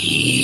Peace.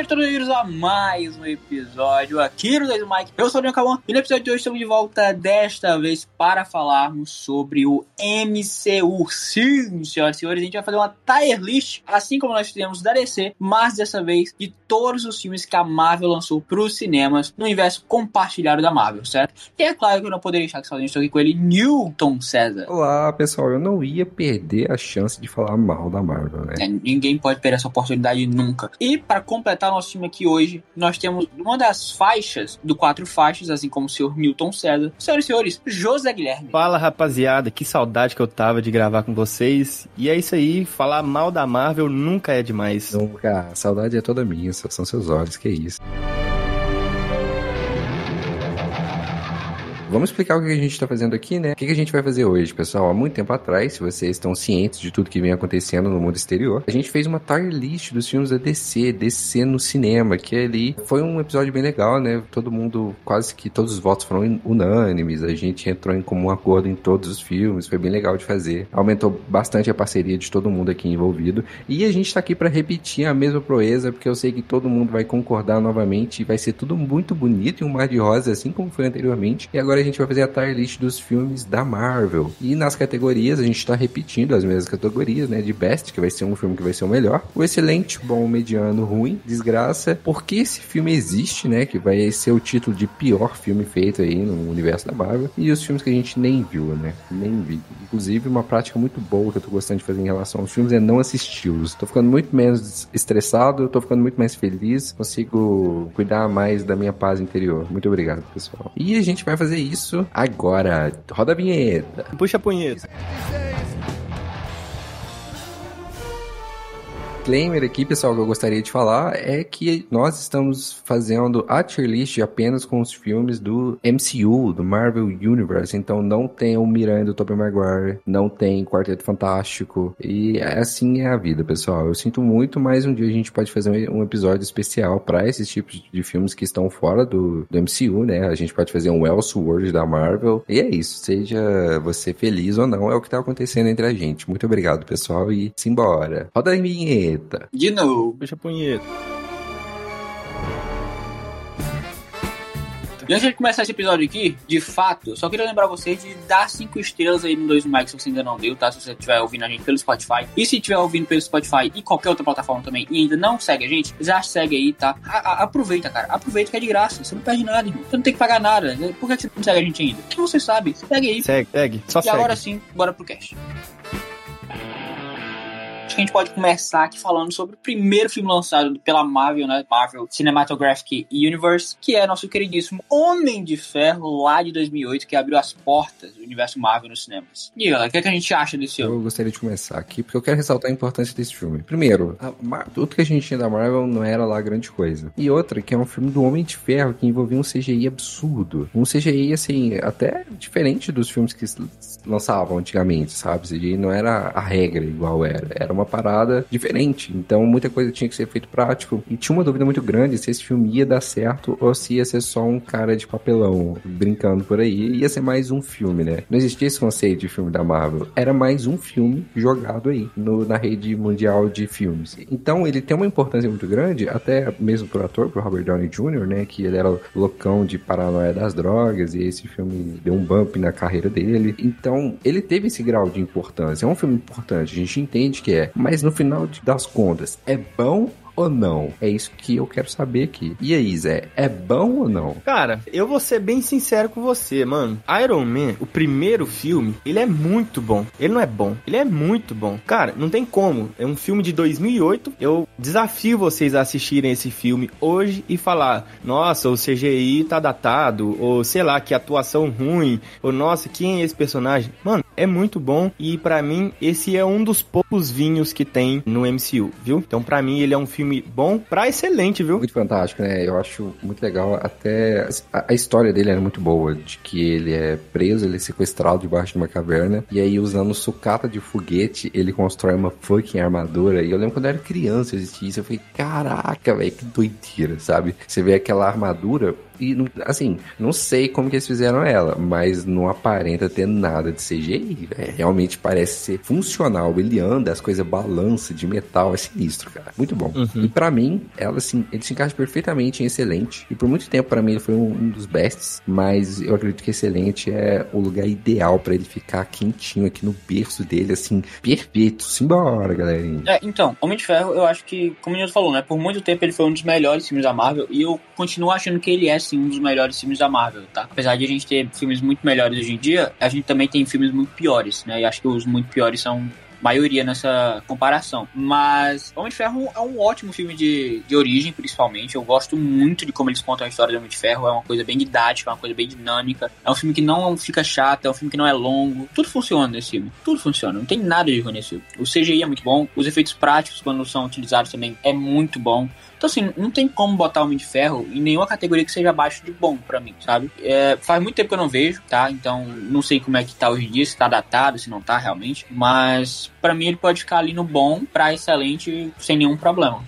Bem-vindos a mais um episódio aqui no Dois Mike. Eu sou o Leon Kawan e no episódio de hoje estamos de volta desta vez para falarmos sobre o MCU. Sim, senhoras e senhores, a gente vai fazer uma tier list, assim como nós fizemos da DC, mas dessa vez de todos os filmes que a Marvel lançou para os cinemas no universo compartilhado da Marvel, certo? E é claro que eu não poderia deixar que sozinho, estou aqui com ele, Newton César. Olá, pessoal. Eu não ia perder a chance de falar mal da Marvel, né? É, ninguém pode perder essa oportunidade nunca. E para completar nosso time aqui hoje, nós temos uma das faixas do quatro faixas, assim como o senhor Newton César. Senhoras e senhores, José Guilherme. Fala rapaziada, que saudade que eu tava de gravar com vocês. E é isso aí, falar mal da Marvel nunca é demais. Nunca. A saudade é toda minha, só são seus olhos, que isso. Vamos explicar o que a gente está fazendo aqui, né? O que a gente vai fazer hoje, pessoal? Há muito tempo atrás, se vocês estão cientes de tudo que vem acontecendo no mundo exterior, a gente fez uma tier list dos filmes da DC, DC no cinema, que ali foi um episódio bem legal, né? Todo mundo, quase que todos os votos foram unânimes, a gente entrou em comum acordo em todos os filmes, foi bem legal de fazer. Aumentou bastante a parceria de todo mundo aqui envolvido. E a gente está aqui para repetir a mesma proeza, porque eu sei que todo mundo vai concordar novamente e vai ser tudo muito bonito e um mar de rosa, assim como foi anteriormente. E agora a gente vai fazer a tier list dos filmes da Marvel. E nas categorias, a gente tá repetindo as mesmas categorias, né? De Best, que vai ser um filme que vai ser o melhor. O excelente, bom, mediano, ruim, desgraça. Porque esse filme existe, né? Que vai ser o título de pior filme feito aí no universo da Marvel. E os filmes que a gente nem viu, né? Nem vi. Inclusive, uma prática muito boa que eu tô gostando de fazer em relação aos filmes é não assisti-los. Tô ficando muito menos estressado, tô ficando muito mais feliz, consigo cuidar mais da minha paz interior. Muito obrigado, pessoal. E a gente vai fazer isso agora. Roda a vinheta. Puxa a punheta. Disclaimer aqui, pessoal, que eu gostaria de falar é que nós estamos fazendo a tier list apenas com os filmes do MCU, do Marvel Universe. Então não tem o Miranha do Tobey Maguire, não tem Quarteto Fantástico. E assim é a vida, pessoal. Eu sinto muito, mas um dia a gente pode fazer um episódio especial para esses tipos de filmes que estão fora do, do MCU, né? A gente pode fazer um Elseworld da Marvel. E é isso. Seja você feliz ou não, é o que tá acontecendo entre a gente. Muito obrigado, pessoal, e simbora. Roda a vinheta punheta. De novo. Puxa a punheta. E antes de começar esse episódio aqui, de fato, só queria lembrar vocês de dar cinco estrelas aí no 2 Mike se você ainda não deu, tá? Se você estiver ouvindo a gente pelo Spotify. E se estiver ouvindo pelo Spotify e qualquer outra plataforma também e ainda não segue a gente, já segue aí, tá? A, a, aproveita, cara. Aproveita que é de graça. Você não perde nada, irmão. Você não tem que pagar nada. Por que você não segue a gente ainda? Porque você sabe. Segue aí. Segue, segue. Só e segue. agora sim, bora pro cast. Que a gente pode começar aqui falando sobre o primeiro filme lançado pela Marvel, né? Marvel Cinematographic Universe, que é nosso queridíssimo Homem de Ferro, lá de 2008, que abriu as portas do universo Marvel nos cinemas. E o que, é que a gente acha desse filme? Eu gostaria de começar aqui, porque eu quero ressaltar a importância desse filme. Primeiro, tudo que a gente tinha da Marvel não era lá grande coisa. E outra, que é um filme do Homem de Ferro, que envolvia um CGI absurdo. Um CGI, assim, até diferente dos filmes que lançavam antigamente, sabe? CGI não era a regra igual era. Era uma parada diferente. Então, muita coisa tinha que ser feito prático. E tinha uma dúvida muito grande se esse filme ia dar certo ou se ia ser só um cara de papelão brincando por aí. Ia ser mais um filme, né? Não existia esse conceito de filme da Marvel. Era mais um filme jogado aí no, na rede mundial de filmes. Então, ele tem uma importância muito grande, até mesmo pro ator, pro Robert Downey Jr., né? Que ele era loucão de paranoia das drogas e esse filme deu um bump na carreira dele. Então, ele teve esse grau de importância. É um filme importante, a gente entende que é. Mas no final das contas, é bom ou não? É isso que eu quero saber aqui. E aí, Zé, é bom ou não? Cara, eu vou ser bem sincero com você, mano. Iron Man, o primeiro filme, ele é muito bom. Ele não é bom, ele é muito bom. Cara, não tem como. É um filme de 2008. Eu desafio vocês a assistirem esse filme hoje e falar: nossa, o CGI tá datado, ou sei lá, que atuação ruim, ou nossa, quem é esse personagem? Mano, é muito bom e para mim esse é um dos poucos vinhos que tem no MCU, viu? Então para mim ele é um filme bom pra excelente, viu? Muito fantástico, né? Eu acho muito legal. Até a, a história dele era muito boa, de que ele é preso, ele é sequestrado debaixo de uma caverna e aí usando sucata de foguete ele constrói uma fucking armadura. E eu lembro quando eu era criança eu isso, eu falei, caraca, velho, que doideira, sabe? Você vê aquela armadura e assim, não sei como que eles fizeram ela, mas não aparenta ter nada de CGI, é, realmente parece ser funcional, ele anda, as coisas balançam de metal, é sinistro, cara, muito bom. Uhum. E para mim, ela assim, ele se encaixa perfeitamente em Excelente, e por muito tempo para mim ele foi um, um, dos bests, mas eu acredito que Excelente é o lugar ideal para ele ficar quentinho aqui no berço dele, assim, perfeito, simbora, galerinha. É, então, Homem de Ferro, eu acho que, como o Nilson falou, né, por muito tempo ele foi um dos melhores filmes da Marvel, e eu continuo achando que ele é, sim, um dos melhores filmes da Marvel, tá? Apesar de a gente ter filmes muito melhores hoje em dia, a gente também tem filmes muito piores, né? E acho que os muito piores são maioria nessa comparação. Mas Homem de Ferro é um ótimo filme de, de origem, principalmente. Eu gosto muito de como eles contam a história do Homem de Ferro. É uma coisa bem didática, é uma coisa bem dinâmica. É um filme que não fica chato, é um filme que não é longo. Tudo funciona nesse filme. Tudo funciona. Não tem nada de ruim nesse filme. O CGI é muito bom. Os efeitos práticos, quando são utilizados também, é muito bom. Então, assim, não tem como botar Homem de Ferro em nenhuma categoria que seja abaixo de bom para mim, sabe? É, faz muito tempo que eu não vejo, tá? Então, não sei como é que tá hoje em dia, se tá datado, se não tá realmente. Mas, para mim, ele pode ficar ali no bom pra excelente sem nenhum problema.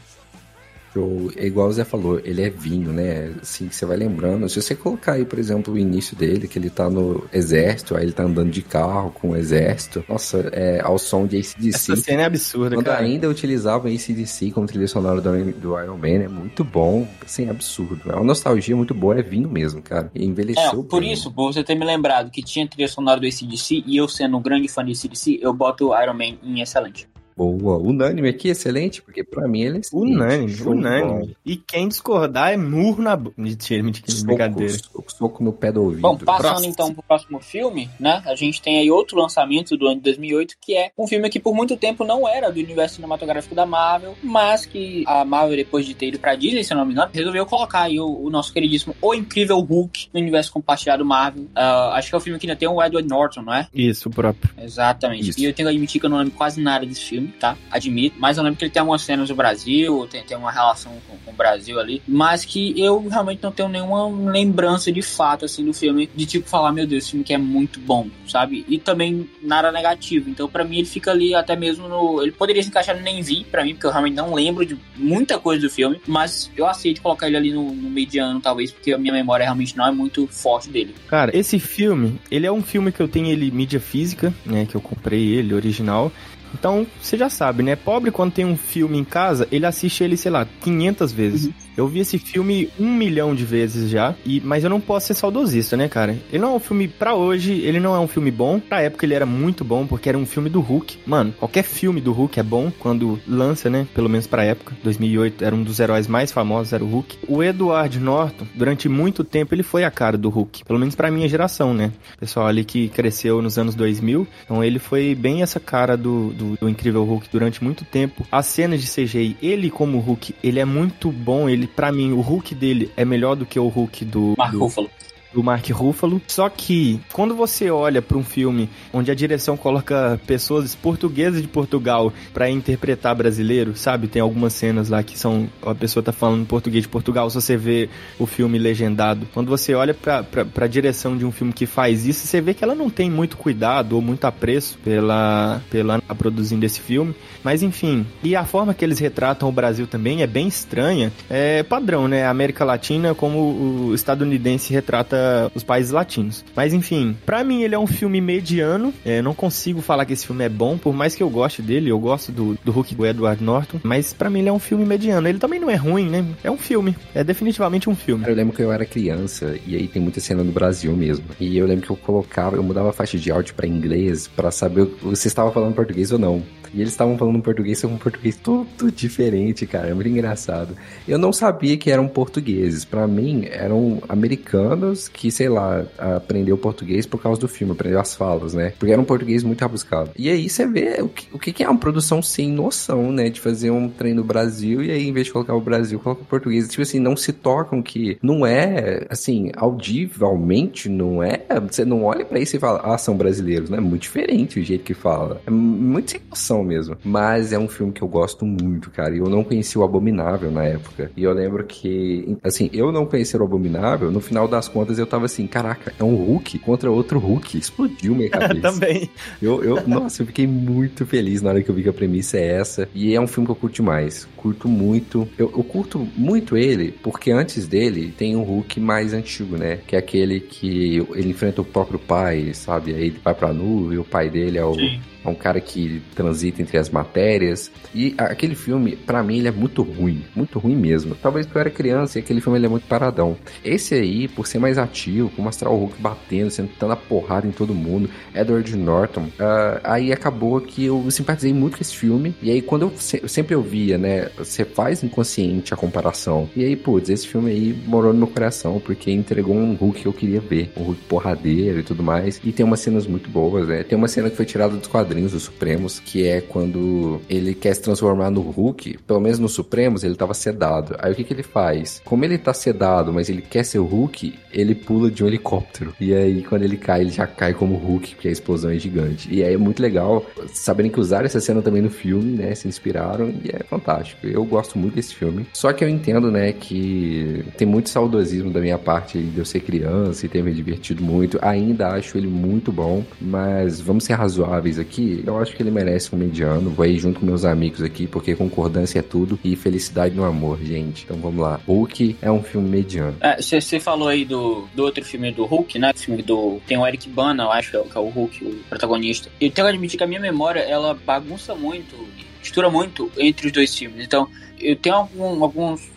É igual o Zé falou, ele é vinho, né? Assim, que você vai lembrando. Se você colocar aí, por exemplo, o início dele, que ele tá no exército, aí ele tá andando de carro com o exército. Nossa, é ao som de ACDC. Essa cena é absurda, Quando cara. ainda utilizavam ACDC como trilha sonora do, do Iron Man, é muito bom. Assim, absurdo. É uma nostalgia muito boa, é vinho mesmo, cara. E envelheceu. É, por bem. isso, por você ter me lembrado que tinha trilha sonora do ACDC e eu sendo um grande fã de ACDC, eu boto o Iron Man em excelente. Boa, unânime aqui, excelente, porque pra mim ele é excelente. Unânime, unânime. E quem discordar é murro na boca. Mentira, mentira, soco, brincadeira. Soco, soco, no pé do ouvido. Bom, passando Próximo. então pro próximo filme, né? A gente tem aí outro lançamento do ano de 2008, que é um filme que por muito tempo não era do universo cinematográfico da Marvel, mas que a Marvel, depois de ter ido pra Disney, se não me engano, resolveu colocar aí o, o nosso queridíssimo O Incrível Hulk no universo compartilhado Marvel. Uh, acho que é o filme que ainda tem o Edward Norton, não é? Isso, o próprio. Exatamente. Isso. E eu tenho que admitir que eu não lembro quase nada desse filme tá? Admito. Mas eu lembro que ele tem algumas cenas do Brasil, tem, tem uma relação com, com, o Brasil ali. Mas que eu realmente não tenho nenhuma lembrança de fato, assim, do filme. De tipo falar, meu Deus, esse filme que é muito bom, sabe? E também nada negativo. Então, para mim, ele fica ali até mesmo no. Ele poderia se encaixar no Nem Vi, pra mim, porque eu realmente não lembro de muita coisa do filme. Mas eu aceito colocar ele ali no, no mediano, talvez, porque a minha memória realmente não é muito forte dele. Cara, esse filme, ele é um filme que eu tenho ele mídia física, né? Que eu comprei ele, original. Então, você já sabe, né? Pobre quando tem um filme em casa, ele assiste ele, sei lá, 500 vezes. Uhum. Eu vi esse filme um milhão de vezes já, e mas eu não posso ser saudosista, né, cara? Ele não é um filme para hoje, ele não é um filme bom. Pra época ele era muito bom, porque era um filme do Hulk. Mano, qualquer filme do Hulk é bom quando lança, né? Pelo menos pra época. 2008 era um dos heróis mais famosos, era o Hulk. O Edward Norton, durante muito tempo, ele foi a cara do Hulk. Pelo menos pra minha geração, né? Pessoal ali que cresceu nos anos 2000. Então ele foi bem essa cara do, do, do Incrível Hulk durante muito tempo. As cenas de CGI, ele como Hulk, ele é muito bom. Ele, para mim, o Hulk dele é melhor do que o Hulk do. Mark do, Ruffalo do Mark Ruffalo. Só que quando você olha para um filme onde a direção coloca pessoas portuguesas de Portugal para interpretar brasileiro, sabe? Tem algumas cenas lá que são a pessoa tá falando português de Portugal, se você vê o filme legendado. Quando você olha para a direção de um filme que faz isso, você vê que ela não tem muito cuidado ou muito apreço pela pela produzindo esse filme. Mas enfim, e a forma que eles retratam o Brasil também é bem estranha. É padrão, né? A América Latina como o estadunidense retrata os países latinos. Mas enfim, para mim ele é um filme mediano. É, não consigo falar que esse filme é bom, por mais que eu goste dele, eu gosto do, do Hulk do Edward Norton. Mas para mim ele é um filme mediano. Ele também não é ruim, né? É um filme. É definitivamente um filme. Eu lembro que eu era criança e aí tem muita cena no Brasil mesmo. E eu lembro que eu colocava, eu mudava a faixa de áudio para inglês para saber se estava falando português ou não. E eles estavam falando português, um português tudo diferente, cara. É muito engraçado. Eu não sabia que eram portugueses. Para mim, eram americanos que, sei lá, aprendeu português por causa do filme, aprendeu as falas, né? Porque era um português muito rabuscado. E aí você vê o que, o que é uma produção sem noção, né? De fazer um trem no Brasil e aí, em vez de colocar o Brasil, coloca o português. Tipo assim, não se tocam que não é, assim, audivelmente, não é. Você não olha para isso e fala, ah, são brasileiros, né? Muito diferente o jeito que fala. É muito sem noção mesmo. Mas é um filme que eu gosto muito, cara. E eu não conheci o Abominável na época. E eu lembro que, assim, eu não conhecer o Abominável, no final das contas eu tava assim, caraca, é um Hulk contra outro Hulk. Explodiu minha cabeça. Também. Eu, eu, nossa, eu fiquei muito feliz na hora que eu vi que a premissa é essa. E é um filme que eu curto demais. Curto muito. Eu, eu curto muito ele, porque antes dele tem um Hulk mais antigo, né? Que é aquele que ele enfrenta o próprio pai, sabe? Aí ele vai pra nuvem, o pai dele é o. Sim é um cara que transita entre as matérias. E aquele filme, para mim, ele é muito ruim. Muito ruim mesmo. Talvez porque eu era criança e aquele filme ele é muito paradão. Esse aí, por ser mais ativo, mostrar o Hulk batendo, sentando a porrada em todo mundo, Edward Norton, uh, aí acabou que eu simpatizei muito com esse filme. E aí, quando eu, se, eu sempre ouvia, né, você faz inconsciente a comparação. E aí, putz, esse filme aí morou no meu coração, porque entregou um Hulk que eu queria ver. Um Hulk porradeiro e tudo mais. E tem umas cenas muito boas, né? Tem uma cena que foi tirada dos quadrinhos quadrinhos dos Supremos, que é quando ele quer se transformar no Hulk, pelo menos nos Supremos ele tava sedado. Aí o que que ele faz? Como ele tá sedado, mas ele quer ser o Hulk, ele pula de um helicóptero. E aí quando ele cai, ele já cai como Hulk, porque a explosão é gigante. E aí é muito legal saberem que usaram essa cena também no filme, né? Se inspiraram e é fantástico. Eu gosto muito desse filme. Só que eu entendo, né, que tem muito saudosismo da minha parte de eu ser criança e ter me divertido muito. Ainda acho ele muito bom, mas vamos ser razoáveis aqui eu acho que ele merece um mediano. Vou aí junto com meus amigos aqui, porque concordância é tudo e felicidade no amor, gente. Então vamos lá. Hulk é um filme mediano. Você é, falou aí do, do outro filme do Hulk, né? O filme do. Tem o Eric Bana, eu acho, que é o Hulk, o protagonista. E tenho que admitir que a minha memória, ela bagunça muito, mistura muito entre os dois filmes. Então, eu tenho algum, alguns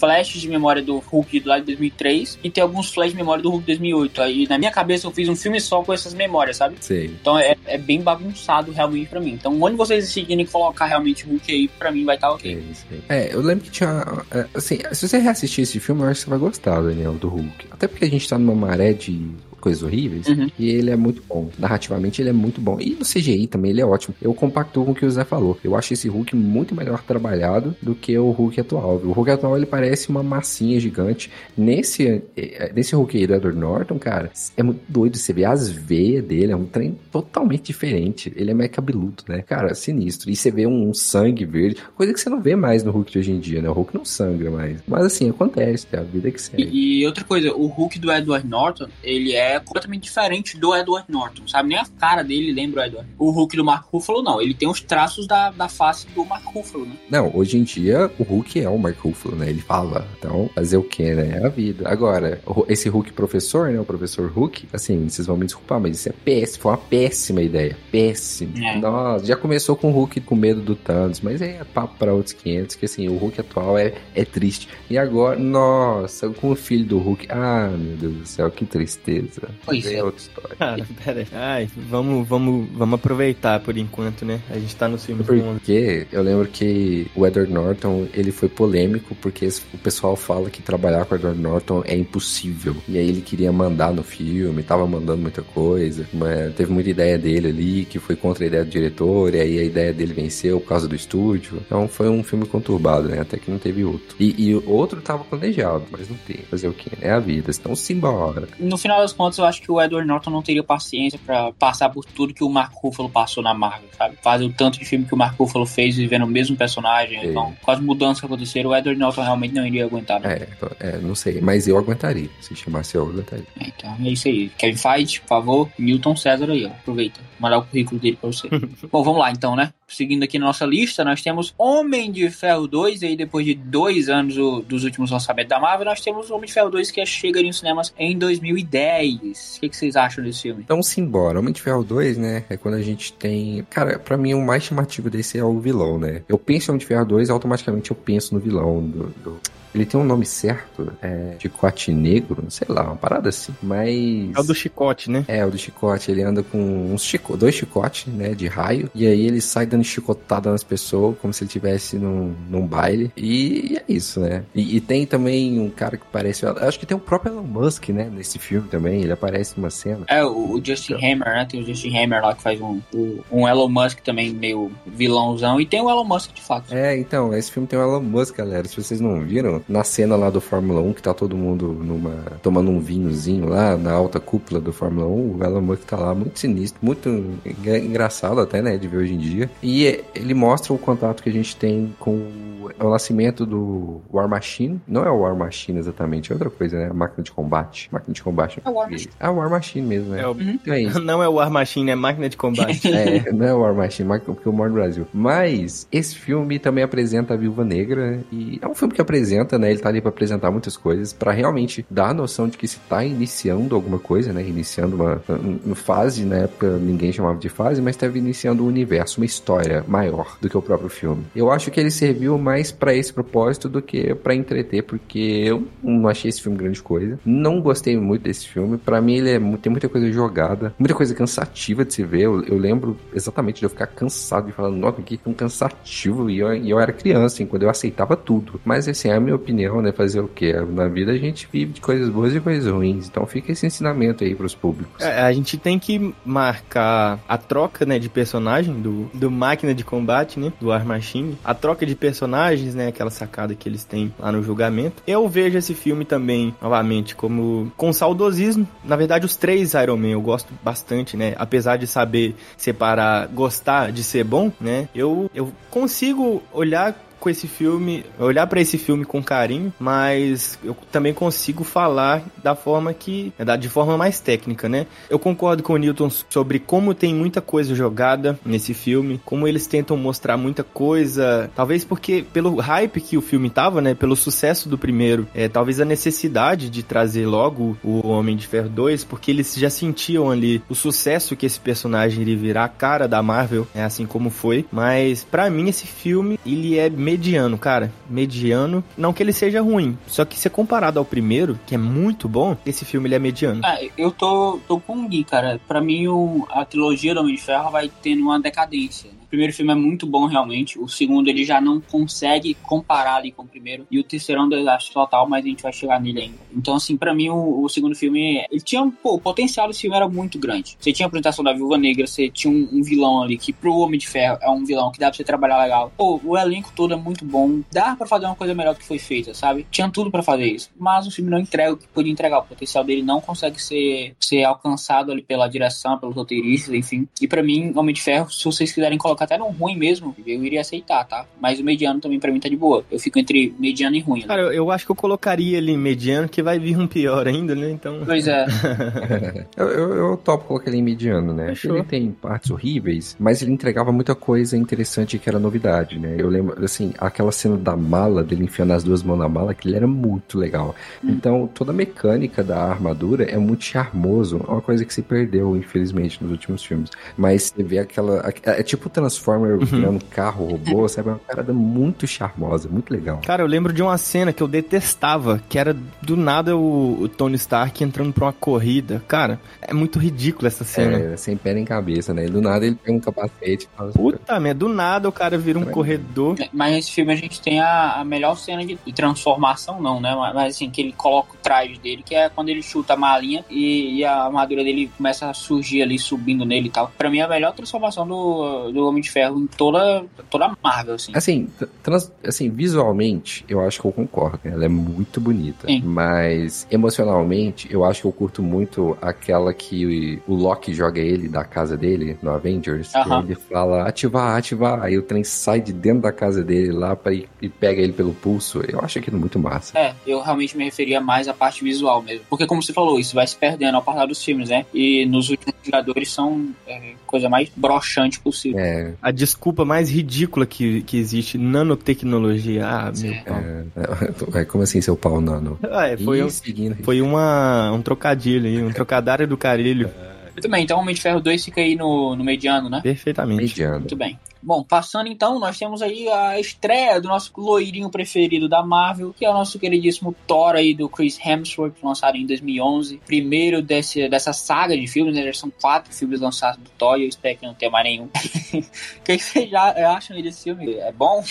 flashes de memória do Hulk lá de 2003 e tem alguns flashes de memória do Hulk de 2008. Aí na minha cabeça eu fiz um filme só com essas memórias, sabe? Então é, é bem bagunçado realmente pra mim. Então onde vocês decidirem colocar realmente o Hulk aí, pra mim vai estar tá ok. Sim. É, eu lembro que tinha. É, assim, se você reassistir esse filme, eu acho que você vai gostar, Daniel, do Hulk. Até porque a gente tá numa maré de coisas horríveis. Uhum. E ele é muito bom. Narrativamente ele é muito bom. E no CGI também ele é ótimo. Eu compacto com o que o Zé falou. Eu acho esse Hulk muito melhor trabalhado do que o Hulk atual. O Hulk atual ele parece uma massinha gigante. Nesse, eh, nesse Hulk aí do Edward Norton, cara, é muito doido. Você vê as veias dele, é um trem totalmente diferente. Ele é mais cabeludo, né? Cara, sinistro. E você vê um sangue verde, coisa que você não vê mais no Hulk de hoje em dia, né? O Hulk não sangra mais. Mas assim, acontece, é a vida que segue. E, e outra coisa, o Hulk do Edward Norton, ele é é completamente diferente do Edward Norton, sabe? Nem a cara dele lembra o Edward. O Hulk do Mark Ruffalo, não. Ele tem os traços da, da face do Mark Ruffalo, né? Não, hoje em dia o Hulk é o Mark Ruffalo, né? Ele fala. Então, fazer o que, né? É a vida. Agora, esse Hulk professor, né? O professor Hulk, assim, vocês vão me desculpar, mas isso é péssimo. Foi uma péssima ideia. Péssimo. É. Nossa, já começou com o Hulk com medo do Thanos, mas é papo pra outros 500, que assim, o Hulk atual é, é triste. E agora, nossa, com o filho do Hulk. Ah, meu Deus do céu, que tristeza. Pois é. outra história. Cara, pera aí. Ai, vamos, vamos, vamos aproveitar por enquanto, né? A gente tá no filme Porque eu lembro que o Edward Norton, ele foi polêmico porque o pessoal fala que trabalhar com o Edward Norton é impossível. E aí ele queria mandar no filme, tava mandando muita coisa, mas teve muita ideia dele ali que foi contra a ideia do diretor, e aí a ideia dele venceu por causa do estúdio. Então foi um filme conturbado, né? Até que não teve outro. E, e outro tava planejado, mas não teve. Fazer o quê? É a vida, então simbora. No final das contas, eu acho que o Edward Norton não teria paciência para passar por tudo que o Mark Ruffalo passou na Marvel, sabe? Fazer o tanto de filme que o Mark Ruffalo fez vivendo o mesmo personagem. Então, com as mudanças que aconteceram, o Edward Norton realmente não iria aguentar. Né? É, é, não sei, mas eu aguentaria. Se chamasse eu, aguentaria. É, então, é isso aí. Kevin Feige, por favor, Newton César aí, ó. Aproveita. Mandar o currículo dele pra você. Bom, vamos lá então, né? Seguindo aqui na nossa lista, nós temos Homem de Ferro 2, e aí depois de dois anos o, dos últimos lançamentos da Marvel, nós temos Homem de Ferro 2 que chegaria nos cinemas em 2010. O que, que vocês acham desse filme? Então, simbora. Homem de Ferro 2, né? É quando a gente tem. Cara, para mim o mais chamativo desse é o vilão, né? Eu penso em Homem de Ferro 2, automaticamente eu penso no vilão do, do ele tem um nome certo, é chicote negro, sei lá, uma parada assim. Mas. É o do chicote, né? É, o do chicote. Ele anda com uns chico... dois chicotes, né, de raio. E aí ele sai dando chicotada nas pessoas, como se ele estivesse num, num baile. E é isso, né? E, e, tem também um cara que parece. Acho que tem o próprio Elon Musk, né, nesse filme também. Ele aparece numa cena. É, o, o Justin Hammer, né? Tem o Justin Hammer lá que faz um, um Elon Musk também meio vilãozão. E tem o Elon Musk de fato. É, então, esse filme tem o Elon Musk, galera. Se vocês não viram, na cena lá do Fórmula 1, que tá todo mundo numa. tomando um vinhozinho lá na alta cúpula do Fórmula 1, o Elon Musk tá lá, muito sinistro, muito engra- engraçado até, né, de ver hoje em dia. E é, ele mostra o contato que a gente tem com o- nascimento do War Machine. Não é o War Machine exatamente, é outra coisa, né? A máquina de combate. Máquina de combate. É o War Machine. É o War Machine mesmo, né? É o- Então é isso. Não é o War Machine, é máquina de combate. É, não é o War Machine, porque eu moro no Brasil. Mas esse filme também apresenta a Viúva Negra e é um filme que apresenta, né? Ele tá ali pra apresentar muitas coisas, pra realmente dar a noção de que se tá iniciando alguma coisa, né? Iniciando uma, uma fase, na época ninguém chamava de fase, mas estava iniciando um universo, uma história maior do que o próprio filme. Eu acho que ele serviu mais pra esse propósito do que pra entreter, porque eu não achei esse filme grande coisa. Não gostei muito desse filme. Pra mim ele é, tem muita coisa jogada, muita coisa cansativa de se ver. Eu, eu lembro exatamente de eu ficar cansado de falar, nossa, que tão cansativo. E eu, e eu era criança, hein, quando eu aceitava tudo. Mas assim, é a minha opinião, né? Fazer o quê? Na vida a gente vive de coisas boas e coisas ruins. Então fica esse ensinamento aí pros públicos. É, a gente tem que marcar a troca, né, de personagem do, do máquina de combate, né, do War Machine. A troca de personagens, né, aquela sacada que eles têm lá no julgamento. Eu vejo esse filme também, novamente, como com saudosismo. Na verdade, os três Iron Man eu gosto bastante, né, apesar de saber separar, gostar de ser bom, né, eu, eu consigo olhar com esse filme, olhar pra esse filme com carinho, mas eu também consigo falar da forma que, de forma mais técnica, né? Eu concordo com o Newton sobre como tem muita coisa jogada nesse filme, como eles tentam mostrar muita coisa, talvez porque pelo hype que o filme tava, né, pelo sucesso do primeiro, é, talvez a necessidade de trazer logo o Homem de Ferro 2, porque eles já sentiam ali o sucesso que esse personagem iria virar a cara da Marvel, é assim como foi, mas pra mim esse filme, ele é mediano, cara, mediano, não que ele seja ruim, só que se comparado ao primeiro, que é muito bom, esse filme ele é mediano. Ah, eu tô, tô com o Gui, cara. Pra mim, o- a trilogia do Homem de Ferro vai tendo uma decadência. Primeiro filme é muito bom, realmente. O segundo, ele já não consegue comparar ali com o primeiro. E o terceiro é um desastre total, mas a gente vai chegar nele ainda. Então, assim, pra mim, o, o segundo filme, ele tinha, pô, o potencial desse filme era muito grande. Você tinha a apresentação da Viúva Negra, você tinha um, um vilão ali que pro Homem de Ferro é um vilão que dá pra você trabalhar legal. Pô, o elenco todo é muito bom. Dá pra fazer uma coisa melhor do que foi feita, sabe? Tinha tudo pra fazer isso. Mas o filme não entrega o que podia entregar. O potencial dele não consegue ser, ser alcançado ali pela direção, pelos roteiristas, enfim. E pra mim, Homem de Ferro, se vocês quiserem colocar até no ruim mesmo, eu iria aceitar, tá? Mas o mediano também pra mim tá de boa. Eu fico entre mediano e ruim. né? Cara, eu, eu acho que eu colocaria ele em mediano, que vai vir um pior ainda, né? Então. Pois é. Eu, eu, eu topo colocar ele em mediano, né? Fechou. Ele tem partes horríveis, mas ele entregava muita coisa interessante que era novidade, né? Eu lembro, assim, aquela cena da mala, dele enfiando as duas mãos na mala, aquilo era muito legal. Então, toda a mecânica da armadura é muito charmoso. É uma coisa que se perdeu, infelizmente, nos últimos filmes. Mas você vê aquela... É tipo o Transformer virando carro, robô, sabe? É uma parada muito charmosa, muito legal. Cara, eu lembro de uma cena que eu detestava, que era do nada o, o Tony Stark entrando pra uma corrida. Cara, é muito ridículo essa cena. É, sem pé nem cabeça, né? Do nada ele pega um capacete e fala... Puta merda, do nada o cara vira um É. corredor. Mas nesse filme a gente tem a, a melhor cena de, de transformação, não, né? Mas, mas, assim, que ele coloca o traje dele, que é quando ele chuta a malinha e, e a armadura dele começa a surgir ali, subindo nele e tal. Pra mim é a melhor transformação do, do Homem de Ferro em toda, toda a Marvel, assim. Assim, trans- assim, visualmente, eu acho que eu concordo. né? Ela é muito bonita. Sim. Mas, emocionalmente, eu acho que eu curto muito aquela que o Loki joga ele da casa dele, no Avengers. Aham. E ele fala, ativar, ativar. Aí o trem sai de dentro da casa dele lá pra ir, e pega ele pelo pulso. Eu acho aquilo muito massa. É, eu realmente me referia mais à parte visual mesmo. Porque, como você falou, isso vai se perdendo ao passar dos filmes, né? E nos últimos Vingadores são é, coisa mais broxante possível. É, A desculpa mais ridícula que, que existe, nanotecnologia. Ah, meu É. pau. é, como assim, seu pau nano? Ah, é, foi, um, foi uma, um trocadilho aí, um trocadário do carilho. Muito bem, então Homem de Ferro 2 fica aí no, no mediano, né? Perfeitamente. Mediano. Muito bem. Bom, passando então, nós temos aí a estreia do nosso loirinho preferido da Marvel, que é o nosso queridíssimo Thor aí do Chris Hemsworth, lançado em 2011. Primeiro desse, dessa saga de filmes, né? Já são quatro filmes lançados do Thor e eu espero que não tenha mais nenhum. O que, que vocês já acham aí desse filme? É bom?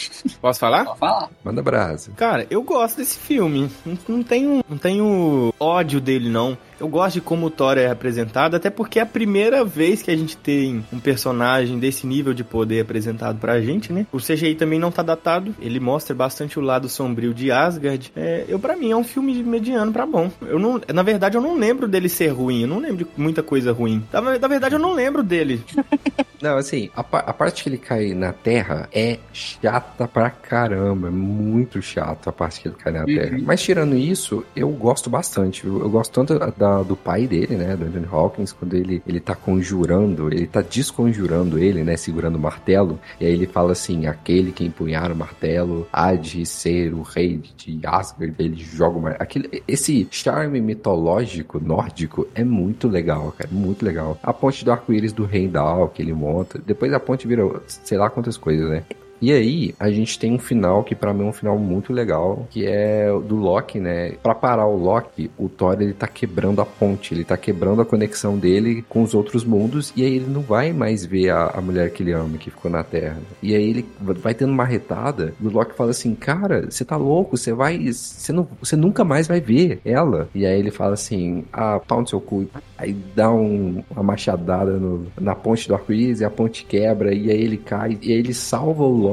Posso falar? Pode falar. Manda brasa. Cara, eu gosto desse filme. Não, não tenho, não tenho ódio dele, não. Eu gosto de como o Thor é apresentado, até porque é a primeira vez que a gente tem um personagem desse nível de poder apresentado pra gente, né? O CGI também não tá datado, ele mostra bastante o lado sombrio de Asgard. É, eu para mim é um filme mediano para bom. Eu não, na verdade eu não lembro dele ser ruim, eu não lembro de muita coisa ruim. Na, na verdade eu não lembro dele. Não, assim, a, a, parte que ele cai na Terra é chata pra caramba, é muito chato a parte que ele cai na Terra. Uhum. Mas tirando isso, eu gosto bastante. Eu, eu gosto tanto da, do pai dele, né, do Anthony Hawkins, quando ele, ele tá conjurando, ele tá desconjurando ele, né, segurando o martelo, e aí ele fala assim, aquele que empunhar o martelo há de ser o rei de Asgard, ele joga o martelo. Aquele, esse charme mitológico nórdico é muito legal, cara, muito legal. A ponte do arco-íris do Heimdall que ele monta, depois a ponte vira sei lá quantas coisas, né. E aí, a gente tem um final que para mim é um final muito legal, que é do Loki, né? Para parar o Loki, o Thor ele tá quebrando a ponte, ele tá quebrando a conexão dele com os outros mundos e aí ele não vai mais ver a, a mulher que ele ama, que ficou na Terra. E aí ele vai tendo uma retada e o Loki fala assim: "Cara, você tá louco, você vai, você não, você nunca mais vai ver ela". E aí ele fala assim: "Ah, pau no seu cu". Aí dá um, uma machadada no, na ponte do arco-íris e a ponte quebra e aí ele cai e aí ele salva o Loki.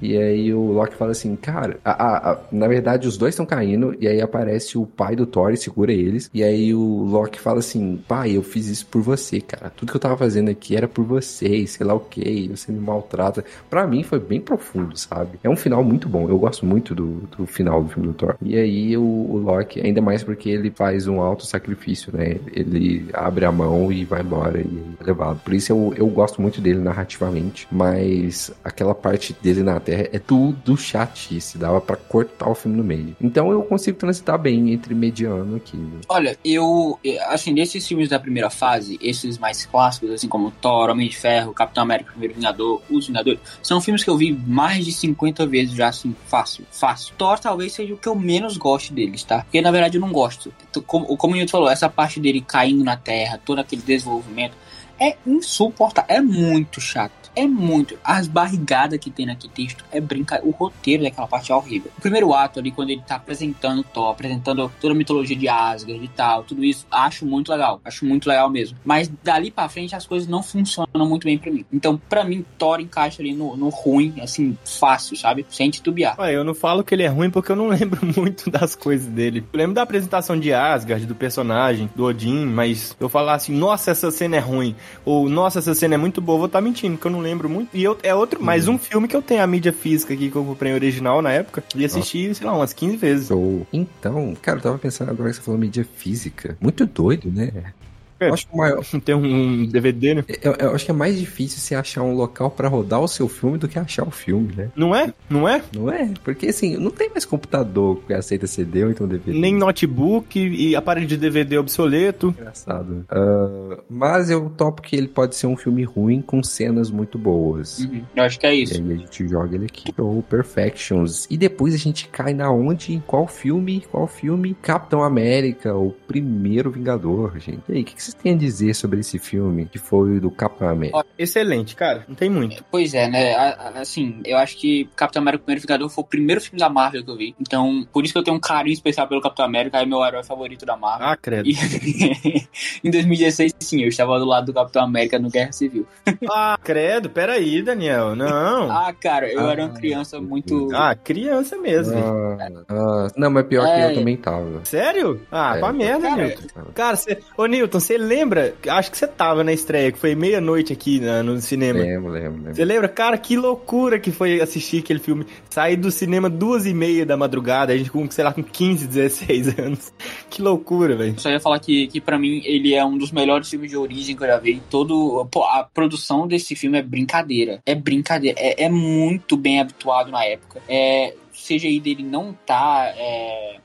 E aí o Loki fala assim, cara, a, a, na verdade os dois estão caindo e aí aparece o pai do Thor e segura eles. E aí o Loki fala assim, pai, eu fiz isso por você, cara. Tudo que eu tava fazendo aqui era por você, sei lá o que, você me maltrata. Pra mim foi bem profundo, sabe? É um final muito bom. Eu gosto muito do, do final do filme do Thor. E aí o, o Loki, ainda mais porque ele faz um alto sacrifício, né? Ele abre a mão e vai embora e é levado. Por isso eu, eu gosto muito dele narrativamente, mas aquela parte dele na Terra é tudo chatice, dava para cortar o filme no meio. Então eu consigo transitar bem entre mediano aqui. Olha, eu, assim, desses filmes da primeira fase, esses mais clássicos, assim como Thor, Homem de Ferro, Capitão América, Primeiro Vingador, Os Vingadores, são filmes que eu vi mais de 50 vezes já, assim, fácil, fácil. Thor talvez seja o que eu menos gosto deles, tá? Porque na verdade eu não gosto. Como, como o Newton falou, essa parte dele caindo na Terra, todo aquele desenvolvimento, é insuportável, é muito chato é muito. As barrigadas que tem naquele texto é brincadeira. O roteiro daquela parte é horrível. O primeiro ato ali, quando ele tá apresentando Thor, apresentando toda a mitologia de Asgard e tal, tudo isso, acho muito legal. Acho muito legal mesmo. Mas dali pra frente as coisas não funcionam muito bem pra mim. Então, pra mim, Thor encaixa ali no, no ruim, assim, fácil, sabe? Sem titubear. Ué, eu não falo que ele é ruim porque eu não lembro muito das coisas dele. Eu lembro da apresentação de Asgard, do personagem, do Odin, mas eu falar assim, nossa, essa cena é ruim, ou nossa, essa cena é muito boa, vou estar tá mentindo, porque eu não lembro muito. E eu, é outro, mais um filme que eu tenho a mídia física aqui que eu comprei original na época e assisti, sei lá, umas 15 vezes. Então, cara, eu tava pensando agora que você falou mídia física. Muito doido, né? Eu acho que o maior. Tem um DVD, né? Eu, eu, acho que é mais difícil você achar um local para rodar o seu filme do que achar o filme, né? Não é? Não é? Não é? Porque assim, não tem mais computador que aceita CD ou então DVD. Nem notebook e aparelho de DVD obsoleto. Engraçado. Uh, mas eu topo que ele pode ser um filme ruim com cenas muito boas. Uhum. Eu acho que é isso. E aí a gente joga ele aqui. Ou Perfections. E depois a gente cai na onde? Em qual filme? Qual filme? Capitão América, o primeiro Vingador, gente. E aí, o que, que vocês têm a dizer sobre esse filme, que foi o do Capitão América? Excelente, cara. Não tem muito. Pois é, né? Assim, eu acho que Capitão América, o primeiro Vingador, foi o primeiro filme da Marvel que eu vi. Então, por isso que eu tenho um carinho especial pelo Capitão América, é meu herói favorito da Marvel. Ah, credo. E... em 2016, sim, eu estava do lado do Capitão América no Guerra Civil. ah, credo. Peraí, Daniel. Não. ah, cara, eu ah, era uma criança muito... Ah, criança mesmo. Ah, ah, não, mas pior é... que eu também tava. Sério? Ah, é. pra merda, cara, Newton. Cara, você... Ô, Newton, você lembra? Acho que você tava na estreia, que foi meia-noite aqui na, no cinema. Lembro, lembro, lembro. Você lembra? Cara, que loucura que foi assistir aquele filme. Sair do cinema duas e meia da madrugada, a gente com, sei lá, com 15, 16 anos. Que loucura, velho. Só ia falar que, que pra mim ele é um dos melhores filmes de origem que eu já vi. Todo, pô, a produção desse filme é brincadeira. É brincadeira. É, é muito bem habituado na época. É CGI dele não tá é,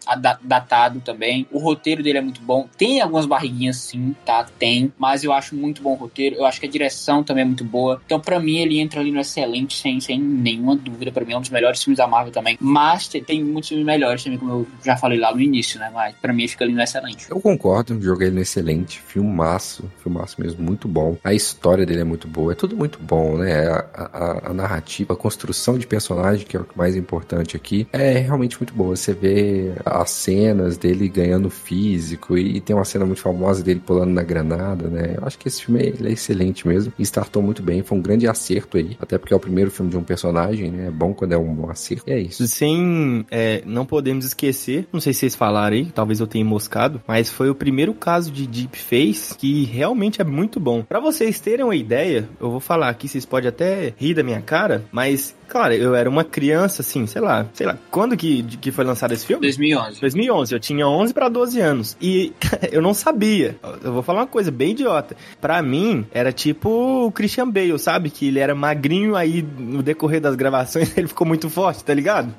datado também. O roteiro dele é muito bom. Tem algumas barriguinhas sim, tá? Tem. Mas eu acho muito bom o roteiro. Eu acho que a direção também é muito boa. Então, para mim, ele entra ali no excelente, sem, sem nenhuma dúvida. para mim, é um dos melhores filmes da Marvel também. Mas tem muitos filmes melhores também, como eu já falei lá no início, né? Mas pra mim, fica ali no excelente. Eu concordo, joguei ele no excelente. Filmaço. Filmaço mesmo, muito bom. A história dele é muito boa. É tudo muito bom, né? A, a, a narrativa, a construção de personagem, que é o mais importante aqui, é realmente muito boa. Você vê as cenas dele ganhando físico e tem uma cena muito famosa dele pulando na granada, né? Eu acho que esse filme é, excelente mesmo e startou muito bem. Foi um grande acerto aí, até porque é o primeiro filme de um personagem, né? É bom quando é um bom acerto. E é isso. Sem, é, não podemos esquecer, não sei se vocês falaram aí, talvez eu tenha moscado, mas foi o primeiro caso de deepface que realmente é muito bom. Para vocês terem uma ideia, eu vou falar aqui, vocês podem até rir da minha cara, mas Claro, eu era uma criança, assim, sei lá, sei lá, quando que, que foi lançado esse filme? 2011. 2011, eu tinha 11 para 12 anos. E eu não sabia. Eu vou falar uma coisa bem idiota. Para mim, era tipo o Christian Bale, sabe? Que ele era magrinho, aí no decorrer das gravações ele ficou muito forte, tá ligado?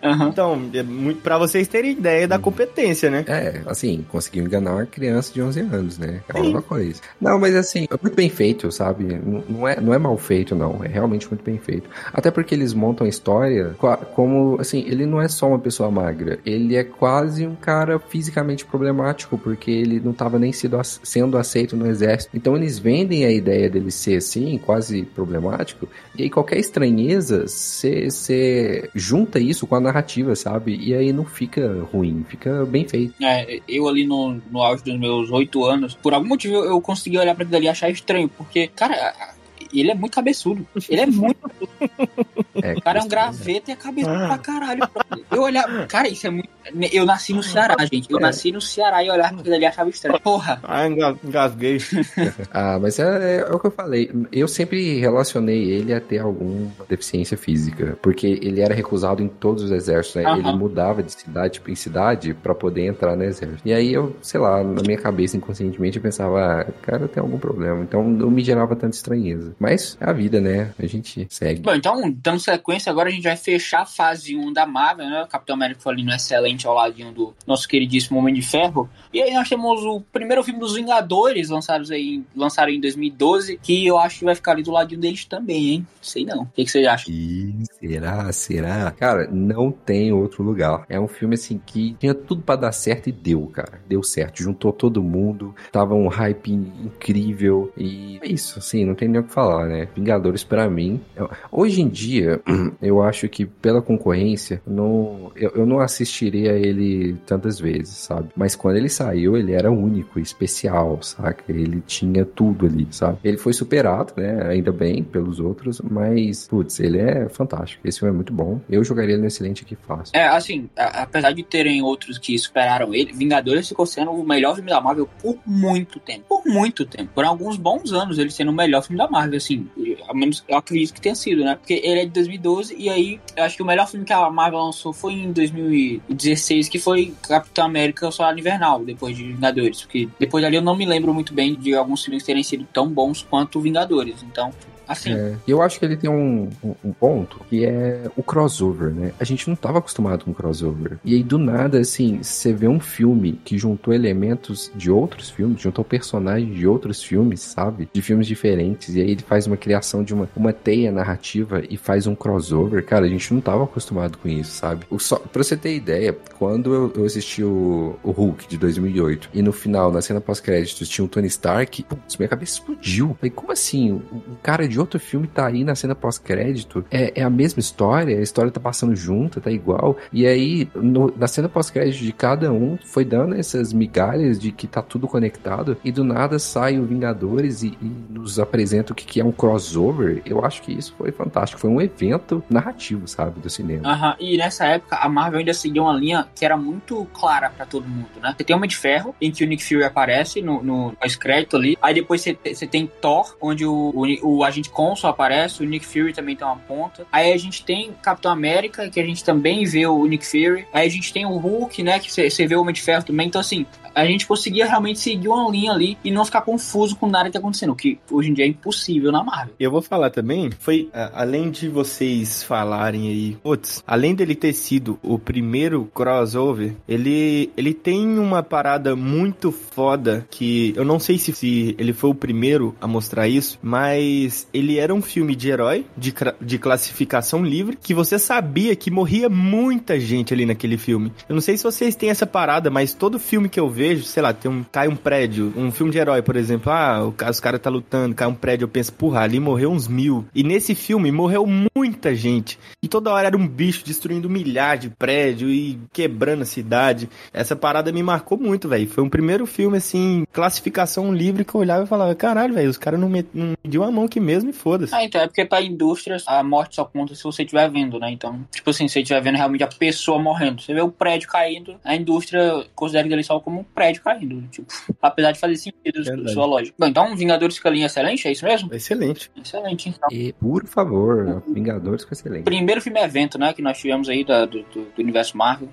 Uhum. Então, é muito para vocês terem ideia da competência, né? É, assim, conseguiu enganar uma criança de 11 anos, né? É uma coisa. Não, mas assim, é muito bem feito, sabe? Não é, não é mal feito, não. É realmente muito bem feito. Até porque eles montam a história como, assim, ele não é só uma pessoa magra. Ele é quase um cara fisicamente problemático, porque ele não estava nem sido, sendo aceito no exército. Então eles vendem a ideia dele ser assim, quase problemático. E aí qualquer estranheza, você junta isso com a narrativa, sabe? E aí não fica ruim, fica bem feito. É, eu ali no, no auge dos meus oito anos, por algum motivo eu consegui olhar pra aquilo ali e achar estranho, porque, cara, ele é muito cabeçudo. Ele é muito. É, o cara é um graveto e é cabeçudo ah. pra caralho. Eu olhava. Cara, isso é muito. Eu nasci no Ceará, gente. Eu é. nasci no Ceará e olhava aquilo ali achava estranho. Porra. Ah, engasguei. ah, mas é, é, o que eu falei. Eu sempre relacionei ele a ter alguma deficiência física. Porque ele era recusado em todos os exércitos, né? Ele mudava de cidade em cidade pra poder entrar no exército. E aí eu, sei lá, na minha cabeça, inconscientemente, eu pensava, ah, cara, tem algum problema. Então não me gerava tanta estranheza. Mas é a vida, né? A gente segue. Bom, então, dando sequência, agora a gente vai fechar a fase 1 da Marvel, né? O Capitão América foi ali no excelente ao ladinho do nosso queridíssimo Homem de Ferro. E aí nós temos o primeiro filme dos Vingadores, lançados aí, lançado em 2012, que eu acho que vai ficar ali do ladinho deles também, hein? Sei não. O que, que você acha? E será? Será? Cara, não tem outro lugar. É um filme assim que tinha tudo para dar certo e deu, cara. Deu certo. Juntou todo mundo, tava um hype incrível e é isso, assim, não tem nem o que falar falar, né? Vingadores para mim, hoje em dia, eu acho que pela concorrência, não, eu, eu não assistiria ele tantas vezes, sabe? Mas quando ele saiu, ele era único, especial, saca? Ele tinha tudo ali, sabe? Ele foi superado, né? Ainda bem pelos outros, mas, putz, ele é fantástico. Esse filme é muito bom. Eu jogaria ele no excelente aqui fácil. É, assim, a, apesar de terem outros que superaram ele, Vingadores ficou sendo o melhor filme da Marvel por muito tempo. Por muito tempo. Por alguns bons anos ele sendo o melhor filme da Marvel assim, ao menos eu acredito que tenha sido, né? Porque ele é de 2012 e aí eu acho que o melhor filme que a Marvel lançou foi em 2016, que foi Capitão América Soldado Invernal, depois de Vingadores. Porque depois dali eu não me lembro muito bem de alguns filmes terem sido tão bons quanto Vingadores. Então, Assim. É, eu acho que ele tem um, um, um, ponto que é o crossover, né? A gente não estava acostumado com crossover. E aí, do nada, assim, você vê um filme que juntou elementos de outros filmes, juntou personagens de outros filmes, sabe? De filmes diferentes. E aí ele faz uma criação de uma, uma teia narrativa e faz um crossover. Cara, a gente não estava acostumado com isso, sabe? O só, pra você ter ideia, quando eu, eu assisti o, o Hulk de 2008 e no final, na cena pós-créditos, tinha o Tony Stark, putz, minha cabeça explodiu. Falei, como assim? Um cara de outro filme tá aí na cena pós-crédito. É, é, a mesma história, a história tá passando junto, tá igual. E aí, no, na cena pós-crédito de cada um, foi dando essas migalhas de que tá tudo conectado. E do nada sai o Vingadores e, e nos apresenta o que, que é um crossover. Eu acho que isso foi fantástico. Foi um evento narrativo, sabe, do cinema. Aham, e nessa época a Marvel ainda seguia uma linha que era muito clara para todo mundo, né? Você tem Homem de Ferro, em que o Nick Fury aparece no, no pós-crédito ali. Aí depois você, você tem Thor, onde o, o, o agente Coulson aparece, o Nick Fury também tem uma ponta. Aí a gente tem Capitão América, que a gente também vê o Nick Fury. Aí a gente tem o Hulk, né, que você vê o Homem de Ferro também. Então, assim, a gente conseguia realmente seguir uma linha ali e não ficar confuso com nada que tá acontecendo, que hoje em dia é impossível na Marvel. Eu vou falar também, foi além de vocês falarem aí, putz, além dele ter sido o primeiro crossover, ele ele tem uma parada muito foda que eu não sei se, se ele foi o primeiro a mostrar isso, mas ele era um filme de herói, de, de classificação livre, que você sabia que morria muita gente ali naquele filme. Eu não sei se vocês têm essa parada, mas todo filme que eu vejo sei lá, tem um, cai um prédio, um filme de herói, por exemplo, ah, os caras tá lutando, cai um prédio, eu penso, porra, ali morreu uns mil. E nesse filme morreu muita gente. E toda hora era um bicho destruindo milhares de prédios e quebrando a cidade. Essa parada me marcou muito, velho. Foi um primeiro filme, assim, classificação livre que eu olhava e falava, caralho, velho, os caras não, me, não mediam a mão aqui mesmo e foda-se. Ah, então é porque pra indústria a morte só conta se você estiver vendo, né? Então, tipo assim, se você estiver vendo realmente a pessoa morrendo. Você vê o prédio caindo, a indústria considera ele só como prédio caindo. Tipo, apesar de fazer sentido Verdade. sua lógica. Bom, então Vingadores com a linha excelente, é isso mesmo? Excelente. Excelente, então. E, por favor, Vingadores com excelente. Primeiro filme evento, né, que nós tivemos aí da, do, do, do universo Marvel.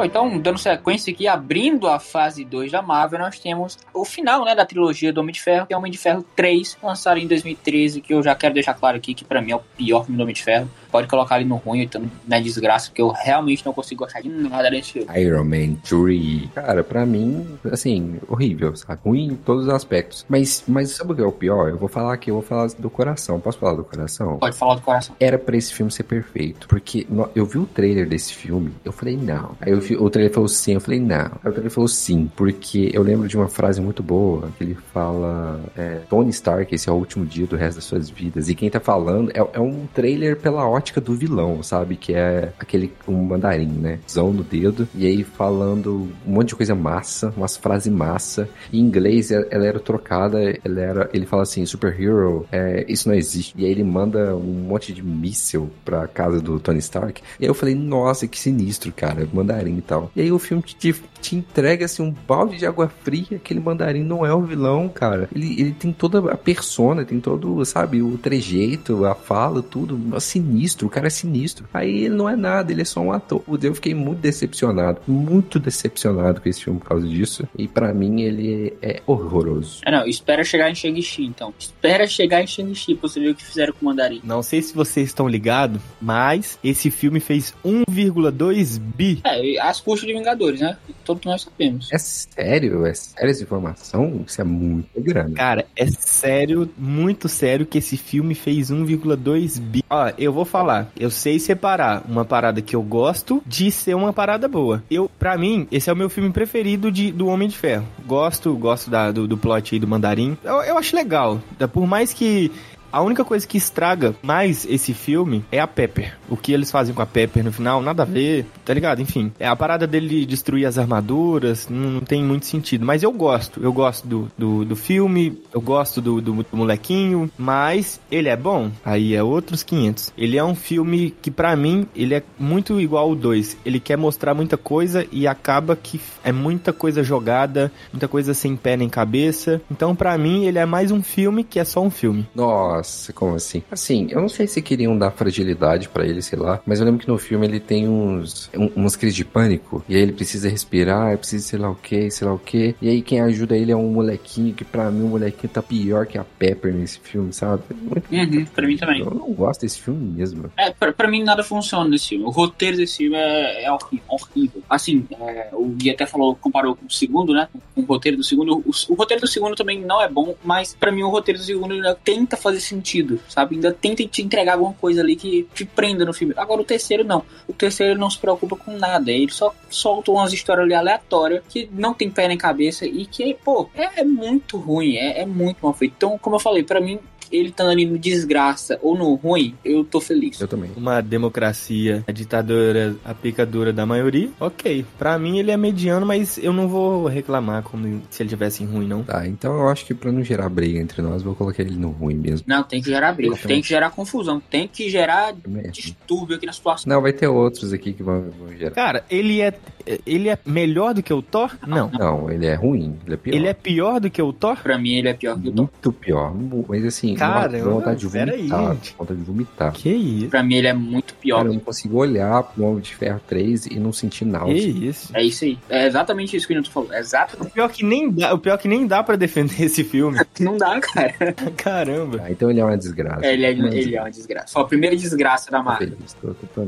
Bom, então, dando sequência aqui, abrindo a fase 2 da Marvel, nós temos o final, né, da trilogia do Homem de Ferro, que é Homem de Ferro 3, lançado em 2013, que eu já quero deixar claro aqui que para mim é o pior filme do Homem de Ferro pode colocar ali no ruim, então na desgraça, porque eu realmente não consigo gostar de nada desse filme. Iron Man 3. Cara, pra mim, assim, horrível, sabe? Ruim em todos os aspectos. Mas, mas sabe o que é o pior? Eu vou falar aqui, eu vou falar do coração. Posso falar do coração? Pode falar do coração. Era pra esse filme ser perfeito. Porque eu vi o trailer desse filme, eu falei, não. Aí eu vi, o trailer falou sim, eu falei, não. Aí o trailer falou sim, porque eu lembro de uma frase muito boa, que ele fala, é, Tony Stark, esse é o último dia do resto das suas vidas. E quem tá falando é, é um trailer pela ótica do vilão, sabe? Que é aquele um mandarim, né? Zão no dedo. E aí falando um monte de coisa massa, umas frases massa. Em inglês ela era trocada, ela era, ele fala assim, superhero, é, isso não existe. E aí ele manda um monte de míssil pra casa do Tony Stark. E aí eu falei, nossa, que sinistro, cara, mandarim e tal. E aí o filme te, te entrega assim um balde de água fria, aquele mandarim não é o vilão, cara. Ele, ele tem toda a persona, tem todo, sabe, o trejeito, a fala, tudo, sinistro sinistro, o cara é sinistro. Aí ele não é nada, ele é só um ator. Eu fiquei muito decepcionado, muito decepcionado com esse filme por causa disso. E para mim ele é horroroso. É, não, espera chegar em Shang-Chi, então. Espera chegar em Shang-Chi pra você ver o que fizeram com o Mandarim. Não sei se vocês estão ligados, mas esse filme fez 1,2 bi. É, as custas de Vingadores, né? Todos nós sabemos. É sério? É sério essa informação? Isso é muito grande. Cara, é sério, muito sério que esse filme fez 1,2 bi. Ó, eu vou falar falar. Eu sei separar uma parada que eu gosto de ser uma parada boa. Eu, para mim, esse é o meu filme preferido de, do Homem de Ferro. Gosto, gosto da, do, do plot aí do Mandarim. Eu, eu acho legal. Por mais que a única coisa que estraga mais esse filme é a Pepper. O que eles fazem com a Pepper no final, nada a ver, tá ligado? Enfim, é a parada dele destruir as armaduras, não, não tem muito sentido. Mas eu gosto, eu gosto do, do, do filme, eu gosto do, do, do, molequinho, mas ele é bom? Aí é outros 500. Ele é um filme que, para mim, ele é muito igual ao 2. Ele quer mostrar muita coisa e acaba que é muita coisa jogada, muita coisa sem pé nem cabeça. Então, para mim, ele é mais um filme que é só um filme. Nossa. Nossa, como assim? Assim, eu não sei se queriam dar fragilidade para ele, sei lá, mas eu lembro que no filme ele tem uns um, umas crises de pânico e aí ele precisa respirar, precisa sei lá o que, sei lá o que. E aí quem ajuda ele é um molequinho que para mim o molequinho tá pior que a Pepper nesse filme, sabe? Muito... Uhum, pra mim também. Eu não gosto desse filme mesmo. É, pra, pra mim nada funciona nesse filme. O roteiro desse filme é, é horrível. Assim, é, o Gui até falou, comparou com o segundo, né? Com o roteiro do segundo. O, o roteiro do segundo também não é bom, mas para mim o roteiro do segundo tenta fazer sentido, sabe? Ainda tenta te entregar alguma coisa ali que te prenda no filme. Agora o terceiro não. O terceiro não se preocupa com nada. Ele só solta umas histórias ali aleatórias que não tem pé nem cabeça e que, pô, é, é muito ruim, é, é, muito mal feito. Então, como eu falei, para mim, ele estando ali no desgraça ou no ruim, eu tô feliz. Eu também. Uma democracia, a ditadura, a picadura da maioria, ok. Pra mim ele é mediano, mas eu não vou reclamar como se ele tivesse ruim, não. Tá, então eu acho que pra não gerar briga entre nós, vou colocar ele no ruim mesmo. Não, tem que gerar briga, Então- tem que gerar confusão, tem que gerar Também. distúrbio aqui na situação. Não, vai ter outros aqui que vão, vão gerar. Cara, ele é ele é melhor do que o Thor? Não. Não, ele é ruim, ele é pior. Ele é pior do que o Thor? Pra mim, ele é pior que o Thor. muito pior. Mas assim, Caramba, dá vontade de vomitar. vontade de vomitar. Que isso? Pra mim, ele é muito pior. Cara, eu não consigo olhar pro Homem de Ferro 3 e não sentir Que náusea. isso? É isso aí. É exatamente isso que o Nilton falou. É exatamente. O pior que nem dá, o pior que nem dá para defender esse filme. Não dá, cara. Caramba. Ah, então ele é uma desgraça. É, ele, é, Uma ele é uma desgraça. Foi a primeira desgraça da Marvel.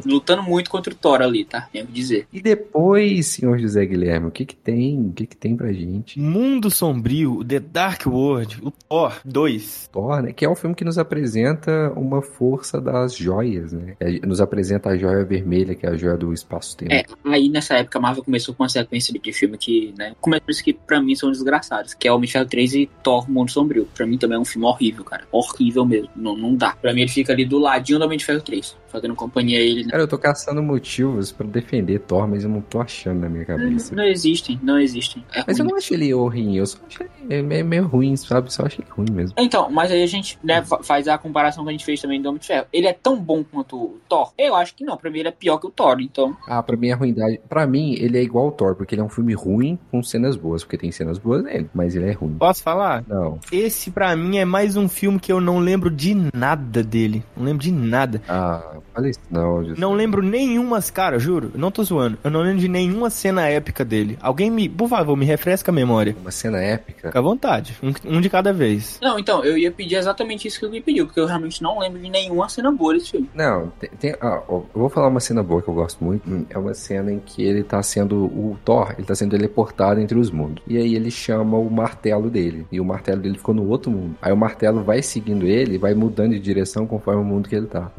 Lutando muito contra o Thor ali, tá? Tenho que dizer. E depois, senhor José Guilherme, o que que tem? O que que tem pra gente? Mundo Sombrio, The Dark World, o Thor 2. Thor, né? Que é um filme que nos apresenta uma força das joias, né? É, Nos apresenta a joia vermelha, que é a joia do espaço-tempo. É, aí nessa época a Marvel começou com uma sequência de filme que, né? Isso que pra mim são desgraçados. Que é de Ferro 3 e Thor Mundo Sombrio. Pra mim também é um filme horrível, cara. Horrível mesmo. Não, não dá. Pra mim ele fica ali do ladinho do Homem de Ferro 3. Fazendo companhia a ele. né? Cara, eu tô caçando motivos pra defender Thor, mas eu não tô achando na minha cabeça. Não existem, não existem. É Mas eu ruim. não acho ele horrível, eu só acho ele meio, meio ruim, sabe? Só acho ele ruim mesmo. Então, mas aí a gente né, fa- faz a comparação que a gente fez também do Homem de Ferro. Ele é tão bom quanto o Thor? Eu acho que não. Pra mim ele é pior que o Thor. Então, Ah, pra mim a ruindade. Pra mim, ele é igual ao Thor, porque ele é um filme ruim com cenas boas, porque tem cenas boas nele, mas ele é ruim. Posso falar? Não. Esse pra mim é mais um filme que eu não lembro de nada dele. Não lembro de nada. Ah, isso não. Não lembro nenhumas, cara, juro. Não tô zoando. Eu não lembro de nenhuma cena épica dele. Alguém me, por favor, me refresca a memória. Uma cena épica. Fica à vontade. Um, um de cada vez. não, então, eu ia pedir exatamente isso que eu me pediu, porque eu realmente não lembro de nenhuma cena boa desse filme. Não, tem. tem- ah, ó, eu vou falar uma cena boa que eu gosto muito. Hum, É uma cena em que ele tá sendo. O Thor, ele tá sendo teleportado entre os mundos. E aí ele chama o martelo dele. E o martelo dele ficou no outro mundo. Aí o martelo vai seguindo ele e vai mudando de direção conforme o mundo que ele tá.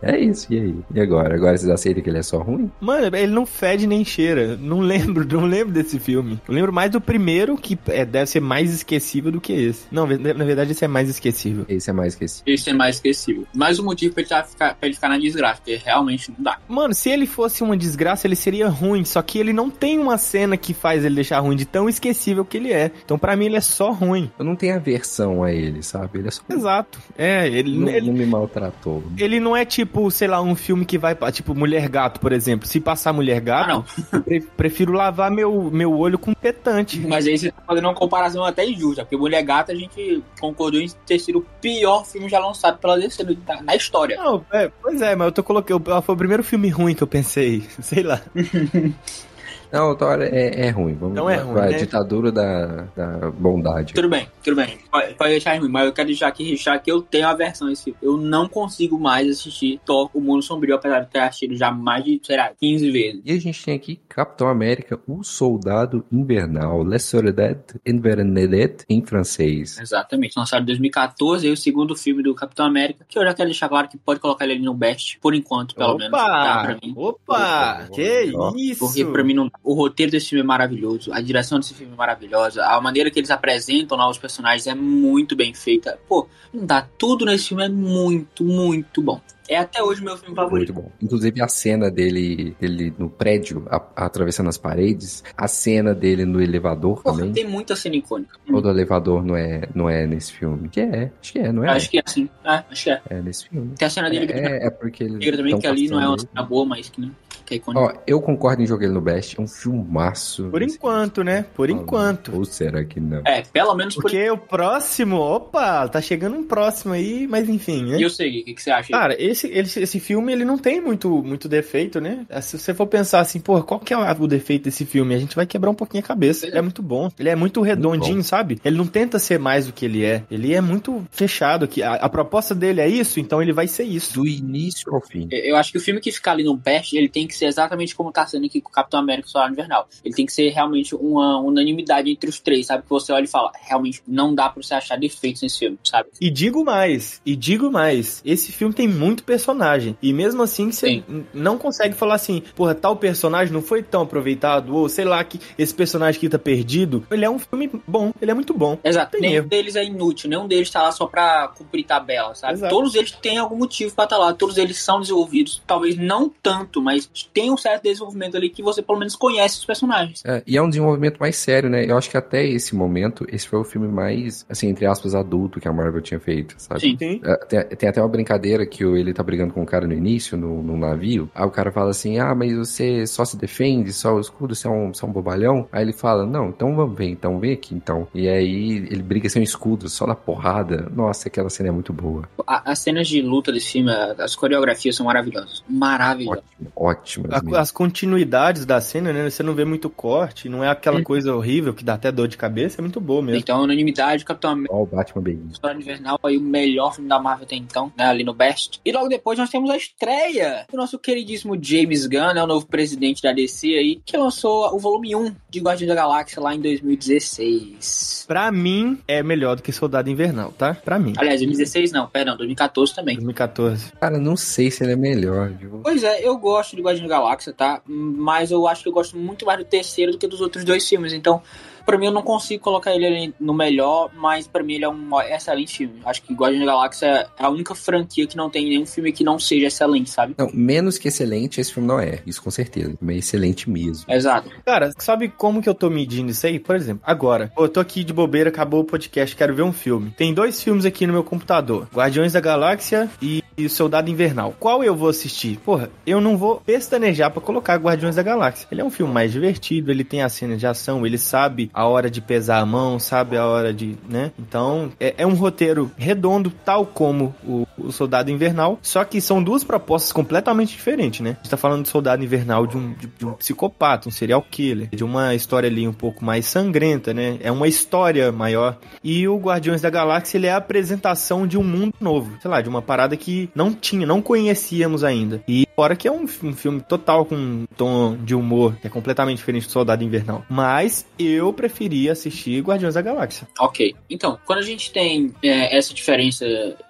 É isso, e aí? E agora? Agora vocês aceitam que ele é só ruim? Mano, ele não fede nem cheira. Não lembro, não lembro desse filme. Eu lembro mais do primeiro, que é, deve ser mais esquecível do que esse. Não, na verdade esse é mais esquecível. Esse é mais que esse. É mais esquecível. Mais um motivo pra ele, tá- ficar, pra ele ficar na desgraça, porque realmente não dá. Mano, se ele fosse uma desgraça, ele seria ruim. Só que ele não tem uma cena que faz ele deixar ruim de tão esquecível que ele é. Então, pra mim, ele é só ruim. Eu não tenho aversão a ele, sabe? Ele é só. Exato. É, ele, Não, ele, não me maltratou. ele não é tipo, sei lá, um filme que vai. Tipo, Mulher Gato, por exemplo. Se passar Mulher Ah, Gato, pre- prefiro lavar meu, meu olho com petante. Mas aí você tá fazendo uma comparação até injusta, porque Mulher Gata a gente concordou em ter sido o pior filme já lançado pela DC na- na história. Não, é, pois é, mas eu tô colocando. Foi o primeiro filme ruim que eu pensei. Sei lá. Não, o Thor é, é ruim. Vamos Não é ruim, vai, né? ditadura da, da bondade. Tudo bem, tudo bem. Pode, pode deixar ruim, mas eu quero deixar aqui registrar que eu tenho a esse filme. Eu não consigo mais assistir Thor, o Mundo Sombrio, apesar de ter assistido já mais de, sei lá, 15 vezes. E a gente tem aqui Capitão América, o Soldado Invernal, Le Soldat Invernelle em francês. Exatamente. Lançado em 2014, aí o segundo filme do Capitão América, que eu já quero deixar claro que pode colocar ele ali no best, por enquanto, pelo menos. Tá pra mim. Opa! Que Ó, isso! Porque pra mim não... o roteiro desse filme é maravilhoso, a direção desse filme é maravilhosa, a maneira que eles apresentam lá os personagens é muito bem feita. Pô, não dá, tudo nesse filme é muito, muito bom. É até hoje meu filme favorito. Muito bom. Inclusive a cena dele, dele no prédio, a- atravessando as paredes, a cena dele no elevador Porra, também. tem muita cena icônica. Todo elevador não é, não é nesse filme. Que é, acho que é, não é? Acho que é assim. É, acho que é. É nesse filme. Tem a cena dele gritando É, é porque ele. também, que ali não é uma cena boa, mas que, né, que é icônica. Ó, eu concordo em jogar ele no Best. É um filmaço. Por enquanto, né? Por enquanto. Ou será que não? É, pelo menos por Porque o próximo, opa, tá chegando um próximo aí, mas enfim, né? E eu sei, o que, que você acha? Cara, esse, esse, esse filme, ele não tem muito, muito defeito, né? Se você for pensar assim, pô, qual que é o defeito desse filme? A gente vai quebrar um pouquinho a cabeça. Ele é muito bom. Ele é muito redondinho, sabe? Ele não tenta ser mais do que ele é. Ele é muito fechado. Que a, a proposta dele é isso, então ele vai ser isso. Do início ao fim. Eu acho que o filme que ficar ali no best, ele tem que ser ser exatamente como tá sendo aqui com o Capitão América e o Soldado Invernal. Ele tem que ser realmente uma unanimidade entre os três, sabe? Que você olha e fala, realmente não dá pra você achar defeitos nesse filme, sabe? E digo mais, e digo mais, esse filme tem muito personagem. E mesmo assim, você Sim. não consegue falar assim, porra, tal personagem não foi tão aproveitado, ou sei lá, que esse personagem aqui tá perdido. Ele é um filme bom, ele é muito bom. Exato. Nenhum erro. deles é inútil, nenhum deles tá lá só pra cumprir tabela, sabe? Exato. Todos eles têm algum motivo pra estar lá, todos eles são desenvolvidos, talvez não tanto, mas tem um certo desenvolvimento ali que você pelo menos conhece os personagens. É, e é um desenvolvimento mais sério, né? Eu acho que até esse momento, esse foi o filme mais, assim, entre aspas, adulto que a Marvel tinha feito, sabe? Sim. Sim. É, Tem, tem até uma brincadeira que o- ele tá brigando com o cara no início, no, no navio. Aí o cara fala assim: Ah, mas você só se defende, só o escudo, você é um, você é um bobalhão. Aí ele fala: Não, então vamos ver, então vem aqui então. E aí ele briga sem escudo, só na porrada. Nossa, aquela cena é muito boa. A- as cenas de luta desse filme, as coreografias são maravilhosas. Maravilhosas. Ótimo, ótimas. A- as continuidades da cena, né? Você não vê muito corte, não é aquela Hum. coisa horrível que dá até dor de cabeça, é muito boa mesmo. Então, unanimidade, Capitão América. Ó, o Batman Begins. Soldado Invernal aí o melhor filme da Marvel até então, né, ali no Best. E logo depois nós temos a estreia do nosso queridíssimo James Gunn, né, o novo presidente da DC aí, que lançou o volume 1 de Guardiões da Galáxia lá em 2016. Pra mim, é melhor do que Soldado Invernal, tá? Pra mim. Aliás, 2016 não, perdão, 2014 também. 2014. Cara, não sei se ele é melhor, viu? Pois é, eu gosto de Guardiões da Galáxia, tá? Mas eu acho que eu gosto muito mais do terceiro do que dos outros dois filmes, então... Pra mim, eu não consigo colocar ele ali no melhor, mas pra mim ele é um excelente filme. Acho que Guardiões da Galáxia é a única franquia que não tem nenhum filme que não seja excelente, sabe? Não, menos que excelente, esse filme não é. Isso com certeza. Mas é excelente mesmo. Exato. Cara, sabe como que eu tô medindo isso aí? Por exemplo, agora, eu tô aqui de bobeira, acabou o podcast, quero ver um filme. Tem dois filmes aqui no meu computador: Guardiões da Galáxia e e Soldado Invernal. Qual eu vou assistir? Porra, eu não vou pestanejar pra colocar Guardiões da Galáxia. Ele é um filme mais divertido, ele tem as cenas de ação, ele sabe a hora de pesar a mão, sabe a hora de, né? Então, é, é um roteiro redondo, tal como o, o Soldado Invernal, só que são duas propostas completamente diferentes, né? A gente tá falando do Soldado Invernal de um, de, de um psicopata, um serial killer, de uma história ali um pouco mais sangrenta, né? É uma história maior. E o Guardiões da Galáxia, ele é a apresentação de um mundo novo, sei lá, de uma parada que não tinha, não conhecíamos ainda. E fora que é um, um filme total com um tom de humor que é completamente diferente do Soldado Invernal. Mas eu preferia assistir Guardiões da Galáxia. Ok. Então, quando a gente tem é, essa diferença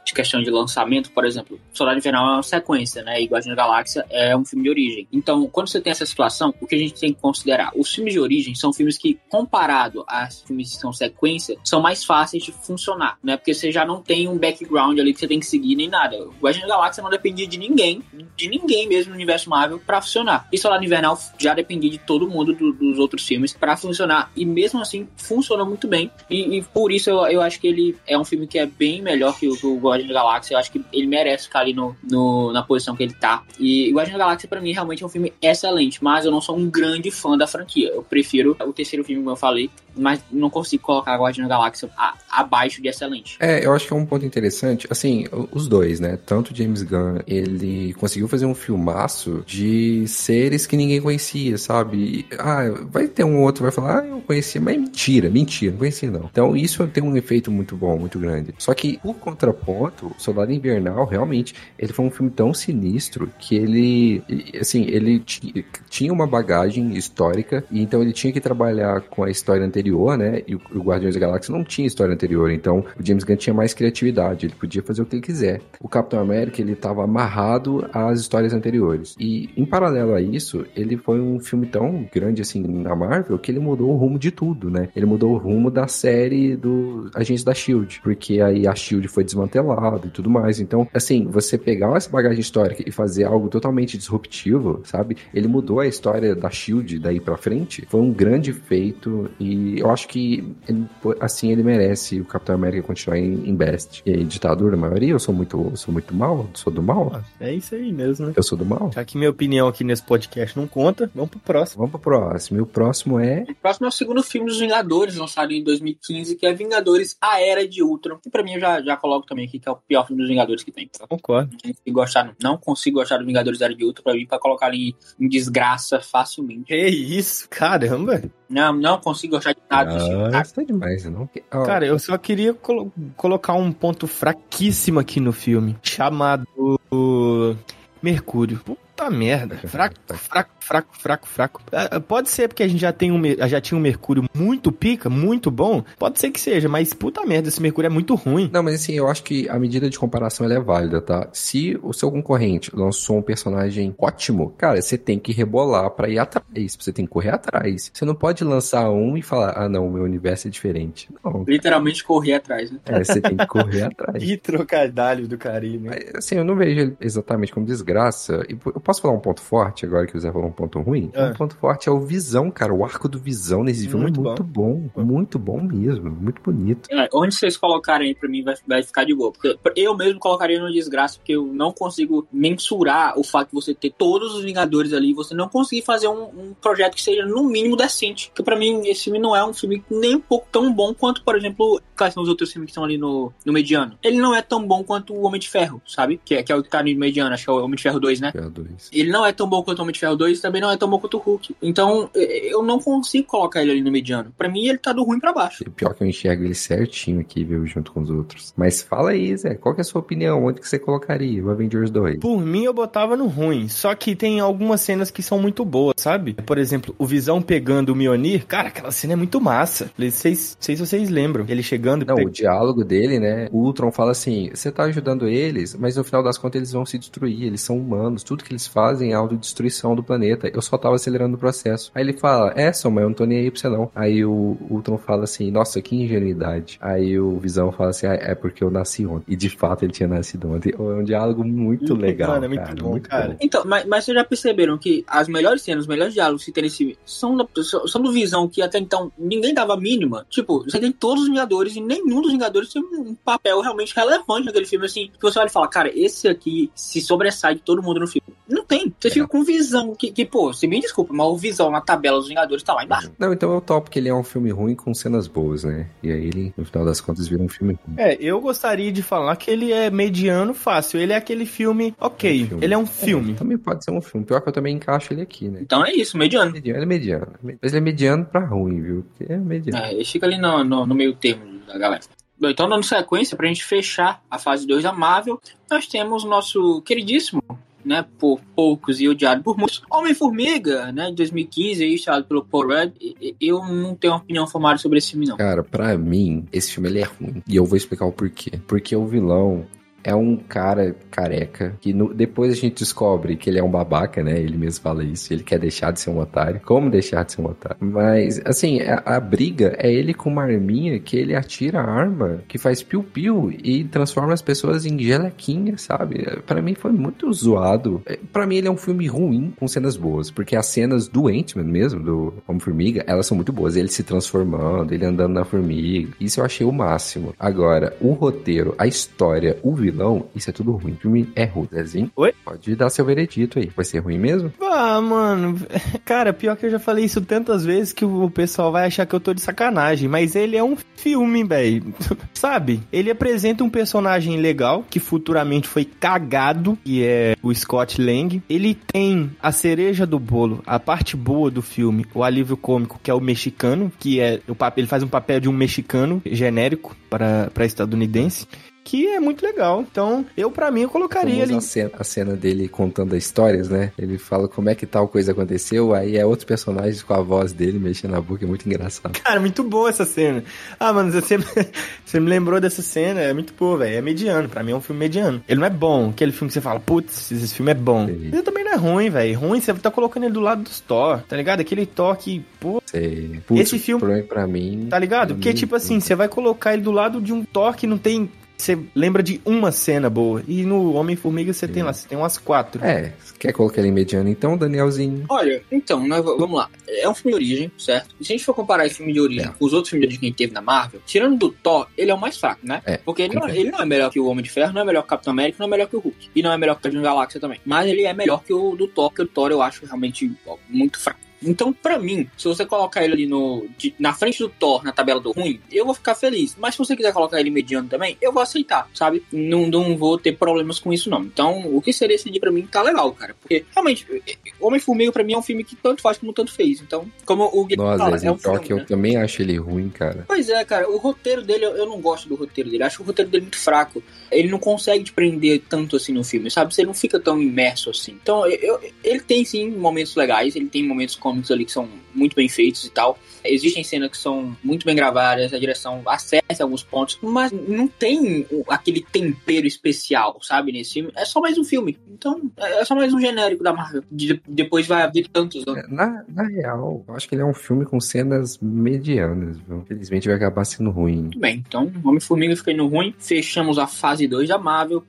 de questão de lançamento, por exemplo, Soldado Invernal é uma sequência, né? E Guardiões da Galáxia é um filme de origem. Então, quando você tem essa situação, o que a gente tem que considerar? Os filmes de origem são filmes que, comparado a filmes que são sequência, são mais fáceis de funcionar, né? Porque você já não tem um background ali que você tem que seguir nem nada. Guardiões da Galáxia não dependia de ninguém, de ninguém mesmo no universo Marvel pra funcionar. E Soldado Invernal já dependia de todo mundo do- dos outros filmes pra funcionar. E mesmo assim, funciona muito bem. E, e por isso eu, eu acho que ele é um filme que é bem melhor que o, que o da Galáxia. Eu acho que ele merece ficar ali no, no- na posição que ele tá. E o Guardiões da Galáxia, pra mim, realmente é um filme excelente. Mas eu não sou um grande fã da franquia. Eu prefiro o terceiro filme, como eu falei. Mas não consigo colocar Guardiões da Galáxia a- abaixo de excelente. É, eu acho que é um ponto interessante. Assim, os dois, né? Tanto James Gunn, ele conseguiu fazer um filmaço de seres que ninguém conhecia, sabe? E, ah, vai ter um outro vai falar, ah, eu conhecia, mas é mentira, mentira, não conhecia não. Então isso tem um efeito muito bom, muito grande. Só que, por contraponto, Soldado Invernal, realmente, ele foi um filme tão sinistro que ele, assim, ele ti- tinha uma bagagem histórica e então ele tinha que trabalhar com a história anterior, né? E o, Guardiões da Galáxia não tinha história anterior, então o James Gunn tinha mais criatividade, ele podia fazer o que ele quiser. O Capitão América, ele estava amarrado às histórias anteriores. E em paralelo a isso, ele foi um filme tão grande assim na Marvel que ele mudou o rumo de tudo, né? Ele mudou o rumo da série do Agentes da Shield, porque aí a Shield foi desmantelada e tudo mais. Então, assim, você pegar essa bagagem histórica e fazer algo totalmente disruptivo, sabe? Ele mudou a história da Shield daí pra frente. Foi um grande feito e eu acho que ele- assim ele merece o Capitão América continuar em, em best. E aí, ditadura, a maioria, eu sou muito, eu sou muito mal, sou do mal. Ah, É isso aí mesmo, né? Eu sou do mal. Já que minha opinião aqui nesse podcast não conta, vamos pro próximo. Vamos pro próximo. E o próximo é. O próximo é o segundo filme dos Vingadores, lançado em 2015, que é Vingadores A Era de Ultron. Que pra mim eu já, já coloco também aqui, que é o pior filme dos Vingadores que tem. Concordo. Não consigo gostar, não consigo gostar do Vingadores A Era de Ultron pra mim, pra colocar ali em desgraça facilmente. Que isso, caramba. Não, não consigo gostar de nada. Ah, cara. isso é demais, não? Ó, Cara, eu só queria colo- colocar um ponto fraquíssimo aqui no filme, chamado Mercúrio. Puta merda. Fraco, fraco, fraco, fraco, fraco. Ah, Pode ser porque a gente já, tem um, já tinha um Mercúrio muito pica, muito bom. Pode ser que seja, mas puta merda, esse Mercúrio é muito ruim. Não, mas assim, eu acho que a medida de comparação ela é válida, tá? Se o seu concorrente lançou um personagem ótimo, cara, você tem que rebolar pra ir atrás, você tem que correr atrás. Você não pode lançar um e falar, ah não, meu universo é diferente. Não, Literalmente correr atrás, né? é, você tem que correr atrás. Que trocadilho do Caribe. Mas, Assim, eu não vejo ele exatamente como desgraça. E eu posso falar um ponto forte agora que o Zé falou um ponto ruim? É. Um ponto forte é o Visão, cara. O arco do Visão nesse filme muito é muito bom. bom. Muito bom mesmo. Muito bonito. É, onde vocês colocarem aí pra mim vai, vai ficar de boa. Porque eu mesmo colocaria no desgraça, porque eu não consigo mensurar o fato de você ter todos os Vingadores ali e você não conseguir fazer um, um, projeto que seja no mínimo decente. Porque pra mim esse filme não é um filme nem um pouco tão bom quanto, por exemplo, quais são os outros filmes que estão ali no, no mediano. Ele não é tão bom quanto o Homem de Ferro, sabe? Que é, que é o que tá no mediano, acho que é o Homem de Ferro 2, né? Ferro 2 incríveis. Ele não é tão bom quanto o Homem de Ferro 2, também não é tão bom quanto o Hulk. Então, eu não consigo colocar ele ali no mediano. Para mim, ele tá do ruim para baixo. Pior que eu enxergo ele certinho aqui, viu, junto com os outros. Mas fala aí, Zé, qual que é a sua opinião? Onde que você colocaria o Avengers 2? Por mim, eu botava no ruim. Só que tem algumas cenas que são muito boas, sabe? Por exemplo, o Visão pegando o Mionir. Cara, aquela cena é muito massa. Não sei, sei se vocês lembram. Ele chegando... Não, pe... o diálogo dele, né? O Ultron fala assim, você tá ajudando eles, mas no final das contas eles vão se destruir. Eles são humanos. Tudo que eles fazem é autodestruição do planeta. Eu só tava acelerando o processo. Aí ele fala: é, Sam, mas eu não tô nem aí pra você não. Aí o Ultron fala assim: nossa, que ingenuidade. Aí o Visão fala assim: ah, é porque eu nasci ontem. E de fato ele tinha nascido ontem. É um diálogo muito legal. Mano, é muito cara, bom, muito cara. bom. Então, mas, mas vocês já perceberam que as melhores cenas, os melhores diálogos que tem nesse filme são, da- são são do Visão, que até então ninguém dava a mínima. Tipo, você tem todos os Vingadores e nenhum dos Vingadores tem um papel realmente relevante naquele filme, assim. Que você olha e fala, cara, esse aqui se sobressai de todo mundo no filme. Não tem. Você fica com Visão, que, que, pô, se me desculpa, mas o Visão na tabela dos Vingadores tá lá embaixo. Não, então eu topo que ele é um filme ruim com cenas boas, né? E aí ele, no final das contas, vira um filme ruim. É, eu gostaria de falar que ele é mediano fácil. Ele é aquele filme, ok. É um filme. Ele é um filme. Também pode ser um filme. Pior que eu também encaixo ele aqui, né? Então é isso, mediano. Mediano, ele é mediano. Mas ele é mediano pra ruim, viu? Porque é mediano. É, ele fica ali no, no, no meio termo da galera. Bom, então, dando sequência, pra gente fechar a fase 2 da Marvel, nós temos o nosso queridíssimo, né, por poucos e odiado por muitos, Homem-Formiga, né, de 2015, aí, estrelado pelo Paul Rudd. Eu não tenho uma opinião formada sobre esse filme, não. Cara, pra mim, esse filme ele é ruim. E eu vou explicar o porquê. Porque o vilão é um cara careca que no- depois a gente descobre que ele é um babaca, né? Ele mesmo fala isso. Ele quer deixar de ser um otário. Como deixar de ser um otário? Mas, assim, a, a briga é ele com uma arminha que ele atira a arma que faz piu-piu e transforma as pessoas em gelequinha, sabe? Pra mim foi muito zoado. É, Pra mim ele é um filme ruim com cenas boas. Porque as cenas do Ant-Man mesmo, do Homem-Formiga, elas são muito boas. Ele se transformando, ele andando na formiga. Isso eu achei o máximo. Agora, o roteiro, a história, o vilão, isso é tudo ruim. O filme é ruim. Zezinho, Oi? pode dar seu veredito aí. Vai ser ruim mesmo? Ah, mano. Cara, pior que eu já falei isso tantas vezes que o pessoal vai achar que eu tô de sacanagem. Mas ele é um filme, velho. Sabe? Ele apresenta um personagem legal que futuramente foi cagado, que é o Scott Lang. Ele tem a cereja do bolo, a parte boa do filme, o alívio cômico, que é o mexicano, que é o papel, ele faz um papel de um mexicano genérico para para estadunidense. Que é muito legal. Então, eu, pra mim, eu colocaria ele. A cena, a cena dele contando as histórias, né? Ele fala como é que tal coisa aconteceu, aí é outros personagens com a voz dele mexendo na boca, é muito engraçado. Cara, muito boa essa cena. Ah, mano, você, você me lembrou dessa cena, é muito boa, velho. É mediano, pra mim é um filme mediano. Ele não é bom, aquele filme que você fala, putz, esse filme é bom. Ele também não é ruim, velho. Ruim, você tá colocando ele do lado dos Thor, tá ligado? Aquele Thor que, pô, Sei. Putz, Esse filme- pra mim. tá ligado? pra Porque, tipo assim, você vai colocar ele do lado de um Thor que não tem. Você lembra de uma cena boa. E no Homem-Formiga você tem lá, você tem umas quatro. É, quer colocar ele em mediano então, Danielzinho? Olha, então, nós v- vamos lá. É um filme de origem, certo? E se a gente for comparar esse filme de origem É. com os outros filmes de origem que teve na Marvel, tirando do Thor, ele é o mais fraco, né? É, Porque ele não, concordo. ele não é melhor que o Homem de Ferro, não é melhor que o Capitão América, não é melhor que o Hulk. E não é melhor que o Guardião Galáxia também. Mas ele é melhor que o do Thor, porque o Thor eu acho realmente ó, muito fraco. Então, pra mim, se você colocar ele ali no, de, na frente do Thor, na tabela do ruim, eu vou ficar feliz. Mas se você quiser colocar ele mediano também, eu vou aceitar, sabe? Não, não vou ter problemas com isso, não. Então, o que seria esse dia pra mim tá legal, cara. Porque, realmente, Homem-Formiga pra mim é um filme que tanto faz como tanto fez. Então, como o Guilherme fala, é um filme, que né? eu também acho ele ruim, cara. Pois é, cara. O roteiro dele, eu não gosto do roteiro dele. Acho o roteiro dele muito fraco. Ele não consegue te prender tanto assim no filme, sabe? Você não fica tão imerso assim. Então, eu, ele tem sim momentos legais, ele tem momentos cômicos ali que são muito bem feitos e tal. Existem cenas que são muito bem gravadas, a direção acerta alguns pontos, mas não tem aquele tempero especial, sabe, nesse filme. É só mais um filme. Então, é só mais um genérico da Marvel. De, depois vai haver tantos. Né? Na, na real, eu acho que ele é um filme com cenas medianas, viu? Infelizmente vai acabar sendo ruim. Muito bem, então Homem-Formiga fica indo ruim. Fechamos a fase 2 da Marvel.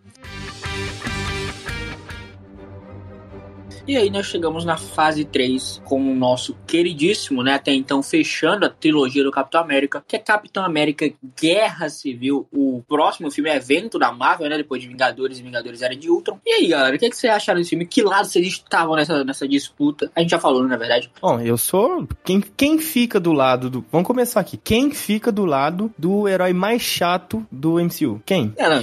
E aí nós chegamos na fase 3 com o nosso queridíssimo, né? Até então fechando a trilogia do Capitão América, que é Capitão América Guerra Civil, o próximo filme é evento da Marvel, né? Depois de Vingadores e Vingadores Era de Ultron. E aí, galera, o que, é que vocês acharam desse filme? Que lado vocês estavam nessa, nessa disputa? A gente já falou, né, na verdade. Bom, eu sou. Quem, quem fica do lado do. Vamos começar aqui. Quem fica do lado do herói mais chato do MCU? Quem? É, não,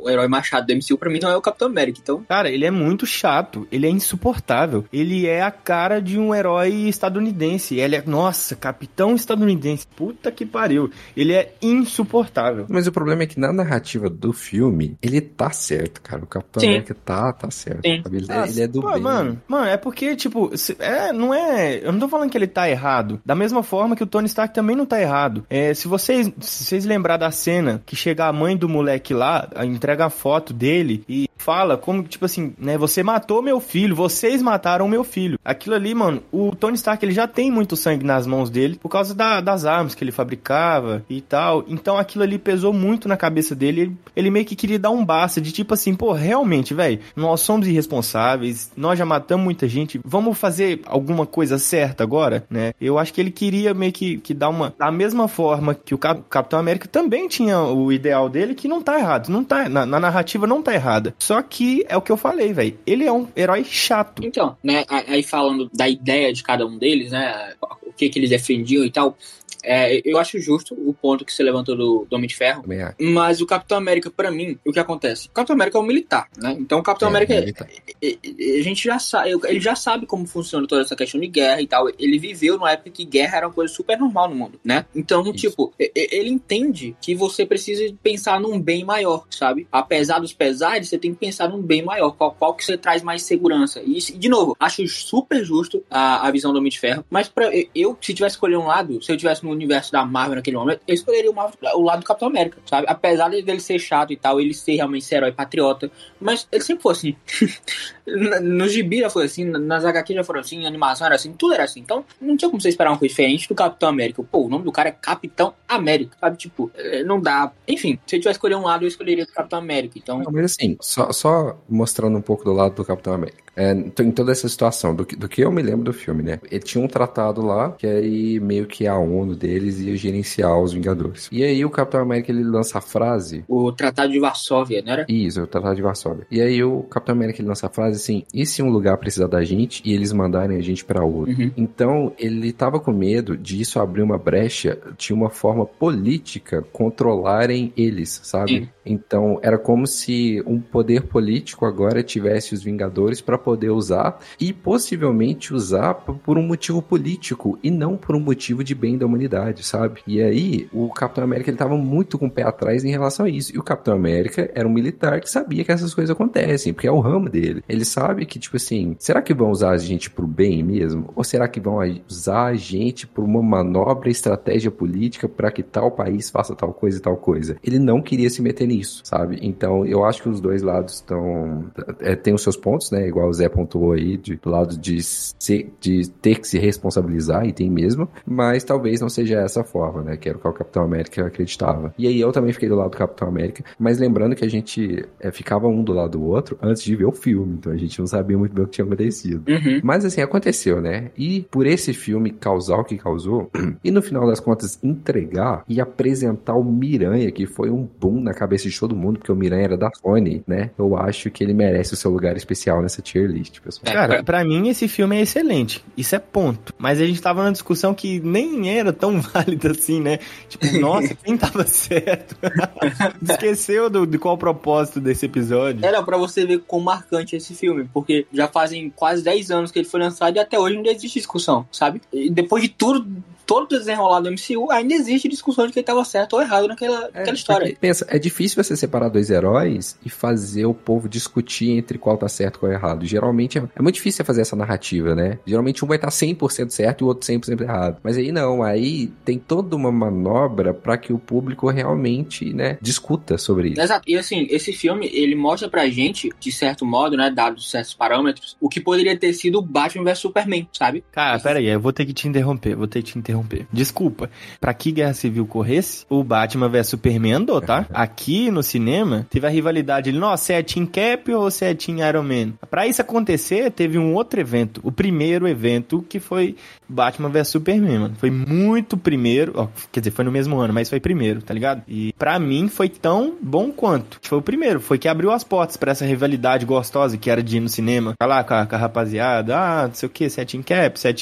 o herói mais chato do MCU pra mim não é o Capitão América, então. Cara, ele é muito chato. Ele é insuportável insuportável. Ele é a cara de um herói estadunidense. Ele é, nossa, capitão estadunidense. Puta que pariu. Ele é insuportável. Mas o problema é que na narrativa do filme, ele tá certo, cara. O Capitão Sim. América tá, tá certo. Ele, ah, ele, é do pô, bem. Mano, mano, é porque, tipo, é, não é. Eu não tô falando que ele tá errado. Da mesma forma que o Tony Stark também não tá errado. É, se vocês, se vocês lembrar da cena que chega a mãe do moleque lá, entrega a foto dele e fala como, tipo assim, né? Você matou meu filho, vocês mataram meu filho. Aquilo ali, mano, o Tony Stark ele já tem muito sangue nas mãos dele por causa da, das armas que ele fabricava e tal. Então aquilo ali pesou muito na cabeça dele. Ele, ele meio que queria dar um basta de tipo assim, pô, realmente, velho, nós somos irresponsáveis, nós já matamos muita gente, vamos fazer alguma coisa certa agora, né? Eu acho que ele queria meio que, que dar uma. Da mesma forma que o Cap, Capitão América também tinha o ideal dele, que não tá errado, não tá. Na, na narrativa não tá errada. Só que é o que eu falei, velho. Ele é um herói chato. Então, né, aí falando da ideia de cada um deles, né, o que que eles defendiam e tal, é, eu acho justo o ponto que você levantou do, do Homem de Ferro. Mas o Capitão América, para mim, o que acontece? O Capitão América é um militar, né? Então o Capitão é, América, é, a gente já sabe, ele já sabe como funciona toda essa questão de guerra e tal. Ele viveu numa época que guerra era uma coisa super normal no mundo, né? Então, Isso. tipo, ele entende que você precisa pensar num bem maior, sabe? Apesar dos pesares, você tem que pensar num bem maior. Qual, qual que você traz mais segurança? E, de novo, acho super justo a, a visão do Homem de Ferro. Mas pra, eu, se tivesse escolher um lado, se eu tivesse no universo da Marvel naquele momento, eu escolheria o, Marvel, o lado do Capitão América, sabe? Apesar dele ser chato e tal, ele ser realmente esse herói patriota, mas ele sempre foi assim. no gibi já foi assim, nas HQ já foram assim, animação era assim, tudo era assim. Então, não tinha como você esperar uma coisa diferente do Capitão América. Pô, o nome do cara é Capitão América, sabe? Tipo, eh, não dá. Enfim, se eu tivesse escolher um lado, eu escolheria o Capitão América. Então... Não, mas assim, só, só mostrando um pouco do lado do Capitão América. É, em toda essa situação, do que, do que eu me lembro do filme, né? Ele tinha um tratado lá, que aí meio que a ONU deles ia gerenciar os Vingadores. E aí o Capitão América, ele lança a frase... O Tratado de Varsóvia, não era? Isso, o Tratado de Varsóvia. E aí o Capitão América, ele lança a frase assim, e se um lugar precisar da gente e eles mandarem a gente para outro? Uhum. Então, ele tava com medo de isso abrir uma brecha de uma forma política controlarem eles, sabe? Sim. Então, era como se um poder político agora tivesse os Vingadores para poder usar e possivelmente usar por um motivo político e não por um motivo de bem da humanidade, sabe? E aí, o Capitão América ele tava muito com o pé atrás em relação a isso. E o Capitão América era um militar que sabia que essas coisas acontecem, porque é o ramo dele. Ele sabe que, tipo assim, será que vão usar a gente pro bem mesmo? Ou será que vão usar a gente por uma manobra, estratégia política para que tal país faça tal coisa e tal coisa? Ele não queria se meter nisso, sabe? Então, eu acho que os dois lados estão. É, tem os seus pontos, né? Igual o Zé pontuou aí, de, do lado de, ser, de ter que se responsabilizar, e tem mesmo, mas talvez não seja essa forma, né? Que era o que o Capitão América acreditava. E aí eu também fiquei do lado do Capitão América, mas lembrando que a gente é, ficava um do lado do outro antes de ver o filme, então a gente não sabia muito bem o que tinha acontecido. Uhum. Mas assim, aconteceu, né? E por esse filme causar o que causou, e no final das contas entregar e apresentar o Miranha, que foi um boom na cabeça de todo mundo, porque o Miranha era da Sony, né? Eu acho que ele merece o seu lugar especial nessa tier tier list, pessoal. É, Cara, pra mim esse filme é excelente. Isso é ponto. Mas a gente tava numa discussão que nem era tão válida assim, né? Tipo, nossa, quem tava certo? Esqueceu do, de qual o propósito desse episódio. Era pra você ver quão marcante é esse filme, porque já fazem quase 10 anos que ele foi lançado e até hoje não existe discussão, sabe? E depois de tudo todo o desenrolar do MCU, ainda existe discussão de quem estava certo ou errado naquela, é, naquela história. Pensa, é difícil você separar dois heróis e fazer o povo discutir entre qual tá certo e qual é errado. Geralmente é, é muito difícil você fazer essa narrativa, né? Geralmente um vai estar tá 100% certo e o outro 100% errado. Mas aí não, aí tem toda uma manobra para que o público realmente, né, discuta sobre isso. Exato. E assim, esse filme, ele mostra pra gente, de certo modo, né, dados certos parâmetros, o que poderia ter sido Batman vs Superman, sabe? Cara, pera aí, eu vou ter que te interromper, vou ter que te interromper interromper. Desculpa. Pra que Guerra Civil corresse, o Batman vs Superman andou, tá? Aqui no cinema, teve a rivalidade ali, nossa, você é Team Cap ou você é Team Iron Man? Pra isso acontecer, teve um outro evento. O primeiro evento que foi Batman vs Superman, mano. Foi muito primeiro, ó, quer dizer, foi no mesmo ano, mas foi primeiro, tá ligado? E pra mim foi tão bom quanto. Foi o primeiro, foi que abriu as portas para essa rivalidade gostosa que era de ir no cinema. Lá com a, com a rapaziada, ah, não sei o que, é Team Cap, você é